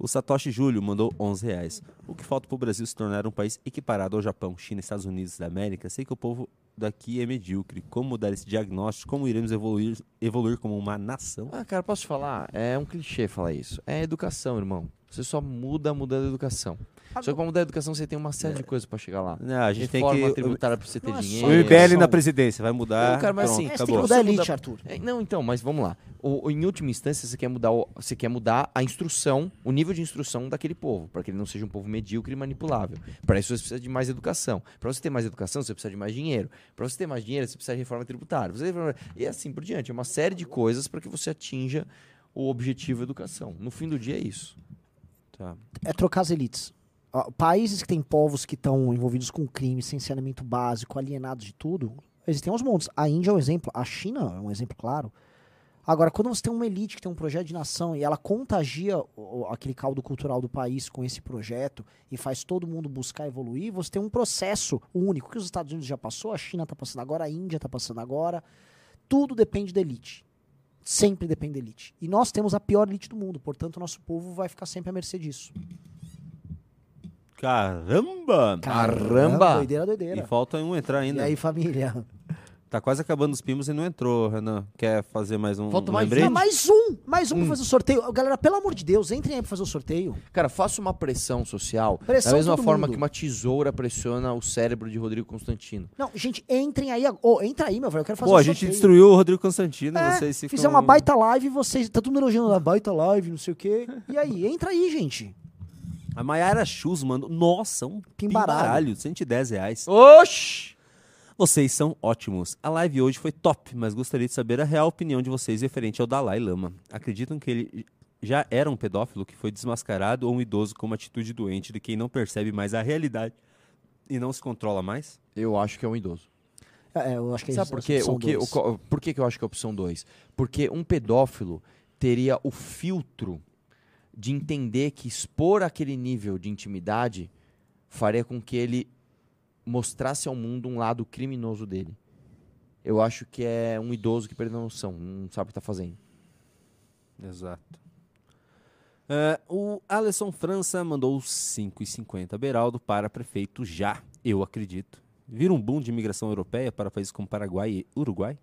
O Satoshi Júlio mandou 11 reais. O que falta para o Brasil se tornar um país equiparado ao Japão, China, Estados Unidos da América? Sei que o povo daqui é medíocre. Como mudar esse diagnóstico? Como iremos evoluir, evoluir como uma nação? Ah, cara, posso te falar? É um clichê falar isso. É educação, irmão. Você só muda mudando a educação. Só que pra mudar a educação você tem uma série de coisas pra chegar lá. Não, a gente Reforma tem que. tributária pra você ter Não é dinheiro. O. IBL na presidência vai mudar. Não, cara, mas pronto, assim, É, você tem que mudar a elite, Arthur. É, Não, então, mas vamos lá. O, o- em última instância, você quer mudar o, você quer mudar a instrução, o nível de instrução daquele povo, para que ele não seja um povo medíocre e manipulável. Para isso você precisa de mais educação. Para você ter mais educação, você precisa de mais dinheiro. Para você ter mais dinheiro, você precisa de reforma tributária. Você- E assim por diante. É uma série de coisas para que você atinja o objetivo educação. No fim do dia é isso. Tá. é trocar as elites. Países que têm povos que estão envolvidos com crime, sem saneamento básico, alienados de tudo, existem aos montes. A Índia é um exemplo, a China é um exemplo claro. Agora, quando você tem uma elite que tem um projeto de nação e ela contagia o- aquele caldo cultural do país com esse projeto e faz todo mundo buscar evoluir, você tem um processo único que os Estados Unidos já passou, a China está passando agora, a Índia está passando agora. Tudo depende da elite. Sempre depende da elite. E nós temos a pior elite do mundo, portanto, nosso povo vai ficar sempre à mercê disso. Caramba! Caramba! Doideira, E doideira. falta um entrar E ainda. aí, família? Tá quase acabando os pimos e não entrou, Renan. Quer fazer mais um, Falta um mais lembrete? Ah, mais um! Mais um pra fazer o sorteio. Galera, pelo amor de Deus, entrem aí pra fazer o sorteio. Cara, faça uma pressão social Pressão da mesma forma mundo. que uma tesoura pressiona o cérebro de Rodrigo Constantino. Não, gente, entrem aí. Ô, entra aí, meu velho. Eu quero fazer Pô, o a gente sorteio. destruiu o Rodrigo Constantino. É, vocês ficam... Fizer uma baita live, vocês. Tá todo mundo elogiando a baita live, não sei o quê. E aí, entra aí, gente. A Mayara Chus mandou. Nossa, um Pimbaralho. pimbaralho. 110 reais. Oxi! Vocês são ótimos. A live hoje foi top, mas gostaria de saber a real opinião de vocês referente ao Dalai Lama. Acreditam que ele já era um pedófilo que foi desmascarado ou um idoso com uma atitude doente de quem não percebe mais a realidade e não se controla mais? Eu acho que é um idoso. É, eu acho que é Sabe isso, por quê? O que, o dois. por que, que eu acho que é a opção 2? Porque um pedófilo teria o filtro de entender que expor aquele nível de intimidade faria com que ele mostrasse ao mundo um lado criminoso dele. Eu acho que é um idoso que perdeu a noção, não sabe o que está fazendo. Exato. É, o Alisson França mandou 5,50. Beraldo para prefeito já, eu acredito. Vira um boom de imigração europeia para países como Paraguai e Uruguai?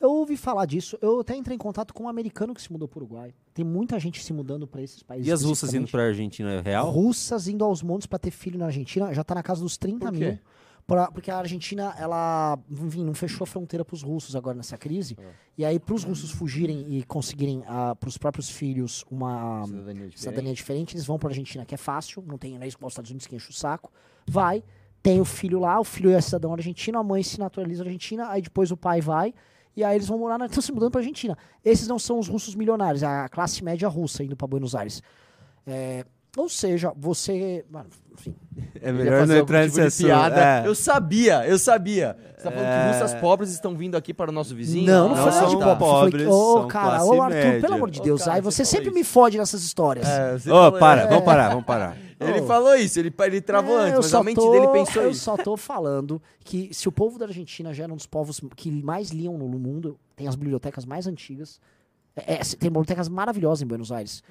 Eu ouvi falar disso. Eu até entrei em contato com um americano que se mudou pro Uruguai. Tem muita gente se mudando pra esses países. E as russas indo para a Argentina é real? Russas indo aos montes pra ter filho na Argentina. Já tá na casa dos 30 Por quê? mil. Pra- porque a Argentina, ela, enfim, não fechou a fronteira pros russos agora nessa crise. E aí, pros russos fugirem e conseguirem ah, pros próprios filhos uma Cidadania diferente. cidadania diferente, eles vão pra Argentina, que é fácil, não tem nem igual os Estados Unidos que enche o saco. Vai, tem o filho lá, o filho é cidadão argentino, a mãe se naturaliza argentina, aí depois o pai vai, e aí eles vão morar, na, estão se mudando pra Argentina. Esses não são os russos milionários, é a classe média russa indo pra Buenos Aires. É, ou seja, você. Enfim. É melhor fazer não entrar tipo nesse de assunto. piada. É. Eu sabia, eu sabia. Você tá falando É. que russas pobres estão vindo aqui para o nosso vizinho? Não, não Não, de são pobre. pobres, Foi, ô, são cara, ô Arthur, média. pelo amor de Deus, cara, aí você sempre isso. me fode nessas histórias. É, Ô, falou- para, é. vamos parar, vamos parar. Ele falou isso, ele, ele travou É, antes, eu mas a mente tô- dele pensou Eu isso. só tô falando que se o povo da Argentina já era um dos povos que mais liam no mundo, tem as bibliotecas mais antigas, é, é, tem bibliotecas maravilhosas em Buenos Aires.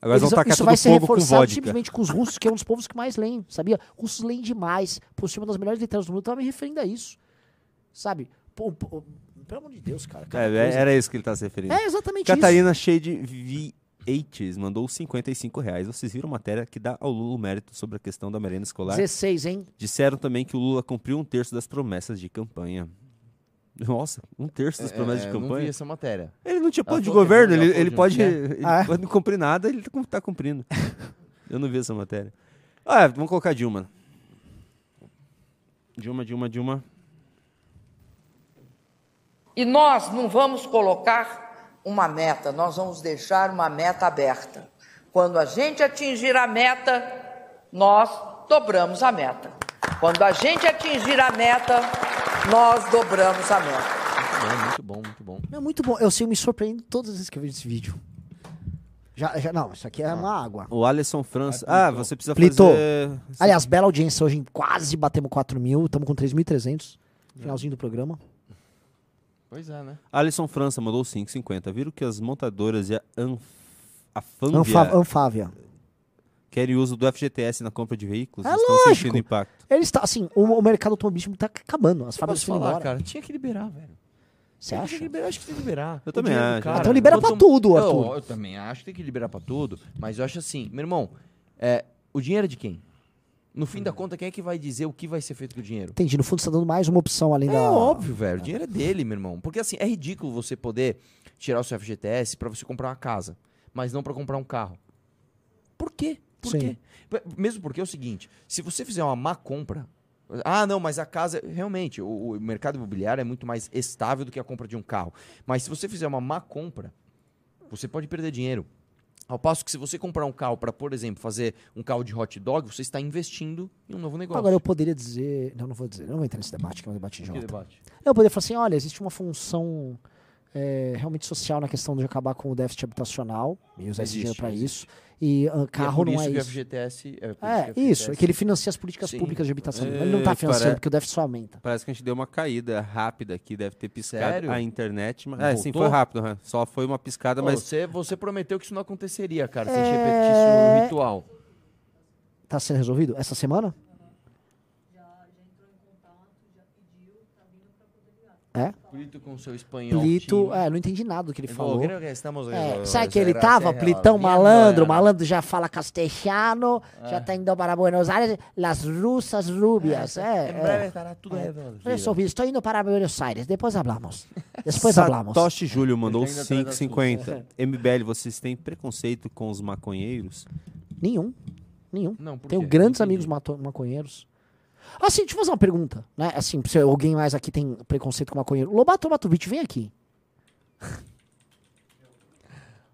Agora eles vão tacar isso vai ser com reforçado vodka. simplesmente com os russos, que é um dos povos que mais leem, sabia? Os russos leem demais. Por ser uma das melhores literaturas do mundo, eu tava me referindo a isso. Sabe? Pô, pô, pelo amor de Deus, cara. É, era isso que ele tá se referindo. É exatamente Catarina Shade V8 mandou 55 reais. Vocês viram matéria que dá ao Lula o mérito sobre a questão da merenda escolar? 16, hein? Disseram também que o Lula cumpriu um terço das promessas de campanha. Nossa, um terço das promessas É, de eu não vi campanha? essa matéria. Ele não tinha plano de governo, ele, ele pode. Ele Ah, é? pode não cumprir nada, ele tá- tá cumprindo. Eu não vi essa matéria. Ah, vamos colocar Dilma. Dilma, Dilma, Dilma. E nós não vamos colocar uma meta, nós vamos deixar uma meta aberta. Quando a gente atingir a meta, nós dobramos a meta. Quando a gente atingir a meta, nós dobramos a meta. Muito bom, muito bom, muito bom. É muito bom. Eu sei, eu me surpreendo todas as vezes que eu vejo esse vídeo. Já, já, não, isso aqui é uma água. O Alisson França. Ah, você precisa Plito. fazer. Aliás, bela audiência hoje, quase batemos 4 mil, estamos com 3.300. Finalzinho do programa. Pois é, né? Alisson França mandou 5,50. Viram que as montadoras e a, Anf... a Fambia Anfa- Anfávia. querem uso do FGTS na compra de veículos? É estão lógico. sentindo impacto. Ele está, assim, o, o mercado automobilístico está acabando. As fábricas estão embora. cara? Tinha que liberar, velho. Você Tem acha? que liberar, acho que tem que liberar. Eu O também acho. cara. Então libera pra tudo, Eu- Arthur. Eu, também acho que tem que liberar pra tudo, mas eu acho assim, meu irmão, é, o dinheiro é de quem? No fim da conta, quem é que vai dizer o que vai ser feito com o dinheiro? Entendi. No fundo, você está dando mais uma opção além É da. óbvio, velho. O dinheiro é dele, meu irmão. Porque assim, é ridículo você poder tirar o seu FGTS pra você comprar uma casa, mas não pra comprar um carro. Por quê? Por Sim. quê? Mesmo porque é o seguinte, se você fizer uma má compra, ah, não, mas a casa, realmente, o, o mercado imobiliário é muito mais estável do que a compra de um carro. Mas se você fizer uma má compra, você pode perder dinheiro. Ao passo que se você comprar um carro para, por exemplo, fazer um carro de hot dog, você está investindo em um novo negócio. Agora eu poderia dizer. Não, não vou dizer. Eu não vou entrar nesse debate, que é um debate idiota. debate? Eu poderia falar assim: olha, existe uma função é, realmente social na questão de acabar com o déficit habitacional e usar esse dinheiro para isso. E ah, E carro não isso é que o isso. FGTS... É, É, isso, é FGTS que ele financia as políticas Sim. públicas de habitação. É, ele não está financiando pare- porque o déficit só aumenta. Parece que a gente deu uma caída rápida aqui, deve ter piscado Sério? a internet. Mas... Não É, sim, foi rápido. né? Só foi uma piscada, mas você, você prometeu que isso não aconteceria, cara, se a É. gente repetisse o ritual. Tá sendo resolvido essa semana? É? Plito com seu espanhol. Plito, é, não entendi nada do que ele Ele falou. "Creo que estamos É, resolvidos, sabe que ele tava, Plitão malandro, malandro já fala castelhano, já tá indo para Buenos Aires, las russas rubias, é, Em breve é. estará tudo resolvido. Resolvido, estou indo para Buenos Aires, depois hablamos. Depois hablamos. Satoshi Júlio mandou Ele ainda traz 5,50. MBL, vocês têm preconceito com os maconheiros? Nenhum, nenhum. Não, Tenho quê? grandes entendi. amigos maconheiros. Assim, deixa eu fazer uma pergunta, né? Assim, se alguém mais aqui tem preconceito com maconheiro. Lobato Matovic, vem aqui.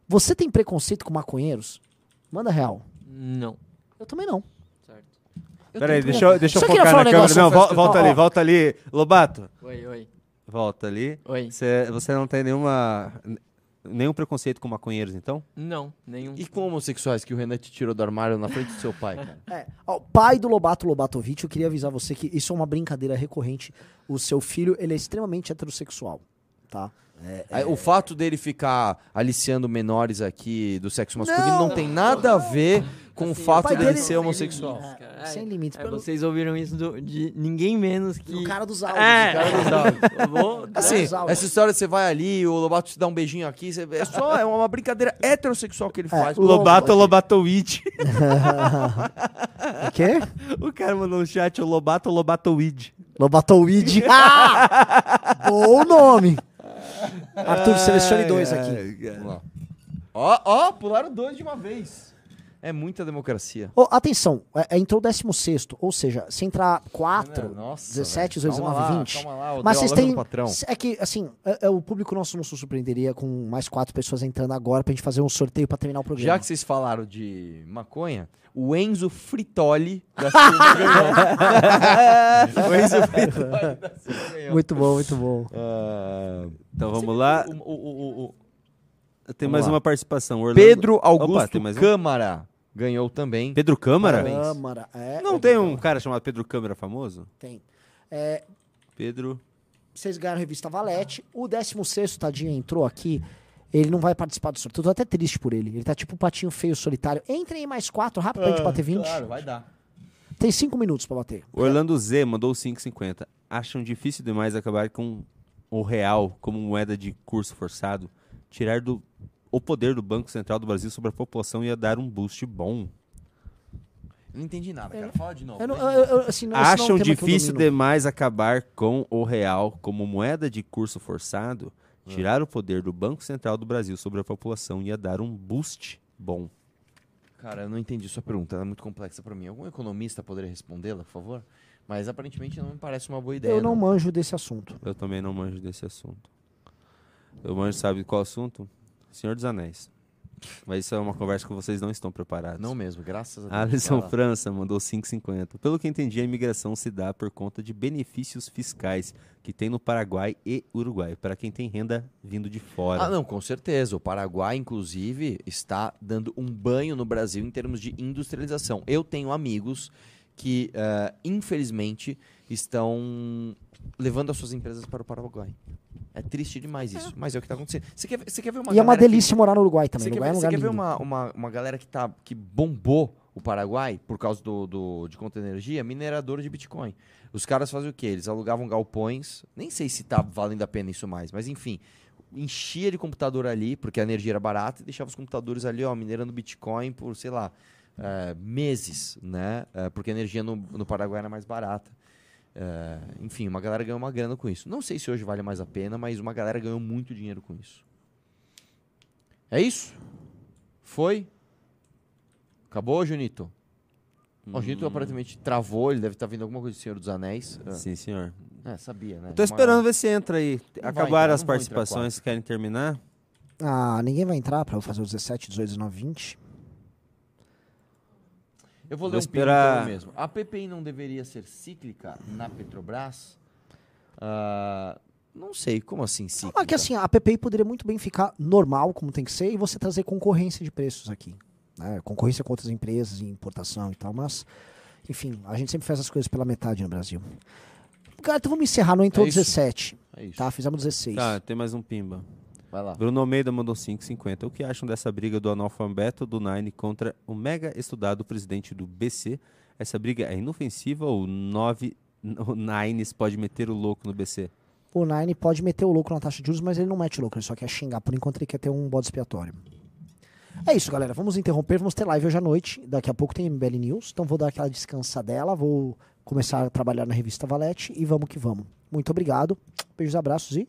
Você tem preconceito com maconheiros? Manda real. Não. Eu também não. Peraí, deixa eu, deixa eu focar falar na um câmera. negócio, Não, volta ó, ali, volta ali. Lobato, Oi, oi. volta ali. Oi. Você, você não tem nenhuma, nenhum preconceito com maconheiros, então? Não, nenhum. E com homossexuais que o Renan te tirou do armário na frente do seu pai, cara? É, ó, pai do Lobato Lobatovic, eu queria avisar você que isso é uma brincadeira recorrente. O seu filho, ele é extremamente heterossexual, tá? Aí, O fato dele ficar aliciando menores aqui do sexo masculino não, tem nada a ver com o fato dele dele- ser homossexual. É, sem limites. É, pelo- vocês ouviram isso do- de ninguém menos que. O cara dos áudios. É, o cara dos áudios. Assim, essa história você vai ali, o Lobato te dá um beijinho aqui, você- é só é uma brincadeira heterossexual que ele faz. o Lobato- Lobatoid. O quê? o cara mandou no chat, o Lobato Lobatoid. Lobatoid. Ah! Bom nome. Arthur, selecione dois aqui. Ó, ó, pularam dois de uma vez. É muita democracia. Ô, atenção, é, é, entrou o 16, ou seja, se entrar 4, Nossa, 17, velho. 18, Calma 19, lá, 20. calma lá, Mas vocês no têm. patrão. É que, assim, é- é, o público nosso não se surpreenderia com mais quatro pessoas entrando agora pra gente fazer um sorteio pra terminar o programa. Já que vocês falaram de maconha, o Enzo Fritoli da Silva o Enzo Fritoli da Silva. Muito bom, muito bom. Ah, Então vamos lá. o- o- o- o- Tem Vamos mais lá. uma participação. Orlando... Pedro Augusto Opa, mais um? Câmara ganhou também. Pedro Câmara? Câmara, é. Não tem um cara chamado Pedro Câmara famoso? Tem. É, Pedro. vocês ganharam a revista Valete. O 16, tadinho, entrou aqui. Ele não vai participar do sorteio. Eu tô até triste por ele. Ele tá tipo um patinho feio solitário. Entrem aí mais quatro, rápido pra gente bater 20. Claro, vai dar. Tem cinco minutos pra bater. Orlando Z mandou 5,50. Acham difícil demais acabar com o real como moeda de curso forçado? Tirar do, o poder do Banco Central do Brasil sobre a população ia dar um boost bom. Não entendi nada, cara. Fala de novo. Eu não- eu- eu- assim, não- não é um Acham que eu difícil demais acabar com o real como moeda de curso forçado? Tirar o poder do Banco Central do Brasil sobre a população ia dar um boost bom. Cara, eu não entendi sua pergunta. Ela é muito complexa pra mim. Algum economista poderia respondê-la, por favor? Mas aparentemente não me parece uma boa ideia. Eu não manjo desse assunto. Eu também não manjo desse assunto. Eu manjo, sabe qual assunto? Senhor dos Anéis. Mas isso é uma conversa que vocês não estão preparados. Não mesmo, graças a Deus. Alisson Vai lá. França mandou 5,50. Pelo que entendi, a imigração se dá por conta de benefícios fiscais que tem no Paraguai e Uruguai, para quem tem renda vindo de fora. Ah, não, com certeza. O Paraguai, inclusive, está dando um banho no Brasil em termos de industrialização. Eu tenho amigos que, eh, infelizmente, estão levando as suas empresas para o Paraguai. É triste demais isso, mas é o que está acontecendo. Você quer, você quer ver uma E é uma galera que- delícia morar no Uruguai também. Você quer Uruguai ver, é um quer ver uma, uma, uma galera que, tá, que bombou o Paraguai por causa do, do, de conta de energia? Minerador de Bitcoin. Os caras fazem o quê? Eles alugavam galpões, nem sei se tá valendo a pena isso mais, mas enfim, enchia de computador ali, porque a energia era barata, e deixava os computadores ali, ó, minerando Bitcoin por, sei lá, eh, meses, né? Eh, porque a energia no, no Paraguai era mais barata. Eh, enfim, uma galera ganhou uma grana com isso. Não sei se hoje vale mais a pena, mas uma galera ganhou muito dinheiro com isso. É isso? Foi? Acabou, Junito? Ó, O Junito aparentemente travou, ele deve estar vendo alguma coisa do Senhor dos Anéis. Ah, Sim, senhor. É, sabia, né? Eu tô Uma- esperando ver se entra aí. Não Acabaram entrar, as participações, querem terminar? Ah, ninguém vai entrar pra eu fazer o 17, 18, 19, 20. Eu vou ler Vou um esperar- mesmo. A PPI não deveria ser cíclica na Petrobras? Ah, não sei, como assim cíclica? Ah, que assim, a PPI poderia muito bem ficar normal, como tem que ser, e você trazer concorrência de preços aqui. né? Concorrência com outras empresas, em importação e tal, mas, enfim, a gente sempre faz as coisas pela metade no Brasil. Cara, então vamos encerrar, não entrou É isso. 17. É isso. Tá, fizemos 16. Tá, tem mais um pimba. Vai lá. Bruno Almeida mandou 5,50. O que acham dessa briga do analfabeto do Nine contra o mega estudado presidente do BC? Essa briga é inofensiva ou nove, o Nines pode meter o louco no BC? O Nine pode meter o louco na taxa de juros, mas ele não mete o louco, ele só quer xingar. Por enquanto ele quer ter um bode expiatório. É isso, galera. Vamos interromper, vamos ter live hoje à noite. Daqui a pouco tem MBL News, então vou dar aquela descansadela, vou começar a trabalhar na revista Valete e vamos que vamos. Muito obrigado. Beijos, abraços e